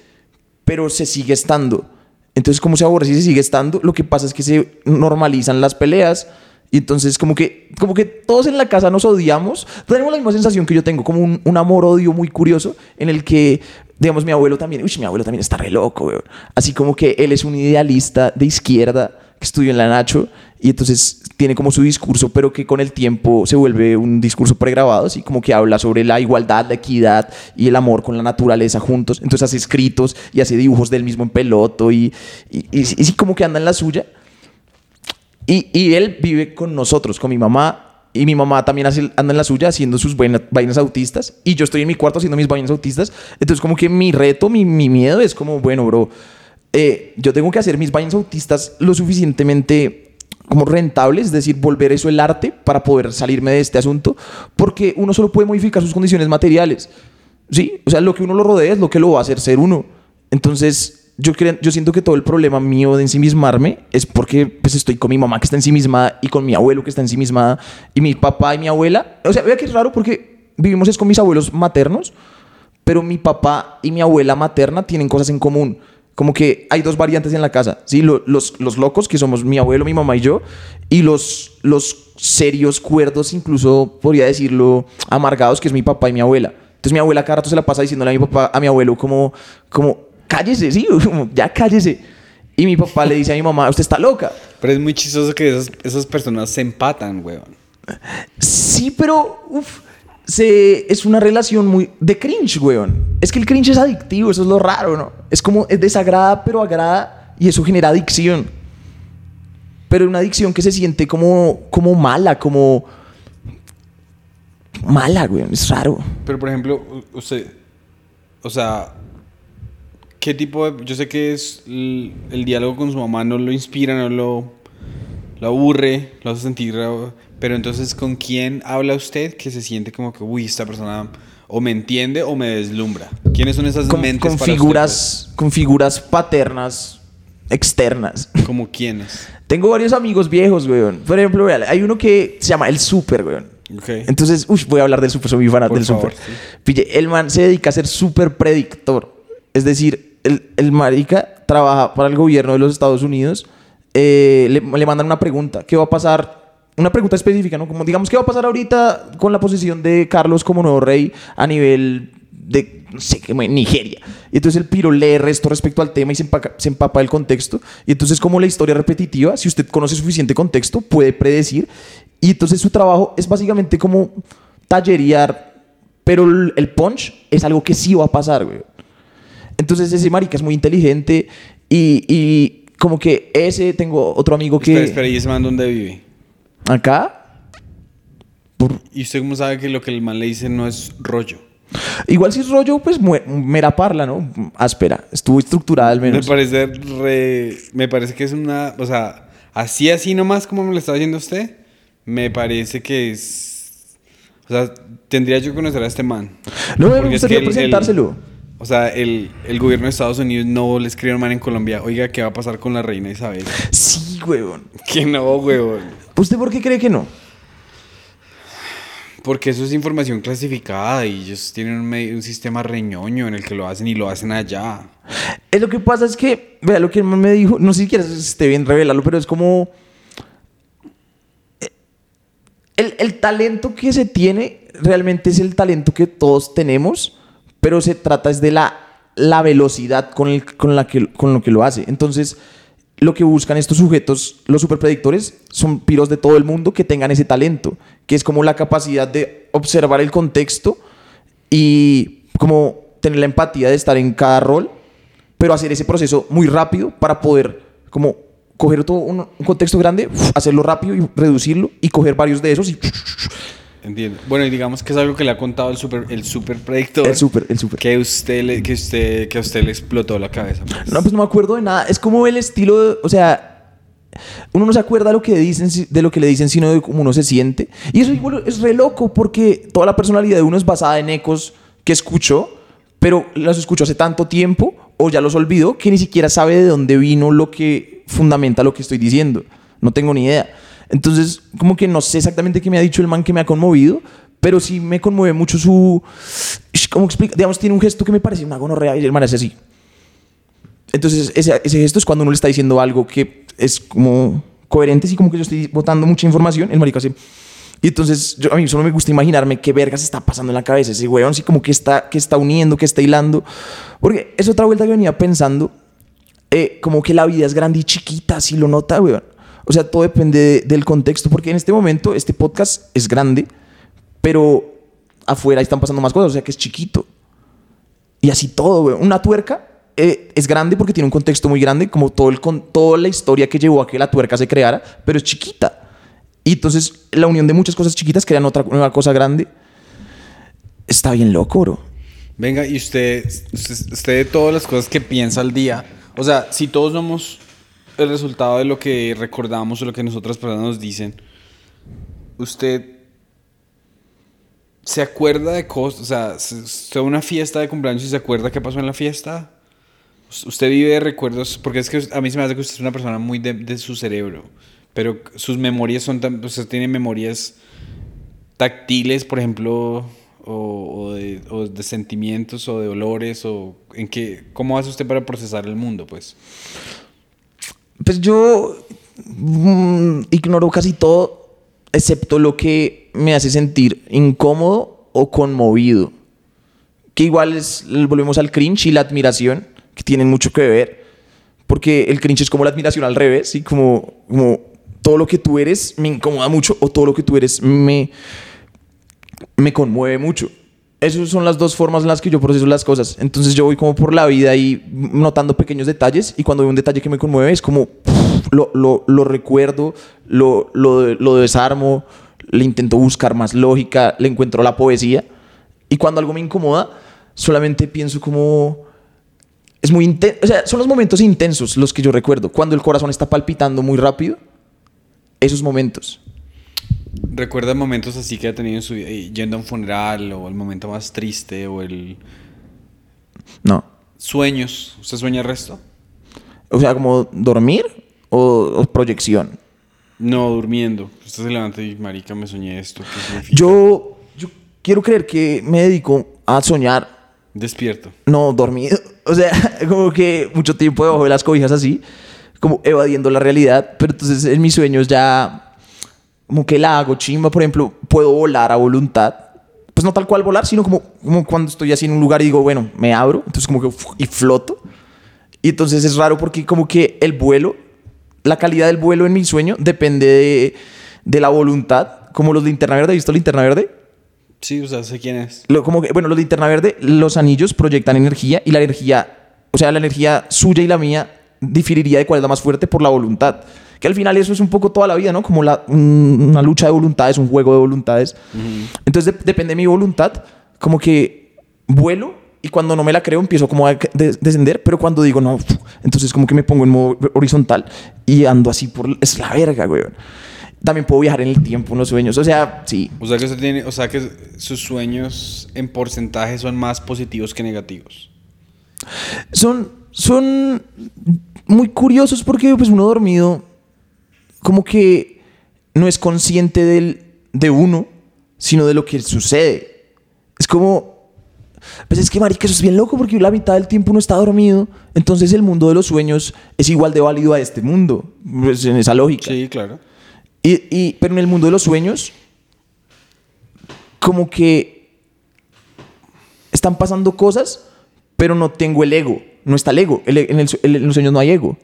[SPEAKER 3] pero se sigue estando. Entonces, como se aborrece y se sigue estando, lo que pasa es que se normalizan las peleas. Y entonces, como que, como que todos en la casa nos odiamos. Tenemos la misma sensación que yo tengo, como un, un amor-odio muy curioso, en el que, digamos, mi abuelo también, uy, mi abuelo también está re loco. Así como que él es un idealista de izquierda que estudió en la Nacho y entonces tiene como su discurso, pero que con el tiempo se vuelve un discurso pregrabado, así como que habla sobre la igualdad, la equidad y el amor con la naturaleza juntos. Entonces hace escritos y hace dibujos del mismo en peloto y, y, y, y sí como que anda en la suya. Y, y él vive con nosotros, con mi mamá. Y mi mamá también hace, anda en la suya haciendo sus vaina- vainas autistas. Y yo estoy en mi cuarto haciendo mis vainas autistas. Entonces, como que mi reto, mi, mi miedo es como, bueno, bro, eh, yo tengo que hacer mis vainas autistas lo suficientemente como rentables, es decir, volver eso el arte para poder salirme de este asunto. Porque uno solo puede modificar sus condiciones materiales. Sí, o sea, lo que uno lo rodea es lo que lo va a hacer ser uno. Entonces, yo, creo, yo siento que todo el problema mío de ensimismarme es porque pues, estoy con mi mamá que está ensimismada y con mi abuelo que está ensimismada y mi papá y mi abuela. O sea, vea que es raro porque vivimos es con mis abuelos maternos, pero mi papá y mi abuela materna tienen cosas en común. Como que hay dos variantes en la casa, ¿sí? Lo- Los, los locos, que somos mi abuelo, mi mamá y yo, y los, los serios, cuerdos, incluso podría decirlo, amargados, que es mi papá y mi abuela. Entonces mi abuela cada rato se la pasa diciéndole a mi papá, a mi abuelo, como, como cállese, sí, como, ya cállese. Y mi papá le dice a mi mamá, usted está loca.
[SPEAKER 2] Pero es muy chistoso que esas, esas personas se empatan, weón.
[SPEAKER 3] Sí, pero uf, se, es una relación muy de cringe, weón. Es que el cringe es adictivo, eso es lo raro, ¿no? Es como, es desagrada, pero agrada y eso genera adicción. Pero una adicción que se siente como, como mala, como... Mala, weón, es raro.
[SPEAKER 2] Pero, por ejemplo, usted, o sea, ¿qué tipo de... Yo sé que es el diálogo con su mamá no lo inspira, no lo, lo aburre, lo hace sentir... Pero entonces, ¿con quién habla usted que se siente como que, uy, esta persona o me entiende o me deslumbra? ¿Quiénes son esas
[SPEAKER 3] Con,
[SPEAKER 2] mentes
[SPEAKER 3] con
[SPEAKER 2] para usted,
[SPEAKER 3] figuras, con figuras paternas externas.
[SPEAKER 2] pues? ¿Como quiénes?
[SPEAKER 3] Tengo varios amigos viejos, weón. Por ejemplo, hay uno que se llama El Super, weón.
[SPEAKER 2] Ok.
[SPEAKER 3] Entonces, uy, voy a hablar del super, soy muy fan
[SPEAKER 2] Por
[SPEAKER 3] del
[SPEAKER 2] favor,
[SPEAKER 3] super.
[SPEAKER 2] sí.
[SPEAKER 3] Pille, el man se dedica a ser súper predictor. Es decir, el, el marica trabaja para el gobierno de los Estados Unidos. Eh, le, mandan una pregunta. ¿Qué va a pasar? Una pregunta específica, ¿no? Como digamos, ¿qué va a pasar ahorita con la posición de Carlos como nuevo rey a nivel de, no sé, Nigeria? Y entonces el piro lee resto respecto al tema y se, empapa del contexto. Y entonces, como la historia repetitiva, si usted conoce suficiente contexto, puede predecir. Y entonces su trabajo es básicamente como tallerear, pero el el punch es algo que sí va a pasar, güey. Entonces ese marica es muy inteligente y como que ese, tengo otro amigo que...
[SPEAKER 2] Espera, espera, ¿y ese man dónde vive?
[SPEAKER 3] Acá, por-
[SPEAKER 2] ¿Y usted cómo sabe que lo que el man le dice no es rollo?
[SPEAKER 3] igual si es rollo, pues mera parla, ¿no? Áspera, estuvo estructurada al
[SPEAKER 2] Me
[SPEAKER 3] menos.
[SPEAKER 2] parece re- me parece que es una, o sea, así así nomás como me lo está diciendo usted, me parece que es o sea, tendría yo que conocer a este man.
[SPEAKER 3] No, me
[SPEAKER 2] es
[SPEAKER 3] gustaría
[SPEAKER 2] que el-
[SPEAKER 3] presentárselo.
[SPEAKER 2] O sea, el, el gobierno de Estados Unidos no le escribe man en Colombia, oiga, ¿qué va a pasar con la reina Isabel?
[SPEAKER 3] Sí, weón.
[SPEAKER 2] Que no, huevón.
[SPEAKER 3] ¿Usted por qué cree que no?
[SPEAKER 2] Porque eso es información clasificada y ellos tienen un, medio- un sistema reñoño en el que lo hacen y lo hacen allá.
[SPEAKER 3] Es lo que pasa es que, vea, lo que me dijo, no sé si quieres esté bien revelarlo, pero es como... eh, El, el talento que se tiene realmente es el talento que todos tenemos, pero se trata es de la, la velocidad con, el, con, la que, con lo que lo hace. Entonces, lo que buscan estos sujetos, los superpredictores, son piros de todo el mundo que tengan ese talento, que es como la capacidad de observar el contexto y como tener la empatía de estar en cada rol, pero hacer ese proceso muy rápido para poder como coger todo un, un contexto grande, hacerlo rápido y reducirlo y coger varios de esos y
[SPEAKER 2] Entiendo. Bueno, y digamos que es algo que le ha contado el super, el super predictor.
[SPEAKER 3] el super, el super.
[SPEAKER 2] Que, usted le, que, usted, que a usted le explotó la cabeza. pues.
[SPEAKER 3] No, pues no me acuerdo de nada. Es como el estilo, de- o sea, uno no se acuerda de lo que dicen, de lo que le dicen, sino de cómo uno se siente. Y eso es re loco porque toda la personalidad de uno es basada en ecos que escuchó, pero los escuchó hace tanto tiempo o ya los olvidó que ni siquiera sabe de dónde vino lo que fundamenta lo que estoy diciendo. No tengo ni idea. Entonces, como que no sé exactamente qué me ha dicho el man que me ha conmovido, pero sí me conmueve mucho su... ¿Cómo explica? Digamos, tiene un gesto que me parece una gonorrea y el man hace así. Entonces, ese, ese gesto es cuando uno le está diciendo algo que es como coherente, así como que yo estoy botando mucha información, el marico hace... Y entonces, yo, a mí solo me gusta imaginarme qué vergas está pasando en la cabeza ese weón, así como que está, que está uniendo, que está hilando. Porque es otra vuelta que venía pensando, eh, como que la vida es grande y chiquita, si lo nota, weón. O sea, todo depende de- del contexto, porque en este momento este podcast es grande, pero afuera están pasando más cosas, o sea que es chiquito. Y así todo, weón. Una tuerca eh, es grande porque tiene un contexto muy grande, como todo el con, toda la historia que llevó a que la tuerca se creara, pero es chiquita. Y entonces la unión de muchas cosas chiquitas crean otra nueva cosa grande. Está bien loco, bro.
[SPEAKER 2] Venga, y usted, usted, usted de todas las cosas que piensa al día, o sea, si todos somos el resultado de lo que recordamos o lo que nosotras personas nos dicen, usted se acuerda de cosas, o sea, se- una fiesta de cumpleaños y se acuerda qué pasó en la fiesta. Us- Usted vive de recuerdos, porque es que a mí se me hace que usted es una persona muy de, de su cerebro, pero sus memorias son tan, usted tiene memorias táctiles, por ejemplo, o, o de, o de sentimientos o de olores, o en qué, ¿cómo hace usted para procesar el mundo, pues?
[SPEAKER 3] Pues yo mm, ignoro casi todo, excepto lo que me hace sentir incómodo o conmovido. Que igual es, volvemos al cringe y la admiración, que tienen mucho que ver. Porque el cringe es como la admiración al revés, y como, como todo lo que tú eres me incomoda mucho, o todo lo que tú eres me, me conmueve mucho. Esas son las dos formas en las que yo proceso las cosas. Entonces yo voy como por la vida y notando pequeños detalles y cuando veo un detalle que me conmueve es como pff, lo, lo, lo recuerdo, lo, lo, desarmo, le intento buscar más lógica, le encuentro la poesía y cuando algo me incomoda solamente pienso como... Es muy intenso, o sea, son los momentos intensos los que yo recuerdo. Cuando el corazón está palpitando muy rápido, esos momentos.
[SPEAKER 2] ¿Recuerda momentos así que ha tenido en su vida, yendo a un funeral, o el momento más triste, o el...
[SPEAKER 3] No.
[SPEAKER 2] Sueños, ¿usted sueña el resto?
[SPEAKER 3] O sea, como dormir o, o proyección.
[SPEAKER 2] No, durmiendo. Usted se levanta y, marica, me soñé esto. ¿Qué significa?
[SPEAKER 3] Yo, yo quiero creer que me dedico a soñar,
[SPEAKER 2] Despierto.
[SPEAKER 3] no dormido. O sea, como que mucho tiempo debajo de las cobijas así, como evadiendo la realidad. Pero entonces en mis sueños ya, como que la hago chimba. Por ejemplo, puedo volar a voluntad. Pues no tal cual volar, sino como, como cuando estoy así en un lugar y digo, bueno, me abro. Entonces como que uf, y floto. Y entonces es raro porque como que el vuelo, la calidad del vuelo en mi sueño depende de, de la voluntad. Como los de linterna verde, ¿has visto linterna verde?
[SPEAKER 2] Sí, o sea, sé quién es.
[SPEAKER 3] Lo- como que, bueno, los de linterna verde, los anillos proyectan energía y la energía, o sea, la energía suya y la mía diferiría de cuál es la más fuerte por la voluntad. Que al final eso es un poco toda la vida, ¿no? Como la, un- una lucha de voluntades, un juego de voluntades. Entonces de- depende de mi voluntad, como que vuelo y cuando no me la creo empiezo como a de- descender, pero cuando digo no, entonces como que me pongo en modo horizontal y ando así por... Es la verga, güey. También puedo viajar en el tiempo, en los sueños. O sea, sí.
[SPEAKER 2] O sea que usted tiene, o sea que sus sueños en porcentaje son más positivos que negativos.
[SPEAKER 3] son, son muy curiosos porque pues uno dormido como que no es consciente del, de uno, sino de lo que sucede. Es como... Pues es que, marica, eso es bien loco porque la mitad del tiempo uno está dormido. Entonces el mundo de los sueños es igual de válido a este mundo. Pues en esa lógica.
[SPEAKER 2] Sí, claro.
[SPEAKER 3] Y, y- pero en el mundo de los sueños, como que están pasando cosas, pero no tengo el ego. No está el ego. El- en, el- en los sueños no hay ego.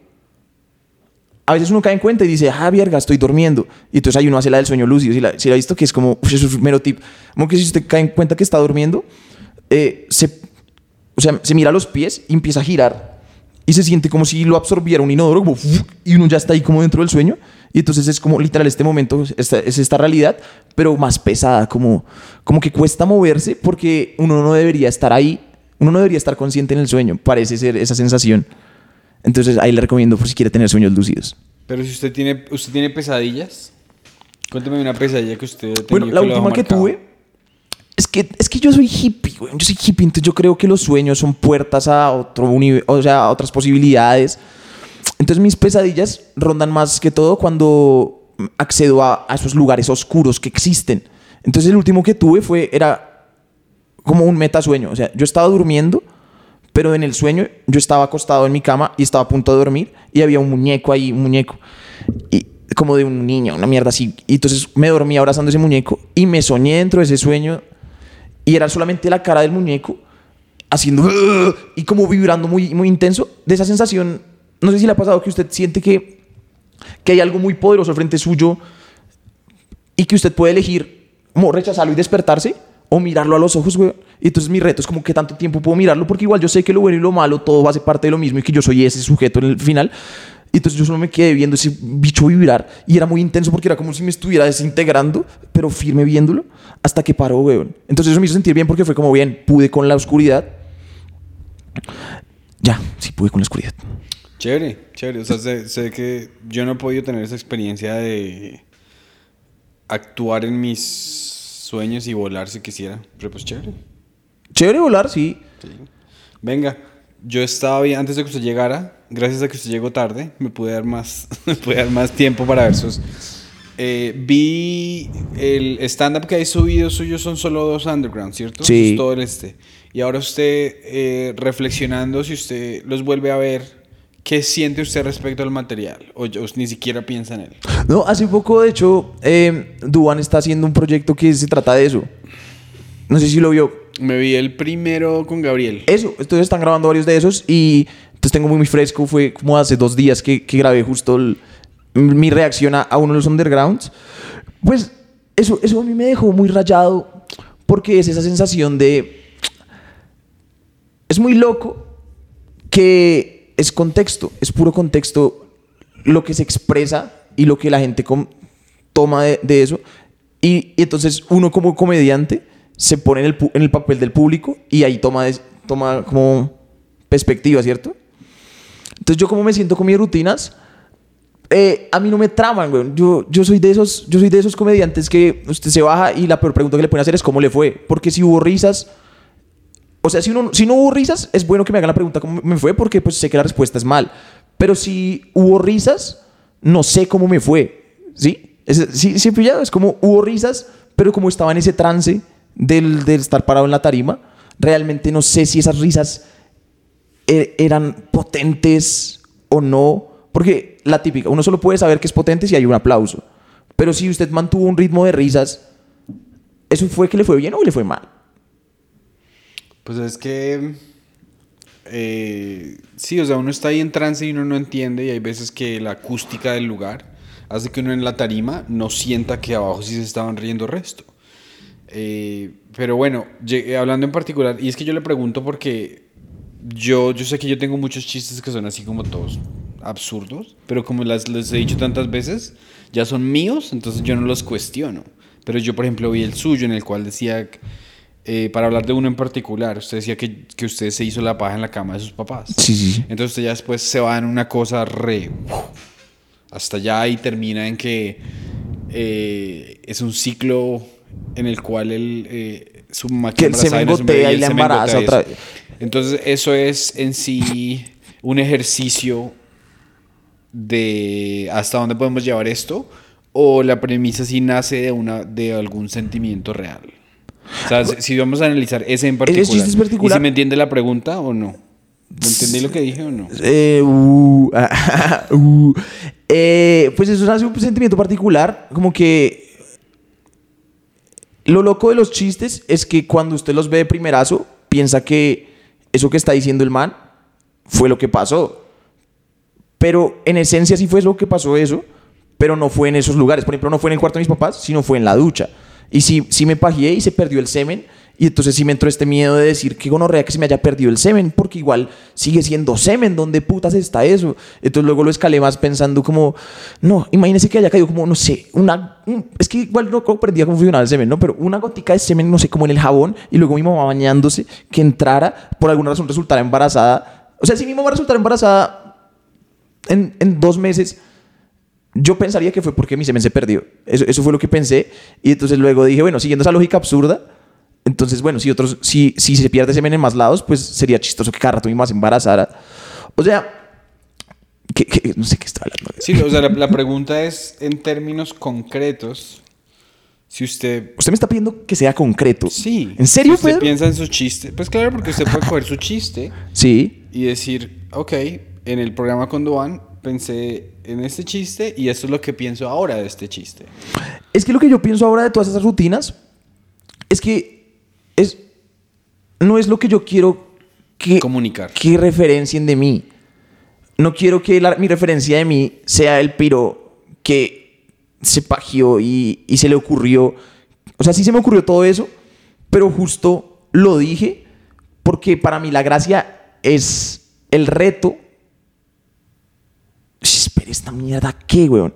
[SPEAKER 3] A veces uno cae en cuenta y dice, ah, verga, estoy durmiendo. Y entonces ahí uno hace la del sueño lúcido. Si la, si la ha visto, que es como, uf, es un mero tip. Como que si usted cae en cuenta que está durmiendo, eh, se, o sea, se mira los pies y empieza a girar. Y se siente como si lo absorbiera un inodoro, como, uf, y uno ya está ahí como dentro del sueño. Y entonces es como literal este momento, esta, es esta realidad, pero más pesada, como, como que cuesta moverse porque uno no debería estar ahí, uno no debería estar consciente en el sueño, parece ser esa sensación. Entonces ahí le recomiendo por si quiere tener sueños lúcidos.
[SPEAKER 2] Pero si usted tiene, usted tiene pesadillas, cuénteme una pesadilla que usted tenía
[SPEAKER 3] Bueno, la
[SPEAKER 2] dejó
[SPEAKER 3] última que tuve es que, es que yo soy hippie, güey. Yo soy hippie, entonces yo creo que los sueños son puertas a otro o sea, a otras posibilidades. Entonces mis pesadillas rondan más que todo cuando accedo a, a esos lugares oscuros que existen. Entonces el último que tuve fue, era como un metasueño. O sea, yo estaba durmiendo, pero en el sueño yo estaba acostado en mi cama y estaba a punto de dormir y había un muñeco ahí, un muñeco. Y como de un niño, una mierda así. Y entonces me dormí abrazando ese muñeco y me soñé dentro de ese sueño y era solamente la cara del muñeco haciendo y como vibrando muy, muy intenso. De esa sensación, no sé si le ha pasado que usted siente que, que hay algo muy poderoso frente suyo y que usted puede elegir como rechazarlo y despertarse o mirarlo a los ojos, güey. Y entonces mi reto es como que tanto tiempo puedo mirarlo porque igual yo sé que lo bueno y lo malo todo ser parte de lo mismo y que yo soy ese sujeto en el final. Y entonces yo solo me quedé viendo ese bicho vibrar y era muy intenso porque era como si me estuviera desintegrando, pero firme viéndolo hasta que paró, weón. Entonces eso me hizo sentir bien porque fue como bien, pude con la oscuridad. Ya, sí pude con la oscuridad.
[SPEAKER 2] Chévere, chévere. O sea, sé, sé que yo no he podido tener esa experiencia de actuar en mis sueños y volar si quisiera. Pero pues chévere.
[SPEAKER 3] Chévere volar, sí.
[SPEAKER 2] Sí. Venga, yo estaba bien antes de que usted llegara. Gracias a que usted llegó tarde, me pude dar más, me pude dar más tiempo para ver sus. Eh, vi el stand-up que hay subido suyo son solo dos underground, ¿cierto?
[SPEAKER 3] Sí.
[SPEAKER 2] Es todo el este. Y ahora usted, eh, reflexionando, si usted los vuelve a ver, ¿qué siente usted respecto al material? O, yo- ni siquiera piensa en él.
[SPEAKER 3] No, hace poco, de hecho, eh, Duan está haciendo un proyecto que se trata de eso. No sé si lo vio.
[SPEAKER 2] Me vi el primero con Gabriel.
[SPEAKER 3] Eso, entonces están grabando varios de esos y entonces tengo muy, muy fresco. Fue como hace dos días que, que grabé justo el- mi reacción a, a uno de los undergrounds. Pues eso, eso a mí me dejó muy rayado porque es esa sensación de... Es muy loco que es contexto, es puro contexto lo que se expresa y lo que la gente toma de, de eso. Y, y entonces uno como comediante se pone en el, en el papel del público y ahí toma, toma como perspectiva, ¿cierto? Entonces yo como me siento con mis rutinas, eh, a mí no me traman, güey. Yo, yo, soy de esos, yo soy de esos comediantes que usted se baja y la peor pregunta que le pueden hacer es cómo le fue. Porque si hubo risas... O sea, si, uno, si no hubo risas, es bueno que me hagan la pregunta cómo me fue porque pues sé que la respuesta es mal. Pero si hubo risas, no sé cómo me fue. ¿Sí? Es, sí, sí, pillado. Es como hubo risas, pero como estaba en ese trance del, del estar parado en la tarima, realmente no sé si esas risas e- eran potentes o no. Porque la típica, uno solo puede saber que es potente si hay un aplauso. Pero si usted mantuvo un ritmo de risas, ¿eso fue que le fue bien o le fue mal?
[SPEAKER 2] Pues es que. eh, sí, o sea, uno está ahí en trance y uno no entiende, y hay veces que la acústica del lugar hace que uno en la tarima no sienta que abajo sí se estaban riendo resto. Eh, pero bueno, llegué- hablando en particular, y es que yo le pregunto porque yo, yo sé que yo tengo muchos chistes que son así como todos absurdos, pero como las, les he dicho tantas veces, ya son míos, entonces yo no los cuestiono. Pero yo, por ejemplo, vi el suyo en el cual decía, eh, para hablar de uno en particular, usted decía que, que usted se hizo la paja en la cama de sus papás.
[SPEAKER 3] Sí, sí.
[SPEAKER 2] Entonces usted ya después se va en una cosa re... Hasta allá y termina en que eh, es un ciclo en el cual el, eh, su máquina
[SPEAKER 3] el semen gotea y la embaraza otra vez.
[SPEAKER 2] Entonces eso es en sí un ejercicio de hasta dónde podemos llevar esto o la premisa sí nace de una de algún sentimiento real. O sea, si si vamos a analizar ese en particular,
[SPEAKER 3] chiste es particular.
[SPEAKER 2] ¿y si me entiende la pregunta o no? ¿Me entendí lo que dije o no?
[SPEAKER 3] Eh, uh, uh. Eh, pues eso es un sentimiento particular, como que lo loco de los chistes es que cuando usted los ve de primerazo, piensa que eso que está diciendo el man fue lo que pasó. Pero en esencia sí fue lo que pasó eso, pero no fue en esos lugares. Por ejemplo, no fue en el cuarto de mis papás, sino fue en la ducha. Y sí, sí me pajeé y se perdió el semen. Y entonces sí me entró este miedo de decir que gonorrea que se me haya perdido el semen, porque igual sigue siendo semen, ¿dónde putas está eso? Entonces luego lo escalé más pensando como, no, imagínese que haya caído como, no sé, una, un- es que igual no comprendía cómo funcionaba el semen, ¿no? Pero una gotica de semen, no sé, como en el jabón, y luego mi mamá bañándose, que entrara, por alguna razón resultara embarazada. O sea, si mi mamá resultara embarazada en, en dos meses, yo pensaría que fue porque mi semen se perdió. Eso, eso fue lo que pensé. Y entonces luego dije, bueno, siguiendo esa lógica absurda, entonces, bueno, si, otros, si, si se pierde semen en más lados, pues sería chistoso que cada rato mi mamá se embarazara. O sea, que, que- no sé qué está hablando.
[SPEAKER 2] Sí, o sea, la, la pregunta es en términos concretos. Si usted.
[SPEAKER 3] Usted me está pidiendo que sea concreto.
[SPEAKER 2] Sí.
[SPEAKER 3] ¿En serio,
[SPEAKER 2] si usted
[SPEAKER 3] Pedro?
[SPEAKER 2] piensa en su chiste. Pues claro, porque usted puede coger su chiste
[SPEAKER 3] Sí.
[SPEAKER 2] y decir, ok, en el programa con Duan pensé en este chiste y esto es lo que pienso ahora de este chiste.
[SPEAKER 3] Es que lo que yo pienso ahora de todas esas rutinas es que es, no es lo que yo quiero que,
[SPEAKER 2] Comunicar.
[SPEAKER 3] que referencien de mí. No quiero que la- mi referencia de mí sea el piro que se pagió y, y se le ocurrió. O sea, sí se me ocurrió todo eso, pero justo lo dije porque para mí la gracia es el reto. Esta mierda, ¿qué, weón?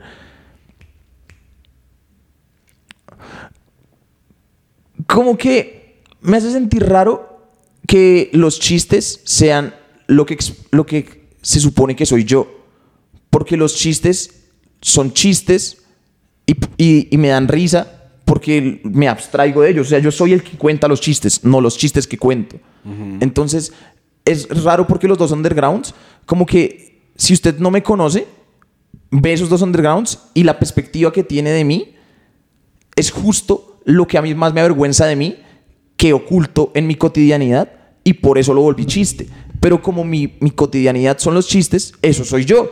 [SPEAKER 3] como que me hace sentir raro que los chistes sean lo que, lo que se supone que soy yo. Porque los chistes son chistes y, y- y me dan risa porque me abstraigo de ellos. O sea, yo soy el que cuenta los chistes, no los chistes que cuento. Entonces, es raro porque los dos undergrounds, como que si usted no me conoce, ve esos dos undergrounds y la perspectiva que tiene de mí es justo lo que a mí más me avergüenza de mí, que oculto en mi cotidianidad y por eso lo volví chiste. Pero como mi, mi cotidianidad son los chistes, eso soy yo.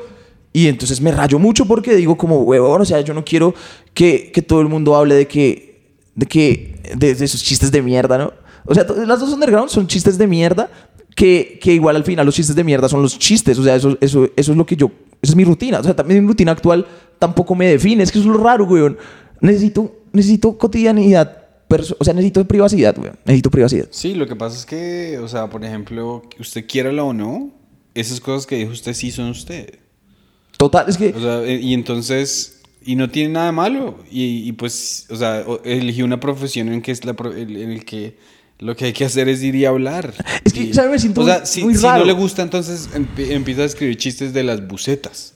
[SPEAKER 3] Y entonces me rayo mucho porque digo como, huevón, o sea, yo no quiero que, que todo el mundo hable de que, de que, de, esos chistes de mierda, ¿no? O sea, las dos underground son chistes de mierda que, que igual al final los chistes de mierda son los chistes. O sea, eso, eso, eso es lo que yo, esa es mi rutina. O sea, también mi rutina actual tampoco me define. Es que eso es lo raro, weón. Necesito, necesito cotidianidad. O sea, necesito privacidad, weón. Necesito privacidad.
[SPEAKER 2] Sí, lo que pasa es que, o sea, por ejemplo, usted quiéralo o no, esas cosas que dijo usted sí son usted.
[SPEAKER 3] Total, es que...
[SPEAKER 2] O sea, eh, y entonces, y no tiene nada malo. Y, y pues, o sea, eligió una profesión en que es la en el que lo que hay que hacer es ir y hablar.
[SPEAKER 3] Es que,
[SPEAKER 2] Y-
[SPEAKER 3] ¿sabe? Me siento
[SPEAKER 2] O sea,
[SPEAKER 3] muy-
[SPEAKER 2] si,
[SPEAKER 3] muy
[SPEAKER 2] si
[SPEAKER 3] raro.
[SPEAKER 2] no le gusta, entonces empie- empieza a escribir chistes de las bucetas.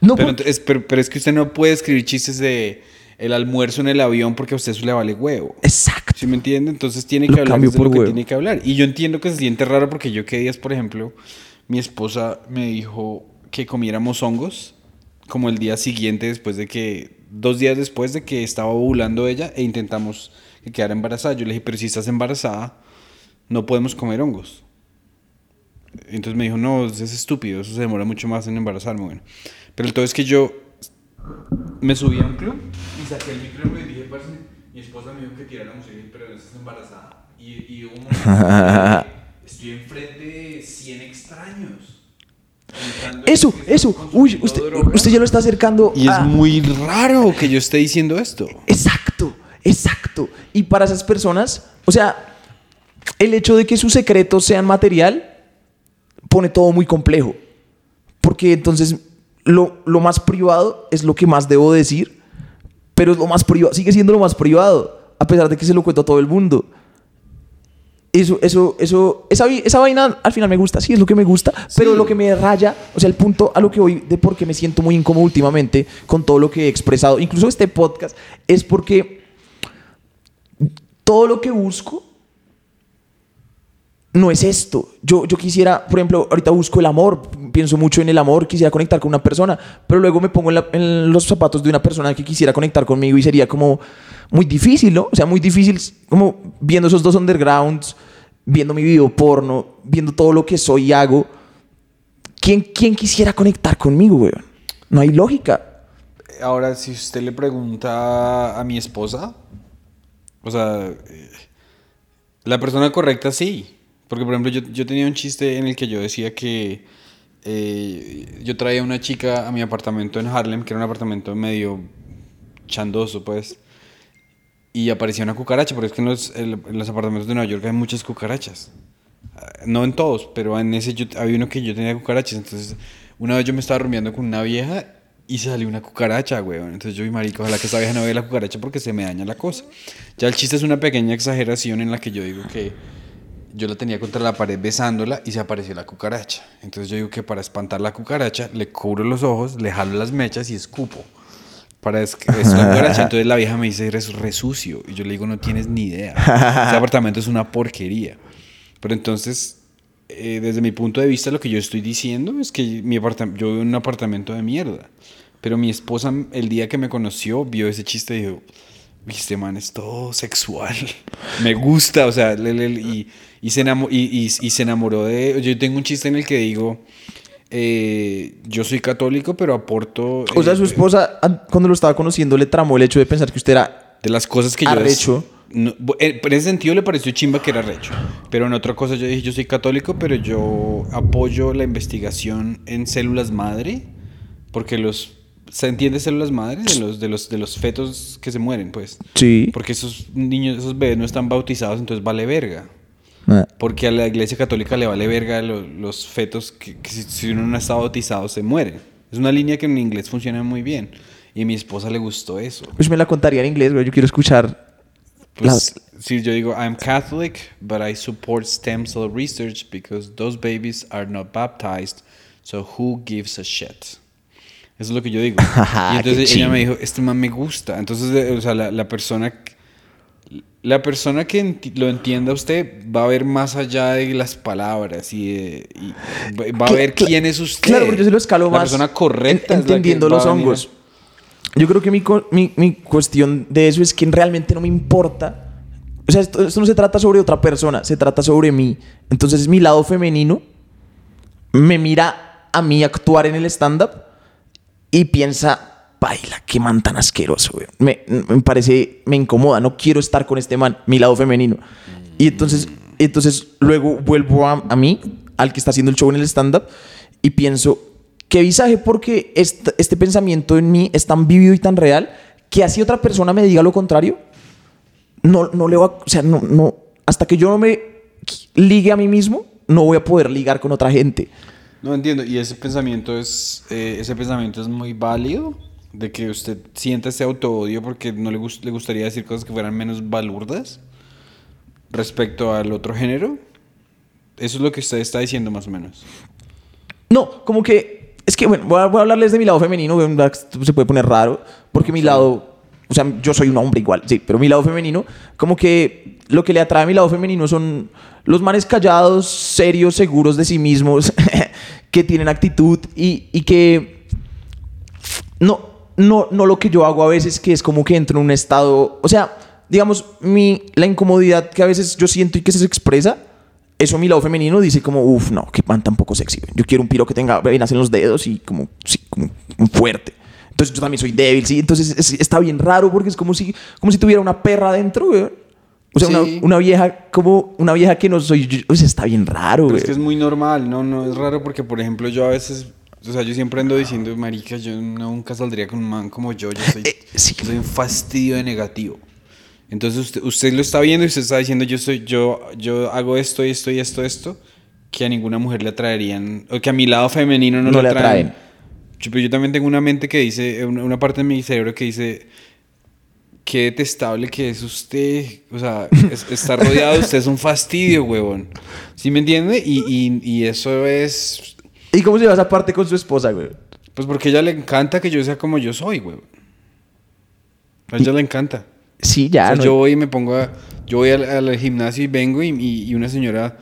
[SPEAKER 3] no,
[SPEAKER 2] pero,
[SPEAKER 3] porque-
[SPEAKER 2] es, pero, pero es que usted no puede escribir chistes de el almuerzo en el avión porque a usted eso le vale huevo.
[SPEAKER 3] Exacto.
[SPEAKER 2] ¿Sí me entiende? Entonces tiene
[SPEAKER 3] Lo
[SPEAKER 2] que hablar
[SPEAKER 3] cambio
[SPEAKER 2] de
[SPEAKER 3] por
[SPEAKER 2] lo que
[SPEAKER 3] huevo.
[SPEAKER 2] tiene que hablar. Y yo entiendo que se siente raro porque yo que días, por ejemplo, mi esposa me dijo que comiéramos hongos como el día siguiente después de que, dos días después de que estaba ovulando ella e intentamos que quedara embarazada. Yo le dije, pero si estás embarazada, no podemos comer hongos. Entonces me dijo, no, es estúpido, eso se demora mucho más en embarazarme. Bueno, pero el todo es que yo me subí a un club y saqué el micrófono y dije, parce, mi esposa me dijo que tirara música, y dije, pero estás embarazada. Y, y hubo un momento en que estoy enfrente de 100 extraños.
[SPEAKER 3] Eso, eso. Uy, usted, usted ya lo está acercando
[SPEAKER 2] Y es
[SPEAKER 3] a-
[SPEAKER 2] muy raro que yo esté diciendo esto.
[SPEAKER 3] Exacto, exacto. Y para esas personas, o sea, el hecho de que sus secretos sean material pone todo muy complejo. Porque entonces lo, lo más privado es lo que más debo decir, pero es lo más privado, sigue siendo lo más privado, a pesar de que se lo cuento a todo el mundo. Eso, eso, eso, esa, esa vaina al final me gusta, sí, es lo que me gusta, pero lo que me raya, o sea, el punto a lo que voy de por qué me siento muy incómodo últimamente con todo lo que he expresado, incluso este podcast, es porque todo lo que busco no es esto. Yo, yo quisiera, por ejemplo, ahorita busco el amor, pienso mucho en el amor, quisiera conectar con una persona, pero luego me pongo en, los zapatos de una persona que quisiera conectar conmigo y sería como muy difícil, ¿no? O sea, muy difícil, como viendo esos dos undergrounds, viendo mi video porno, viendo todo lo que soy y hago. ¿Quién, quién quisiera conectar conmigo, weón? No hay lógica.
[SPEAKER 2] Ahora, si usted le pregunta a mi esposa, o sea, eh, la persona correcta sí. Porque, por ejemplo, yo, yo tenía un chiste en el que yo decía que eh, yo traía una chica a mi apartamento en Harlem, que era un apartamento medio chandoso, pues. Y aparecía una cucaracha, porque es que en los, en los apartamentos de Nueva York hay muchas cucarachas. Ah, No en todos, pero en ese yo, había uno que yo tenía cucarachas. Entonces, una vez yo me estaba rumbeando con una vieja y salió una cucaracha, weón. Entonces yo vi, marico, ojalá que esta vieja no vea la cucaracha porque se me daña la cosa. Ya el chiste es una pequeña exageración en la que yo digo que yo la tenía contra la pared besándola y se apareció la cucaracha. Entonces yo digo que para espantar la cucaracha le cubro los ojos, le jalo las mechas y escupo. Para es, es la cucaracha. Entonces la vieja me dice, eres re sucio. Y yo le digo, no tienes ni idea. Ese apartamento es una porquería. Pero entonces, eh, desde mi punto de vista, lo que yo estoy diciendo es que mi yo vivo en un apartamento de mierda. Pero mi esposa, el día que me conoció, vio ese chiste y dijo, "Uy, este man es todo sexual. me gusta, o sea, le- le- y, y, se enamo- y, y- y se enamoró de... Yo tengo un chiste en el que digo, eh, yo soy católico, pero aporto...
[SPEAKER 3] O sea,
[SPEAKER 2] eh,
[SPEAKER 3] su esposa, an- cuando lo estaba conociendo, le tramó el hecho de pensar que usted era.
[SPEAKER 2] de las cosas que yo...
[SPEAKER 3] Arrecho.
[SPEAKER 2] No, bu- eh, en ese sentido le pareció chimba que era recho. Pero en otra cosa yo dije, yo soy católico, pero yo apoyo la investigación en células madre. Porque los... ¿Se entiende células madre? De los, de, los, de los fetos que se mueren, pues.
[SPEAKER 3] Sí.
[SPEAKER 2] Porque esos niños, esos bebés no están bautizados, entonces vale verga.
[SPEAKER 3] Ah.
[SPEAKER 2] Porque a la iglesia católica le vale verga lo- los fetos que, que si, si uno no está bautizado se mueren. Es una línea que en inglés funciona muy bien. Y a mi esposa le gustó eso.
[SPEAKER 3] Pues me la contaría en inglés, güey. Yo quiero escuchar.
[SPEAKER 2] Pues, si yo digo, I'm Catholic, but I support stem cell research because those babies are not baptized, so who gives a shit? Eso es lo que yo digo. y entonces ella me dijo, este man me gusta. Entonces, o sea, la, la persona... La persona que enti- lo entienda usted va a ver más allá de las palabras y, de- y va- a ver quién es usted.
[SPEAKER 3] Claro, porque yo se lo escalo
[SPEAKER 2] la
[SPEAKER 3] más.
[SPEAKER 2] persona correcta.
[SPEAKER 3] en-
[SPEAKER 2] la
[SPEAKER 3] entendiendo los hongos. Yo creo que mi, mi, mi cuestión de eso es que realmente no me importa. O sea, esto, esto no se trata sobre otra persona, se trata sobre mí. Entonces, mi lado femenino me mira a mí actuar en el stand-up y piensa, baila, qué man tan asqueroso, güey. Me, parece, me incomoda, no quiero estar con este man, mi lado femenino. Y entonces, entonces luego vuelvo a, a mí, al que está haciendo el show en el stand-up, y pienso, qué visaje porque este, este pensamiento en mí es tan vivido y tan real que así otra persona me diga lo contrario, no, no le va, o sea, no, no, hasta que yo no me ligue a mí mismo, no voy a poder ligar con otra gente.
[SPEAKER 2] No entiendo, y ese pensamiento es eh, ese pensamiento es muy válido de que usted sienta ese autoodio porque no le, gus- le gustaría decir cosas que fueran menos balurdas respecto al otro género. Eso es lo que usted está diciendo más o menos.
[SPEAKER 3] No, como que. Es que, bueno, voy a, voy a hablarles de mi lado femenino, se puede poner raro, porque mi lado. O sea, yo soy un hombre igual, sí, pero mi lado femenino, como que lo que le atrae a mi lado femenino son los manes callados, serios, seguros de sí mismos, que tienen actitud y, que. No, no, no lo que yo hago a veces, que es como que entro en un estado. O sea, digamos, mi, la incomodidad que a veces yo siento y que se expresa, eso mi lado femenino dice como, uff, no, que pan tan poco sexy. Yo quiero un piro que tenga venas en los dedos y como, sí, como fuerte. Entonces yo también soy débil, sí. Entonces es- está bien raro porque es como si, como si tuviera una perra adentro, güey. O sea,
[SPEAKER 2] Sí.
[SPEAKER 3] una, una vieja, como una vieja que no soy yo. O sea, está bien raro,
[SPEAKER 2] Pero
[SPEAKER 3] güey.
[SPEAKER 2] es que es muy normal, no, no es raro porque, por ejemplo, yo a veces, o sea, yo siempre ando diciendo, marica, yo nunca saldría con un man como yo, yo soy,
[SPEAKER 3] Eh, sí.
[SPEAKER 2] soy un fastidio de negativo. Entonces usted, usted lo está viendo y usted está diciendo, yo soy, yo, yo hago esto y esto y esto, esto, que a ninguna mujer le atraerían, o que a mi lado femenino no,
[SPEAKER 3] No
[SPEAKER 2] le
[SPEAKER 3] le
[SPEAKER 2] atraen.
[SPEAKER 3] atraen.
[SPEAKER 2] Yo, pero yo también tengo una mente que dice, una, una parte de mi cerebro que dice, qué detestable que es usted. O sea, es- estar rodeado de usted es un fastidio, huevón. ¿Sí me entiende? Y, y, y eso es.
[SPEAKER 3] ¿Y cómo se va esa parte con su esposa, güey?
[SPEAKER 2] Pues porque a ella le encanta que yo sea como yo soy, huevón. A ella le encanta.
[SPEAKER 3] Sí,
[SPEAKER 2] O
[SPEAKER 3] ya.
[SPEAKER 2] sea,
[SPEAKER 3] no-
[SPEAKER 2] yo voy y me pongo a, Yo voy al, al gimnasio y vengo y- y una señora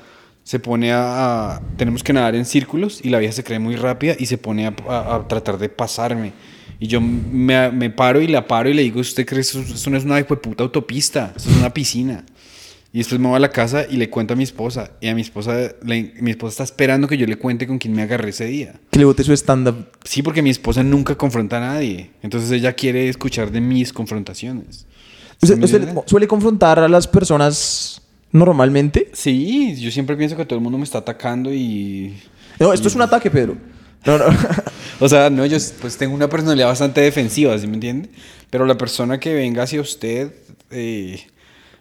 [SPEAKER 2] se pone a, a- Tenemos que nadar en círculos y la vieja se cree muy rápida y se pone a, a- a tratar de pasarme. Y yo me, me paro y la paro y le digo, ¿usted cree eso, eso no es una puta autopista? Eso es una piscina. Y después me voy a la casa y le cuento a mi esposa. Y a mi esposa, le- mi esposa está esperando que yo le cuente con quién me agarré ese día.
[SPEAKER 3] Que le bote su stand-up.
[SPEAKER 2] Sí, porque mi esposa nunca confronta a nadie. Entonces ella quiere escuchar de mis confrontaciones. ¿Sí
[SPEAKER 3] ¿Usted, usted suele confrontar a las personas normalmente?
[SPEAKER 2] Sí, yo siempre pienso que todo el mundo me está atacando y...
[SPEAKER 3] No, esto es un ataque, Pedro. No, no.
[SPEAKER 2] O sea, no, yo pues tengo una personalidad bastante defensiva, ¿sí me entiende? Pero la persona que venga hacia usted, eh,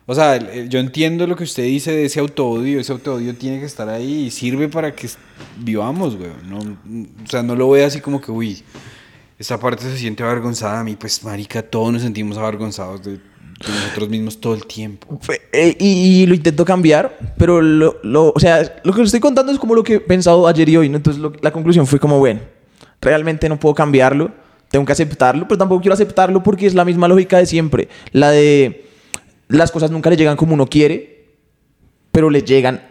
[SPEAKER 2] o sea, yo entiendo lo que usted dice de ese autoodio, ese autoodio tiene que estar ahí y sirve para que vivamos, güey. No, o sea, no lo veo así como que, uy, esa parte se siente avergonzada a mí, pues, marica, todos nos sentimos avergonzados de nosotros mismos todo el tiempo.
[SPEAKER 3] Eh, y, y lo intento cambiar, pero lo, lo- o sea, lo que les estoy contando es como lo que he pensado ayer y hoy, ¿no? Entonces lo- la conclusión fue como, bueno, realmente no puedo cambiarlo, tengo que aceptarlo, pero tampoco quiero aceptarlo porque es la misma lógica de siempre, la de las cosas nunca le llegan como uno quiere, pero le llegan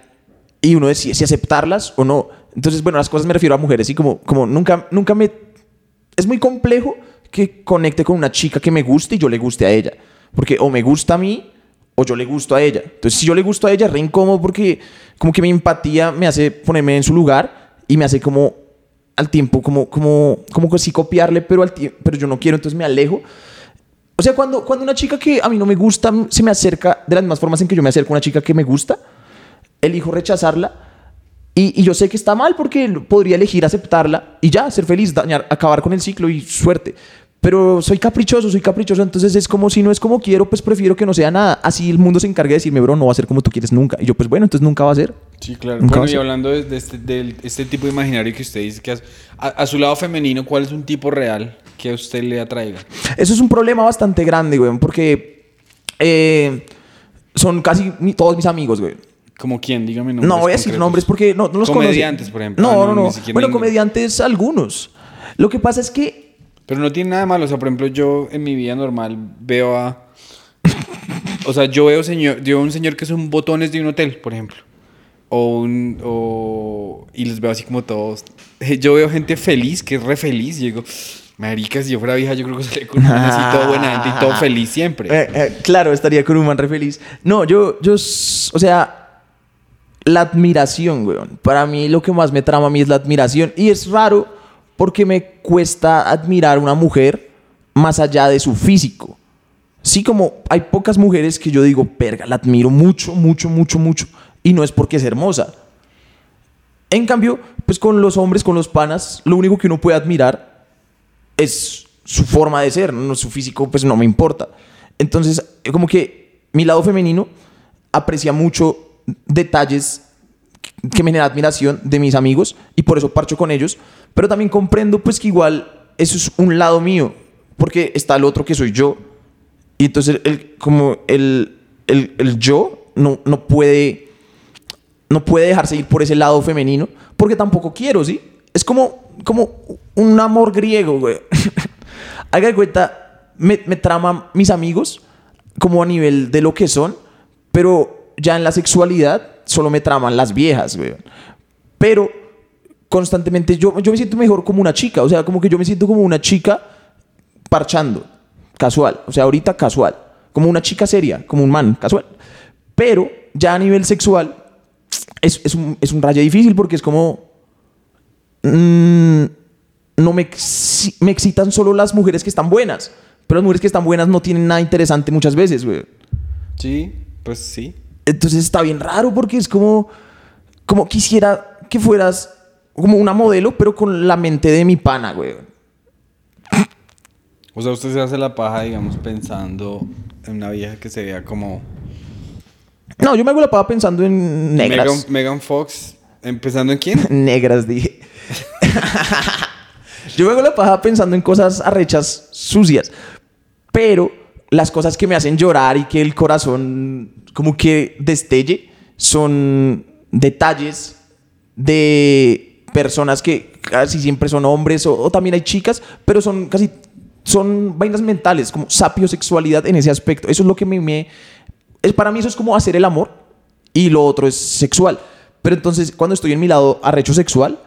[SPEAKER 3] y uno decide si aceptarlas o no. Entonces, bueno, las cosas me refiero a mujeres y como, como nunca, nunca me es muy complejo que conecte con una chica que me guste y yo le guste a ella. Porque o me gusta a mí o yo le gusto a ella. Entonces, si yo le gusto a ella, re incómodo porque como que mi empatía me hace ponerme en su lugar y me hace como al tiempo, como, como, como que sí copiarle, pero, al pero yo no quiero, entonces me alejo. O sea, cuando, cuando una chica que a mí no me gusta se me acerca de las mismas formas en que yo me acerco a una chica que me gusta, elijo rechazarla y, y yo sé que está mal porque podría elegir aceptarla y ya, ser feliz, dañar, acabar con el ciclo y suerte. Pero soy caprichoso, soy caprichoso, entonces es como si no es como quiero, pues prefiero que no sea nada. Así el mundo se encargue de decirme, bro, no va a ser como tú quieres nunca. Y yo, pues bueno, entonces nunca va a ser.
[SPEAKER 2] Sí, claro.
[SPEAKER 3] Nunca
[SPEAKER 2] Bueno, y hablando de, de este, del- este tipo de imaginario que usted dice que a, a- a su lado femenino, ¿cuál es un tipo real que a usted le atraiga?
[SPEAKER 3] Eso es un problema bastante grande, güey, porque eh, son casi todos mis amigos, güey.
[SPEAKER 2] ¿Como quién? Dígame nombres
[SPEAKER 3] No voy a decir
[SPEAKER 2] concretos.
[SPEAKER 3] nombres porque no, no los
[SPEAKER 2] Comediantes,
[SPEAKER 3] conocen.
[SPEAKER 2] por ejemplo.
[SPEAKER 3] No,
[SPEAKER 2] Ah,
[SPEAKER 3] no,
[SPEAKER 2] no,
[SPEAKER 3] no. Bueno, comediantes algunos. Lo que pasa es que
[SPEAKER 2] Pero no tiene nada malo. O sea, por ejemplo, yo en mi vida normal veo a... O sea, yo veo, señor, yo veo un señor que son botones de un hotel, por ejemplo. O un... O, y los veo así como todos... Yo veo gente feliz, que es re feliz. Y digo, marica, si yo fuera vieja, yo creo que sería con un así todo buena gente y todo feliz siempre.
[SPEAKER 3] Eh, eh, claro, estaría con un man re feliz. No, yo, yo, o sea, la admiración, weón. Para mí lo que más me trama a mí es la admiración. Y es raro porque me cuesta admirar una mujer más allá de su físico. Sí, como hay pocas mujeres que yo digo, perga, la admiro mucho, mucho, mucho, mucho. Y no es porque es hermosa. En cambio, pues con los hombres, con los panas, lo único que uno puede admirar es su forma de ser, no su físico, pues no me importa. Entonces, eh, como que mi lado femenino aprecia mucho detalles que me generan admiración de mis amigos y por eso parcho con ellos, pero también comprendo pues que igual eso es un lado mío, porque está el otro que soy yo. Y entonces el, como el, el, el yo no, no puede no puede dejarse ir por ese lado femenino, porque tampoco quiero, ¿sí? Es como, como un amor griego, güey. Haga de cuenta, me, me trama mis amigos como a nivel de lo que son, pero ya en la sexualidad solo me traman las viejas, güey. Pero constantemente yo, yo me siento mejor como una chica, o sea, como que yo me siento como una chica parchando, casual, o sea, ahorita casual, como una chica seria, como un man, casual. Pero ya a nivel sexual es, es un, es un rayo difícil porque es como... mm, no me, me excitan solo las mujeres que están buenas, pero las mujeres que están buenas no tienen nada interesante muchas veces, güey.
[SPEAKER 2] Sí, pues sí.
[SPEAKER 3] Entonces está bien raro porque es como, como quisiera que fueras como una modelo, pero con la mente de mi pana, güey.
[SPEAKER 2] O sea, usted se hace la paja, digamos, pensando en una vieja que se vea como...
[SPEAKER 3] No, yo me hago la paja pensando en negras.
[SPEAKER 2] Megan, Megan Fox, ¿empezando en quién?
[SPEAKER 3] Negras, dije. Yo me hago la paja pensando en cosas arrechas, sucias. Pero las cosas que me hacen llorar y que el corazón como que destelle son detalles de personas que casi siempre son hombres o, o también hay chicas, pero son casi son vainas mentales, como sapiosexualidad en ese aspecto. Eso es lo que me, me es para mí eso es como hacer el amor y lo otro es sexual. Pero entonces cuando estoy en mi lado arrecho sexual,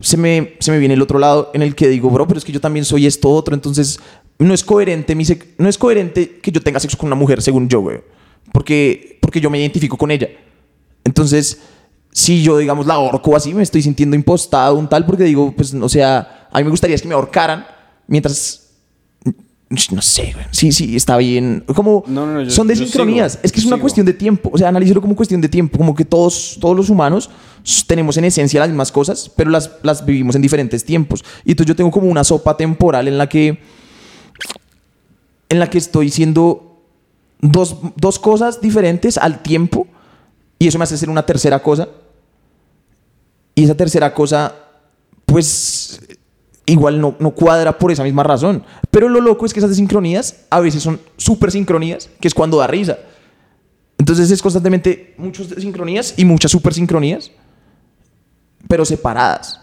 [SPEAKER 3] se me, se me viene el otro lado en el que digo, bro, pero es que yo también soy esto otro, entonces no es coherente, mi no es coherente que yo tenga sexo con una mujer según yo, güey, porque, porque yo me identifico con ella. Entonces, si yo, digamos, la ahorco así, me estoy sintiendo impostado, un tal, porque digo, pues, o sea, a mí me gustaría es que me ahorcaran mientras No sé, güey. Sí, sí, está bien. Como
[SPEAKER 2] No, no, no, yo-
[SPEAKER 3] son desincronías.
[SPEAKER 2] sigo,
[SPEAKER 3] es que es una
[SPEAKER 2] sigo.
[SPEAKER 3] cuestión de tiempo. O sea, analízalo como cuestión de tiempo. Como que todos, todos los humanos tenemos en esencia las mismas cosas, pero las, las vivimos en diferentes tiempos. Y entonces yo tengo como una sopa temporal en la que en la que estoy siendo dos, dos cosas diferentes al tiempo y eso me hace ser una tercera cosa. Y esa tercera cosa, pues, igual no, no cuadra por esa misma razón. Pero lo loco es que esas desincronías a veces son súper sincronías, que es cuando da risa. Entonces es constantemente muchas sincronías y muchas super sincronías, pero separadas.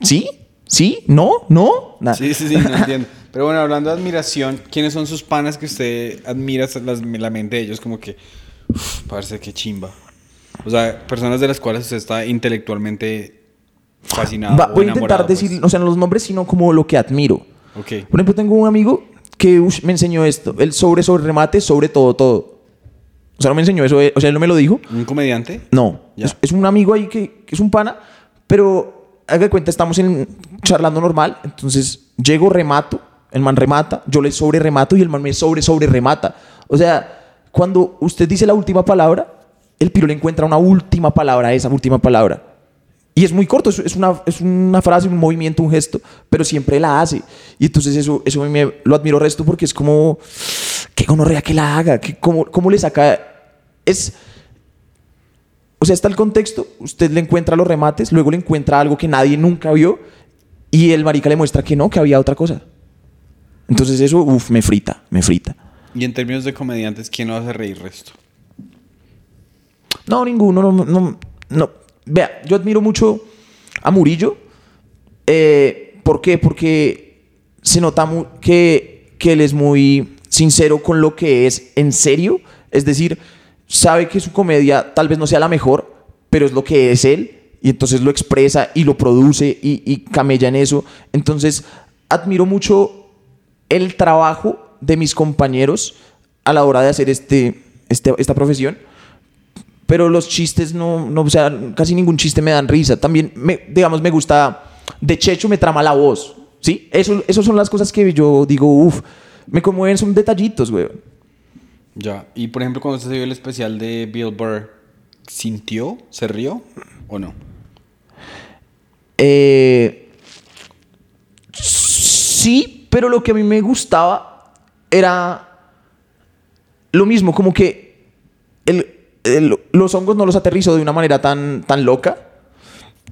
[SPEAKER 3] ¿Sí? ¿Sí? ¿No? ¿No?
[SPEAKER 2] Sí, sí, sí, no entiendo. Pero bueno, hablando de admiración, ¿quiénes son sus panas que usted admira las- la mente de ellos? Como que, parece que chimba. O sea, personas de las cuales usted está intelectualmente fascinado.
[SPEAKER 3] Va,
[SPEAKER 2] o
[SPEAKER 3] voy a intentar
[SPEAKER 2] pues.
[SPEAKER 3] decir, o sea, no los nombres, sino como lo que admiro.
[SPEAKER 2] Ok.
[SPEAKER 3] Por ejemplo, tengo un amigo que ush, me enseñó esto. El sobre, sobre remate, sobre todo, todo. O sea, no me enseñó eso. eh, O sea, él no me lo dijo.
[SPEAKER 2] ¿Un comediante?
[SPEAKER 3] No. Es, es un amigo ahí que, que es un pana, pero haga de cuenta, estamos en, charlando normal. Entonces, llego, remato, el man remata, yo le sobre remato y el man me sobre, sobre remata. O sea, cuando usted dice la última palabra, el piro le encuentra una última palabra esa última palabra. Y es muy corto, es, una, es una frase, un movimiento, un gesto, pero siempre la hace. Y entonces eso, eso me, lo admiro resto porque es como, qué gonorrea que la haga, que, cómo, cómo le saca... Es, o sea, está el contexto, usted le encuentra los remates, luego le encuentra algo que nadie nunca vio y el marica le muestra que no, que había otra cosa. Entonces eso, uff, me frita, me frita.
[SPEAKER 2] Y en términos de comediantes, ¿quién lo hace reír resto?
[SPEAKER 3] No, ninguno, no, no, no. Vea, yo admiro mucho a Murillo. Eh, ¿Por qué? Porque se nota que, que él es muy sincero con lo que es en serio. Es decir, sabe que su comedia tal vez no sea la mejor, pero es lo que es él. Y entonces lo expresa y lo produce y camella en eso. Entonces, admiro mucho el trabajo de mis compañeros a la hora de hacer este, este- esta profesión. Pero los chistes no, no, o sea, casi ningún chiste me dan risa. También, me, digamos, me gusta, de Checho me trama la voz, ¿sí? Eso, eso son las cosas que yo digo, uff, me conmueven, son detallitos, güey.
[SPEAKER 2] Ya. Y por ejemplo, cuando usted se vio el especial de Bill Burr, ¿sintió? ¿Se rió? ¿O no?
[SPEAKER 3] Eh, sí, pero lo que a mí me gustaba era lo mismo, como que el- el- los hongos no los aterrizó de una manera tan, tan loca,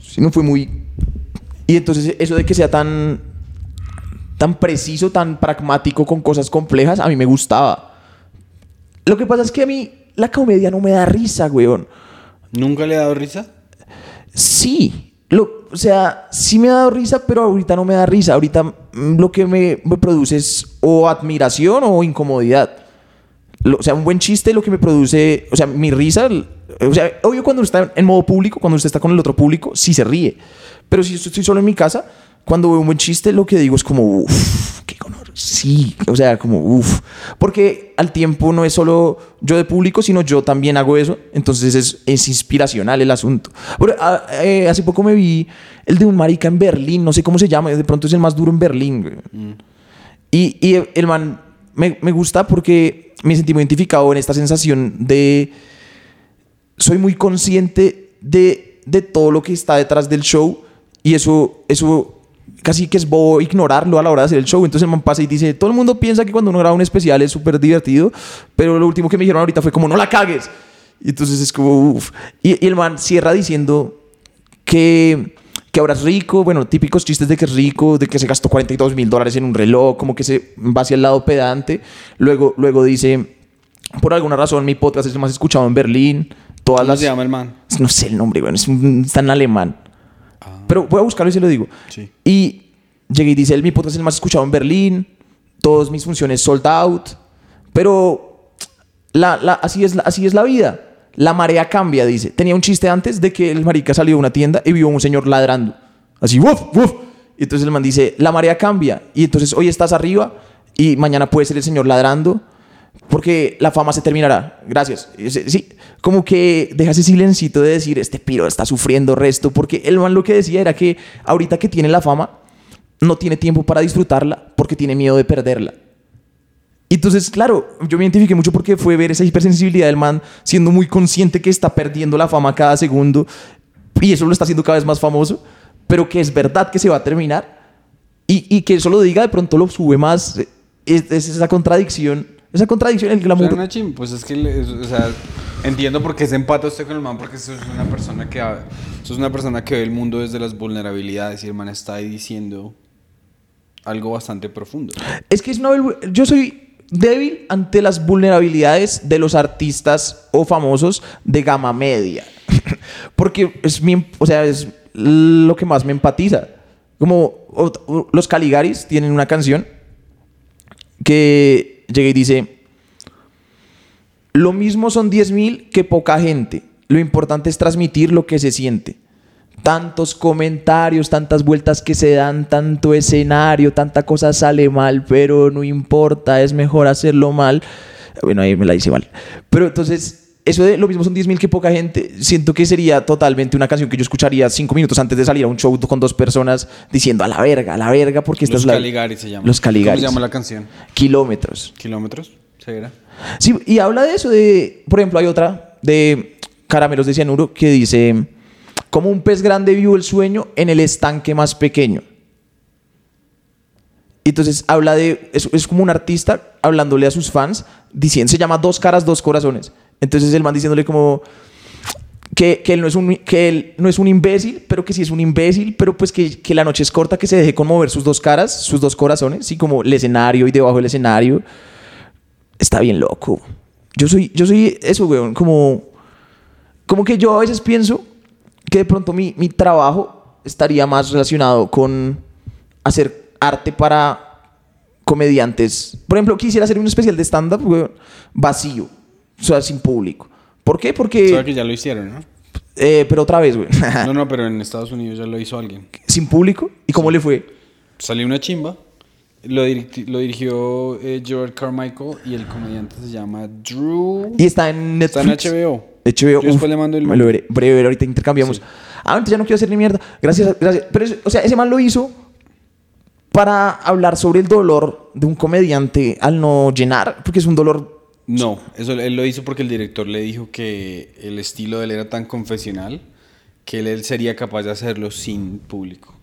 [SPEAKER 3] sino fue muy... Y entonces eso de que sea tan, tan preciso, tan pragmático con cosas complejas, a mí me gustaba. Lo que pasa es que a mí la comedia no me da risa, weón.
[SPEAKER 2] ¿Nunca le ha dado risa?
[SPEAKER 3] Sí, lo, o sea, sí me ha dado risa, pero ahorita no me da risa. Ahorita mm, lo que me, me produce es o admiración o incomodidad. Lo- o sea, un buen chiste lo que me produce, o sea, mi risa, o sea, obvio cuando está en modo público, cuando usted está con el otro público, sí se ríe. Pero si estoy solo en mi casa, cuando veo un buen chiste, lo que digo es como, uff, qué honor. Sí, o sea, como, uff. Porque al tiempo no es solo yo de público, sino yo también hago eso. Entonces es, es inspiracional el asunto. Pero, ah, eh, hace poco me vi el de un marica en Berlín, no sé cómo se llama, de pronto es el más duro en Berlín. güey. Y, y el man me, me gusta porque me sentí muy identificado en esta sensación de... Soy muy consciente de, de todo lo que está detrás del show y eso, eso casi que es bobo ignorarlo a la hora de hacer el show. Entonces el man pasa y dice, todo el mundo piensa que cuando uno graba un especial es súper divertido, pero lo último que me dijeron ahorita fue como, no la cagues. Y entonces es como, uff. Y, y el man cierra diciendo que, que ahora es rico, bueno, típicos chistes de que es rico, de que se gastó 42 mil dólares en un reloj, como que se va hacia el lado pedante. Luego, luego dice, por alguna razón mi podcast es el más escuchado en Berlín. Todas
[SPEAKER 2] ¿Cómo
[SPEAKER 3] las...
[SPEAKER 2] se llama el man?
[SPEAKER 3] No sé el nombre, bueno, es un- está en alemán. Pero voy a buscarlo y se lo digo.
[SPEAKER 2] Sí.
[SPEAKER 3] Y llegué y dice, él, mi podcast es el más escuchado en Berlín, todas mis funciones sold out, pero la, la- así, es, la- así es la vida. La marea cambia, dice. Tenía un chiste antes de que el marica salió de una tienda y vio a un señor ladrando. Así, ¡wuf, wuf! Y entonces el man dice, la marea cambia. Y entonces hoy estás arriba y mañana puede ser el señor ladrando porque la fama se terminará. Gracias. Sí, como que deja ese silencito de decir, este piro está sufriendo resto, porque el man lo que decía era que ahorita que tiene la fama, no tiene tiempo para disfrutarla porque tiene miedo de perderla. Y entonces, claro, yo me identifiqué mucho porque fue ver esa hipersensibilidad del man siendo muy consciente que está perdiendo la fama cada segundo y eso lo está haciendo cada vez más famoso, pero que es verdad que se va a terminar y, y que eso lo diga de pronto lo sube más. Es esa contradicción, esa contradicción, el glamour.
[SPEAKER 2] Pero, Nachim, pues es que, o sea, entiendo por qué se empata usted con el man, porque eso es una persona que, es una persona que ve el mundo desde las vulnerabilidades y el man está ahí diciendo algo bastante profundo.
[SPEAKER 3] Es que es una yo soy débil ante las vulnerabilidades de los artistas o famosos de gama media. Porque es mi, o sea, es lo que más me empatiza. Como o- o- los Caligaris tienen una canción que llega y dice, lo mismo son 10.000 que poca gente. Lo importante es transmitir lo que se siente. Tantos comentarios, tantas vueltas que se dan, tanto escenario, tanta cosa sale mal, pero no importa, es mejor hacerlo mal. Bueno, ahí me la hice mal. Pero entonces, eso de lo mismo son 10.000 que poca gente, siento que sería totalmente una canción que yo escucharía cinco minutos antes de salir a un show con dos personas diciendo a la verga, a la verga, porque esta
[SPEAKER 2] Los
[SPEAKER 3] es la...
[SPEAKER 2] Caligaris se llama.
[SPEAKER 3] Los Caligaris.
[SPEAKER 2] ¿Cómo se llama la canción?
[SPEAKER 3] Kilómetros.
[SPEAKER 2] ¿Kilómetros? ¿Segura?
[SPEAKER 3] Sí, y habla de eso, de, por ejemplo, hay otra de Caramelos de Cianuro que dice, como un pez grande vivo el sueño en el estanque más pequeño. Y Entonces habla de, es, es como un artista hablándole a sus fans, diciendo, se llama Dos caras, dos corazones. Entonces el man diciéndole como que, que él no es un, que él no es un imbécil, pero que sí es un imbécil, pero pues que, que la noche es corta, que se deje conmover sus dos caras, sus dos corazones, sí, como el escenario y debajo del escenario está bien loco. Yo soy, yo soy eso, weón, como, como que yo a veces pienso que de pronto mi, mi trabajo estaría más relacionado con hacer arte para comediantes. Por ejemplo, quisiera hacer un especial de stand-up, weón, vacío, o sea, sin público. ¿Por qué? Porque...
[SPEAKER 2] Sabe que ya lo hicieron, ¿no?
[SPEAKER 3] eh, pero otra vez, weón.
[SPEAKER 2] No, no, pero en Estados Unidos ya lo hizo alguien.
[SPEAKER 3] sin público. ¿Y cómo le fue?
[SPEAKER 2] Salió una chimba. Lo, dirigi- lo dirigió eh, George Carmichael y el comediante se llama Drew.
[SPEAKER 3] Y está en
[SPEAKER 2] Está
[SPEAKER 3] Netflix.
[SPEAKER 2] en HBO.
[SPEAKER 3] HBO.
[SPEAKER 2] Yo después
[SPEAKER 3] uf,
[SPEAKER 2] le mando el
[SPEAKER 3] Me lo veré. Breve, ahorita intercambiamos. Ah, entonces ya no quiero hacer ni mierda. Gracias, gracias. Pero, o sea, ese man lo hizo para hablar sobre el dolor de un comediante al no llenar, porque es un dolor.
[SPEAKER 2] No, eso él lo hizo porque el director le dijo que el estilo de él era tan confesional que él, él sería capaz de hacerlo sin público.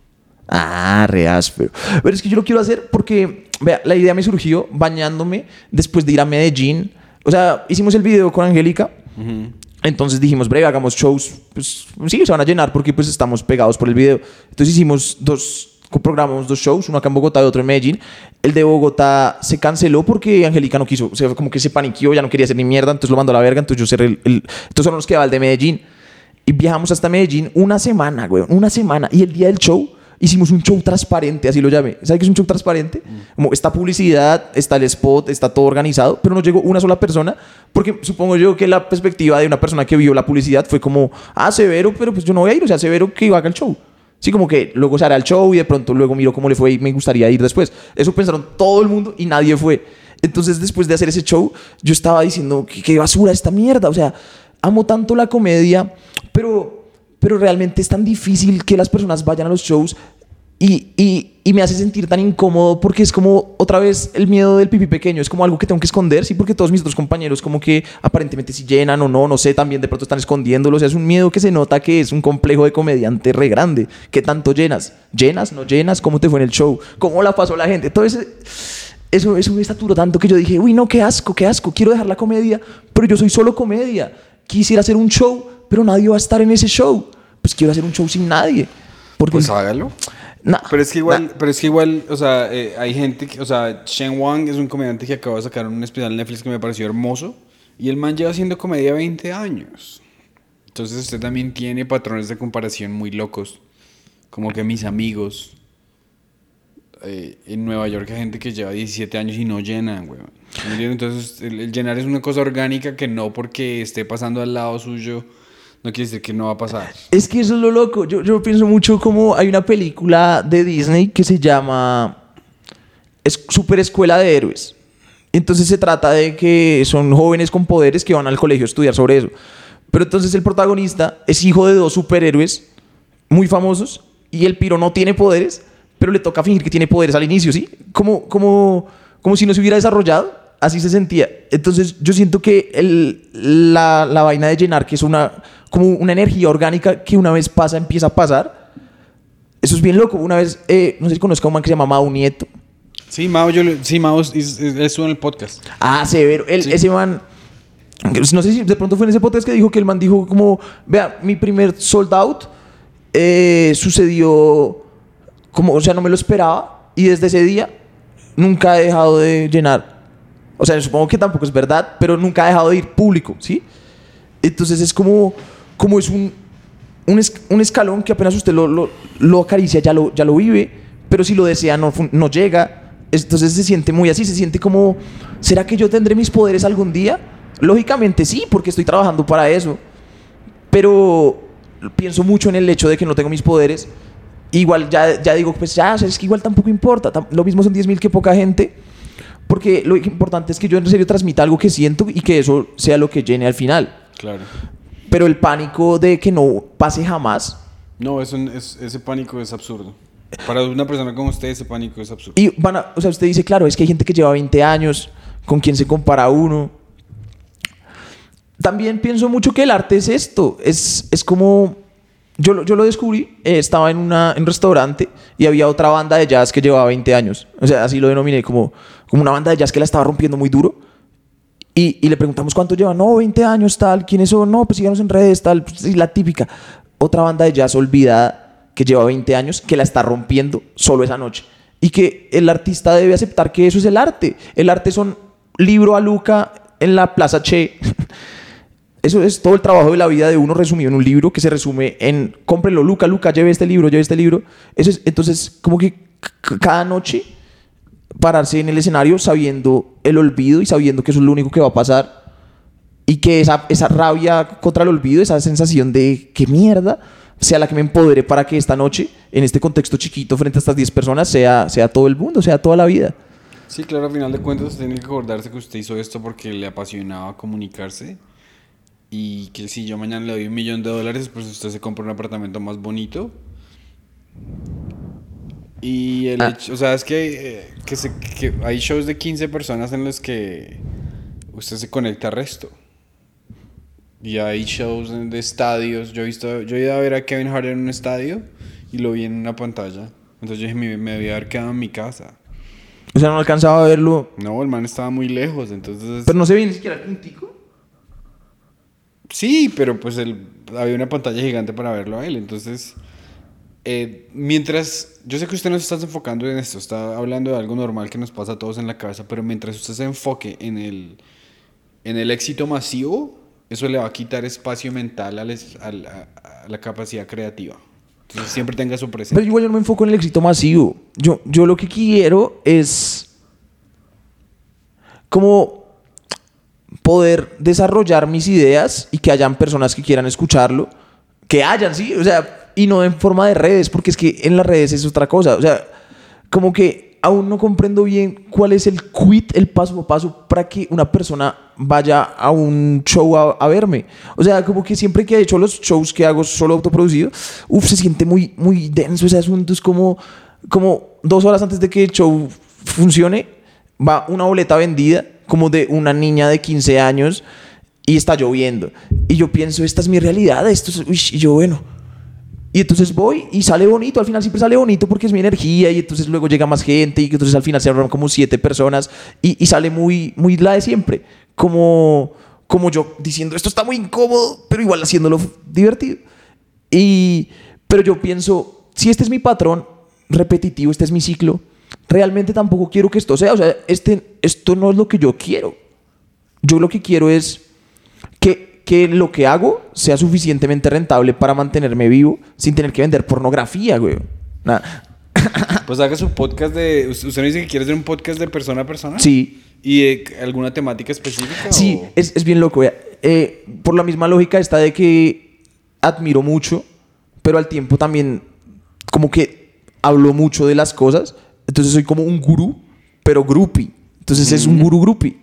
[SPEAKER 3] Ah, re áspero. Pero es que yo lo quiero hacer porque, vea, la idea me surgió bañándome después de ir a Medellín. O sea, hicimos el video con Angélica. Entonces dijimos, breve, hagamos shows. Pues sí, se van a llenar porque pues estamos pegados por el video. Entonces hicimos dos, programamos dos shows, uno acá en Bogotá y otro en Medellín. El de Bogotá se canceló porque Angélica no quiso. O sea, como que se paniqueó, ya no quería hacer ni mierda, entonces lo mandó a la verga. Entonces yo cerré el... el- entonces solo nos quedaba el de Medellín. Y viajamos hasta Medellín una semana, güey. Una semana. Y el día del show hicimos un show transparente, así lo llamé. ¿Sabes qué es un show transparente? Como está publicidad, está el spot, está todo organizado, pero no llegó una sola persona, porque supongo yo que la perspectiva de una persona que vio la publicidad fue como, ah, severo, pero pues yo no voy a ir, o sea, severo que haga el show. Sí, como que luego se hará el show y de pronto luego miro cómo le fue y me gustaría ir después. Eso pensaron todo el mundo y nadie fue. Entonces, después de hacer ese show, yo estaba diciendo, qué, qué basura esta mierda. O sea, amo tanto la comedia, pero pero realmente es tan difícil que las personas vayan a los shows y, y, y me hace sentir tan incómodo porque es como otra vez el miedo del pipí pequeño, es como algo que tengo que esconder, sí, porque todos mis otros compañeros como que aparentemente si llenan o no, no sé, también de pronto están escondiéndolo, o sea, es un miedo que se nota que es un complejo de comediante re grande, ¿qué tanto llenas? ¿Llenas? ¿No llenas? ¿Cómo te fue en el show? ¿Cómo la pasó la gente? Todo ese... Eso, eso me saturó tanto que yo dije, uy, no, qué asco, qué asco, quiero dejar la comedia, pero yo soy solo comedia. Quisiera hacer un show, pero nadie va a estar en ese show. Pues quiero hacer un show sin nadie. Porque,
[SPEAKER 2] Pues hágalo.
[SPEAKER 3] Nah,
[SPEAKER 2] Pero es que igual,
[SPEAKER 3] nah.
[SPEAKER 2] pero es que igual, o sea, eh, hay gente, que, o sea, Shen Wang es un comediante que acaba de sacar un especial en Netflix que me pareció hermoso y el man lleva haciendo comedia 20 años. Entonces usted también tiene patrones de comparación muy locos, como que mis amigos eh, en Nueva York hay gente que lleva 17 años y no llenan, güey. Entonces el, el llenar es una cosa orgánica que no porque esté pasando al lado suyo no quiere decir que no va a pasar.
[SPEAKER 3] Es que eso es lo loco. Yo, yo pienso mucho como hay una película de Disney que se llama es Super Escuela de Héroes. Entonces se trata de que son jóvenes con poderes que van al colegio a estudiar sobre eso. Pero entonces el protagonista es hijo de dos superhéroes muy famosos y el piro no tiene poderes, pero le toca fingir que tiene poderes al inicio, ¿sí? Como, como, como si no se hubiera desarrollado. así se sentía. Entonces yo siento que el, la, la vaina de llenar, que es una, como una energía orgánica que una vez pasa, empieza a pasar. Eso es bien loco. Una vez, eh, no sé si conozco a un man que se llama Mau Nieto.
[SPEAKER 2] Sí, Mao, yo, sí, Mao es- es- es- estuvo en el podcast.
[SPEAKER 3] Ah, severo. Él-
[SPEAKER 2] Sí.
[SPEAKER 3] Ese man. No sé si de pronto fue en ese podcast que dijo que el man dijo como, vea, mi primer sold out eh, sucedió como, o sea, no me lo esperaba y desde ese día nunca he dejado de llenar. O sea, supongo que tampoco es verdad, pero nunca ha dejado de ir público, ¿sí? Entonces es como, como es un, un, es- un escalón que apenas usted lo, lo, acaricia, ya lo, ya lo vive, pero si lo desea no, no llega. Entonces se siente muy así, se siente como, ¿será que yo tendré mis poderes algún día? Lógicamente sí, porque estoy trabajando para eso. Pero pienso mucho en el hecho de que no tengo mis poderes. Igual ya, ya digo, pues ya, es que igual tampoco importa. Lo mismo son 10.000 que poca gente. Porque lo importante es que yo en serio transmita algo que siento y que eso sea lo que llene al final.
[SPEAKER 2] Claro.
[SPEAKER 3] Pero el pánico de que no pase jamás.
[SPEAKER 2] No, es un- es- ese pánico es absurdo. Para una persona como usted, ese pánico es absurdo.
[SPEAKER 3] Y van a, o sea, usted dice, claro, es que hay gente que lleva 20 años, con quien se compara uno. También pienso mucho que el arte es esto, es, es como, yo, yo lo descubrí, eh, estaba en, una, en un restaurante y había otra banda de jazz que llevaba 20 años, o sea, así lo denominé, como, como una banda de jazz que la estaba rompiendo muy duro. Y, y le preguntamos cuánto llevan, no, 20 años, tal, quiénes son, no, pues síganos en redes, tal, pues, sí, la típica. Otra banda de jazz olvidada que lleva 20 años, que la está rompiendo solo esa noche. Y que el artista debe aceptar que eso es el arte. El arte son libro a Luca en la Plaza Che. Eso es todo el trabajo de la vida de uno resumido en un libro que se resume en cómprelo, Luca, Luca, lleve este libro, lleve este libro. Eso es, entonces, como que cada noche pararse en el escenario sabiendo el olvido y sabiendo que eso es lo único que va a pasar y que esa, esa rabia contra el olvido, esa sensación de qué mierda, sea la que me empodere para que esta noche, en este contexto chiquito, frente a estas 10 personas, sea, sea todo el mundo, sea toda la vida.
[SPEAKER 2] Sí, claro, al final de cuentas tiene que acordarse que usted hizo esto porque le apasionaba comunicarse y que si yo mañana le doy un millón de dólares, pues usted se compra un apartamento más bonito. Y el
[SPEAKER 3] Ah.
[SPEAKER 2] hecho, o sea, es que, eh, que, se- que hay shows de 15 personas en los que usted se conecta al resto. Y hay shows de estadios. Yo he visto, yo he ido a ver a Kevin Hart en un estadio y lo vi en una pantalla. Entonces yo dije, me, me debía haber quedado en mi casa.
[SPEAKER 3] O sea, no alcanzaba a verlo,
[SPEAKER 2] No, el man estaba muy lejos, entonces...
[SPEAKER 3] pero no se ve ni siquiera el puntico.
[SPEAKER 2] Sí, pero pues el, había una pantalla gigante para verlo a él, entonces... eh, mientras... Yo sé que usted no se está enfocando en esto, está hablando de algo normal que nos pasa a todos en la cabeza, pero mientras usted se enfoque en el, en el éxito masivo, eso le va a quitar espacio mental a, la capacidad creativa. Entonces siempre tenga su
[SPEAKER 3] Pero
[SPEAKER 2] presente.
[SPEAKER 3] igual yo no me enfoco en el éxito masivo. Yo, yo lo que quiero es como poder desarrollar mis ideas y que hayan personas que quieran escucharlo. Que hayan, sí, o sea, y no en forma de redes, porque es que en las redes es otra cosa. O sea, como que aún no comprendo bien cuál es el quit, el paso a paso para que una persona vaya a un show a, a verme. O sea, como que siempre que he hecho los shows que hago solo autoproducido, uff, se siente muy, muy denso ese asunto. Es como, como dos horas antes de que el show funcione, va una boleta vendida, como de una niña de 15 años, y está lloviendo. Y yo pienso, esta es mi realidad, esto es, uy, y yo, bueno, y entonces voy y sale bonito, al final siempre sale bonito porque es mi energía y entonces luego llega más gente y entonces al final se ahorran como siete personas y, y sale muy, muy la de siempre, como, como yo diciendo esto está muy incómodo, pero igual haciéndolo divertido. Y, pero yo pienso, si este es mi patrón repetitivo, este es mi ciclo, realmente tampoco quiero que esto sea, o sea, este, esto no es lo que yo quiero. Yo lo que quiero es que, que lo que hago sea suficientemente rentable para mantenerme vivo sin tener que vender pornografía, güey. Nada.
[SPEAKER 2] Pues haga su podcast de... ¿Usted me dice que quiere hacer un podcast de persona a persona?
[SPEAKER 3] Sí,
[SPEAKER 2] ¿Y de alguna temática específica?
[SPEAKER 3] sí,
[SPEAKER 2] o-
[SPEAKER 3] es, es bien loco. Eh, por la misma lógica está de que admiro mucho, pero al tiempo también como que hablo mucho de las cosas. Entonces soy como un gurú, pero groupie. Entonces es un gurú groupie.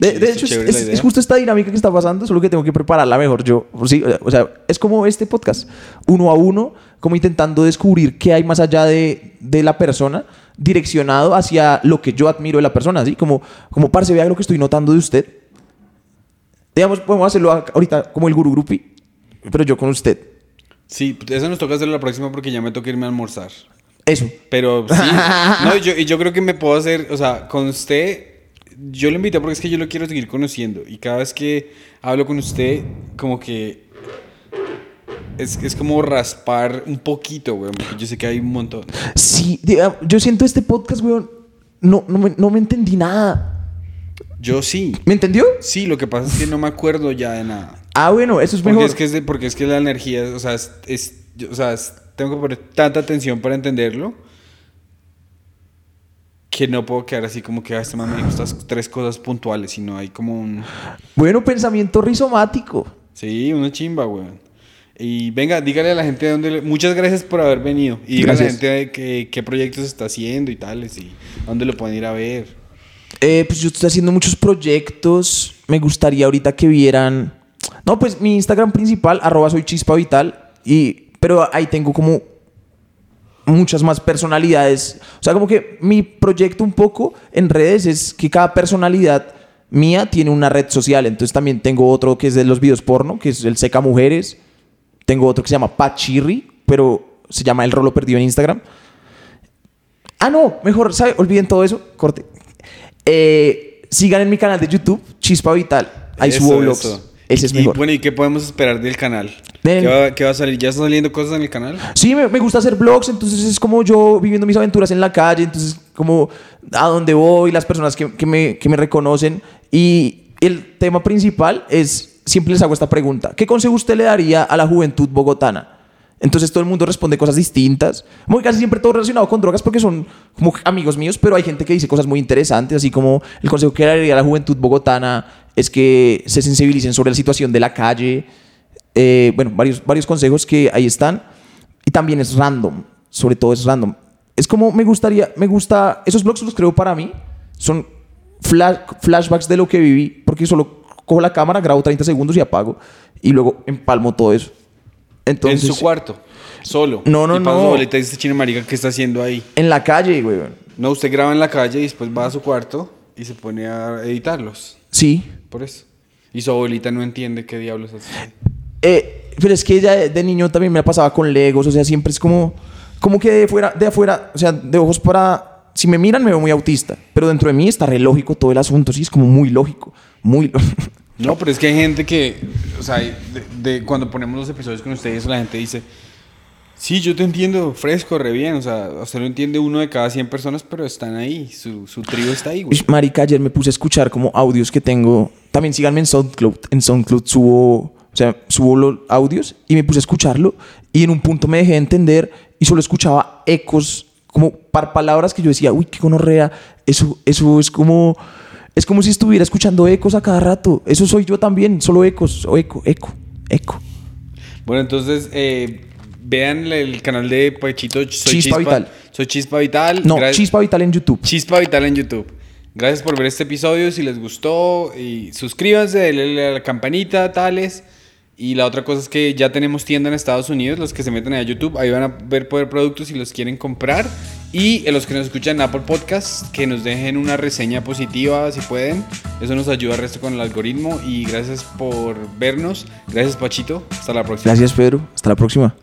[SPEAKER 3] De, de hecho, es, es- es justo esta dinámica que está pasando, solo que tengo que prepararla mejor yo. Sí, o sea, es como este podcast, uno a uno, como intentando descubrir qué hay más allá de, de la persona. direccionado hacia lo que yo admiro de la persona, así como, como parce, vea lo que estoy notando de usted. Digamos, podemos hacerlo ahorita como el guru grupi, pero yo con usted.
[SPEAKER 2] Sí, eso nos toca hacerlo la próxima porque ya me toca irme a almorzar.
[SPEAKER 3] Eso.
[SPEAKER 2] Pero sí, no, y yo, y yo creo que me puedo hacer, o sea, con usted, yo lo invité porque es que yo lo quiero seguir conociendo. Y cada vez que hablo con usted, como que es, es como raspar un poquito, güey, porque yo sé que hay un montón.
[SPEAKER 3] Sí, diga- yo siento este podcast, weón, no, no, me, no me entendí nada.
[SPEAKER 2] Yo sí.
[SPEAKER 3] ¿Me entendió?
[SPEAKER 2] Sí, lo que pasa es que no me acuerdo ya de nada.
[SPEAKER 3] Ah, bueno, eso es
[SPEAKER 2] Porque
[SPEAKER 3] mejor.
[SPEAKER 2] es que es de- porque es que la energía, o sea, es, es- o sea, es- tengo que poner tanta atención para entenderlo que no puedo quedar así como que "Ah, este man me dijo estas tres cosas puntuales, sino hay como un
[SPEAKER 3] Bueno, pensamiento rizomático.
[SPEAKER 2] sí, una chimba, weón. Y venga, dígale a la gente de dónde le- muchas gracias por haber venido y dígale a la gente de qué, qué proyectos está haciendo y tales y a dónde lo pueden ir a ver.
[SPEAKER 3] Eh, pues yo estoy haciendo muchos proyectos. Me gustaría ahorita que vieran. No, pues mi Instagram principal, arroba soy chispa vital. Y, pero ahí tengo como muchas más personalidades. O sea, como que mi proyecto un poco en redes es que cada personalidad mía tiene una red social. Entonces también tengo otro que es de los videos porno, que es el Seca Mujeres. Tengo otro que se llama Pachirri, pero se llama El Rolo Perdido en Instagram. Ah, no, mejor, ¿sabe? Olviden todo eso, corte. Eh, sigan en mi canal de YouTube, Chispa Vital. Ahí
[SPEAKER 2] Eso,
[SPEAKER 3] subo
[SPEAKER 2] eso.
[SPEAKER 3] Ese es
[SPEAKER 2] Y,
[SPEAKER 3] mejor.
[SPEAKER 2] bueno, ¿y qué podemos esperar del canal?
[SPEAKER 3] Del-
[SPEAKER 2] ¿Qué va, qué va a salir? ¿Ya están saliendo cosas en el canal?
[SPEAKER 3] Sí, me, me gusta hacer vlogs, entonces es como yo viviendo mis aventuras en la calle, entonces como a dónde voy, las personas que, que me, que me reconocen. Y el tema principal es, siempre les hago esta pregunta, ¿qué consejo usted le daría a la juventud bogotana? Entonces todo el mundo responde cosas distintas, muy casi siempre todo relacionado con drogas porque son como amigos míos, pero hay gente que dice cosas muy interesantes, así como el consejo que le daría a la juventud bogotana es que se sensibilicen sobre la situación de la calle, eh, bueno, varios, varios consejos que ahí están. Y también es random, sobre todo es random. Es como me gustaría, me gusta, esos blogs los creo para mí, son flash- flashbacks de lo que viví, porque solo cojo la cámara, grabo 30 segundos y apago, y luego empalmo todo eso. Entonces,
[SPEAKER 2] en su cuarto, solo.
[SPEAKER 3] No, no,
[SPEAKER 2] y
[SPEAKER 3] no.
[SPEAKER 2] su boleta y dice chino marica, ¿qué está haciendo ahí?
[SPEAKER 3] en la calle, güey.
[SPEAKER 2] No, usted graba en la calle y después va a su cuarto y se pone a editarlos.
[SPEAKER 3] Sí.
[SPEAKER 2] Por eso. Y su abuelita no entiende qué diablos hace.
[SPEAKER 3] Eh, pero es que ella de- niño también me la pasaba con Legos, o sea, siempre es como, como que de fuera, de afuera, o sea, de ojos para, si me miran me veo muy autista, pero dentro de mí está re lógico todo el asunto, sí, es como muy lógico, muy...
[SPEAKER 2] No, pero es que hay gente que, o sea, de, de- cuando ponemos los episodios con ustedes, la gente dice, sí, yo te entiendo, fresco, re bien, o sea, usted lo entiende uno de cada 100 personas, pero están ahí, su, su trío está ahí, güey.
[SPEAKER 3] Marica, ayer me puse a escuchar como audios que tengo. También síganme en SoundCloud. En SoundCloud subo, o sea, subo los audios y me puse a escucharlo. Y en un punto me dejé de entender y solo escuchaba ecos, como par palabras que yo decía, uy, qué gonorrea. Eso, eso es como, es como si estuviera escuchando ecos a cada rato. Eso soy yo también, solo ecos, o eco, eco, eco.
[SPEAKER 2] Bueno, entonces, eh, vean el canal de Pachito, soy
[SPEAKER 3] Chispa Vital.
[SPEAKER 2] Soy Chispa Vital.
[SPEAKER 3] No, Chispa Vital en YouTube.
[SPEAKER 2] Chispa Vital en YouTube. Gracias por ver este episodio. Si les gustó, y suscríbanse, denle a la campanita, tales. Y la otra cosa es que ya tenemos tienda en Estados Unidos. Los que se meten a YouTube, ahí van a ver poder productos si los quieren comprar. Y en los que nos escuchan en Apple Podcast, que nos dejen una reseña positiva si pueden. Eso nos ayuda al resto con el algoritmo. Y gracias por vernos. Gracias, Pachito. Hasta la próxima.
[SPEAKER 3] Gracias, Pedro. Hasta la próxima.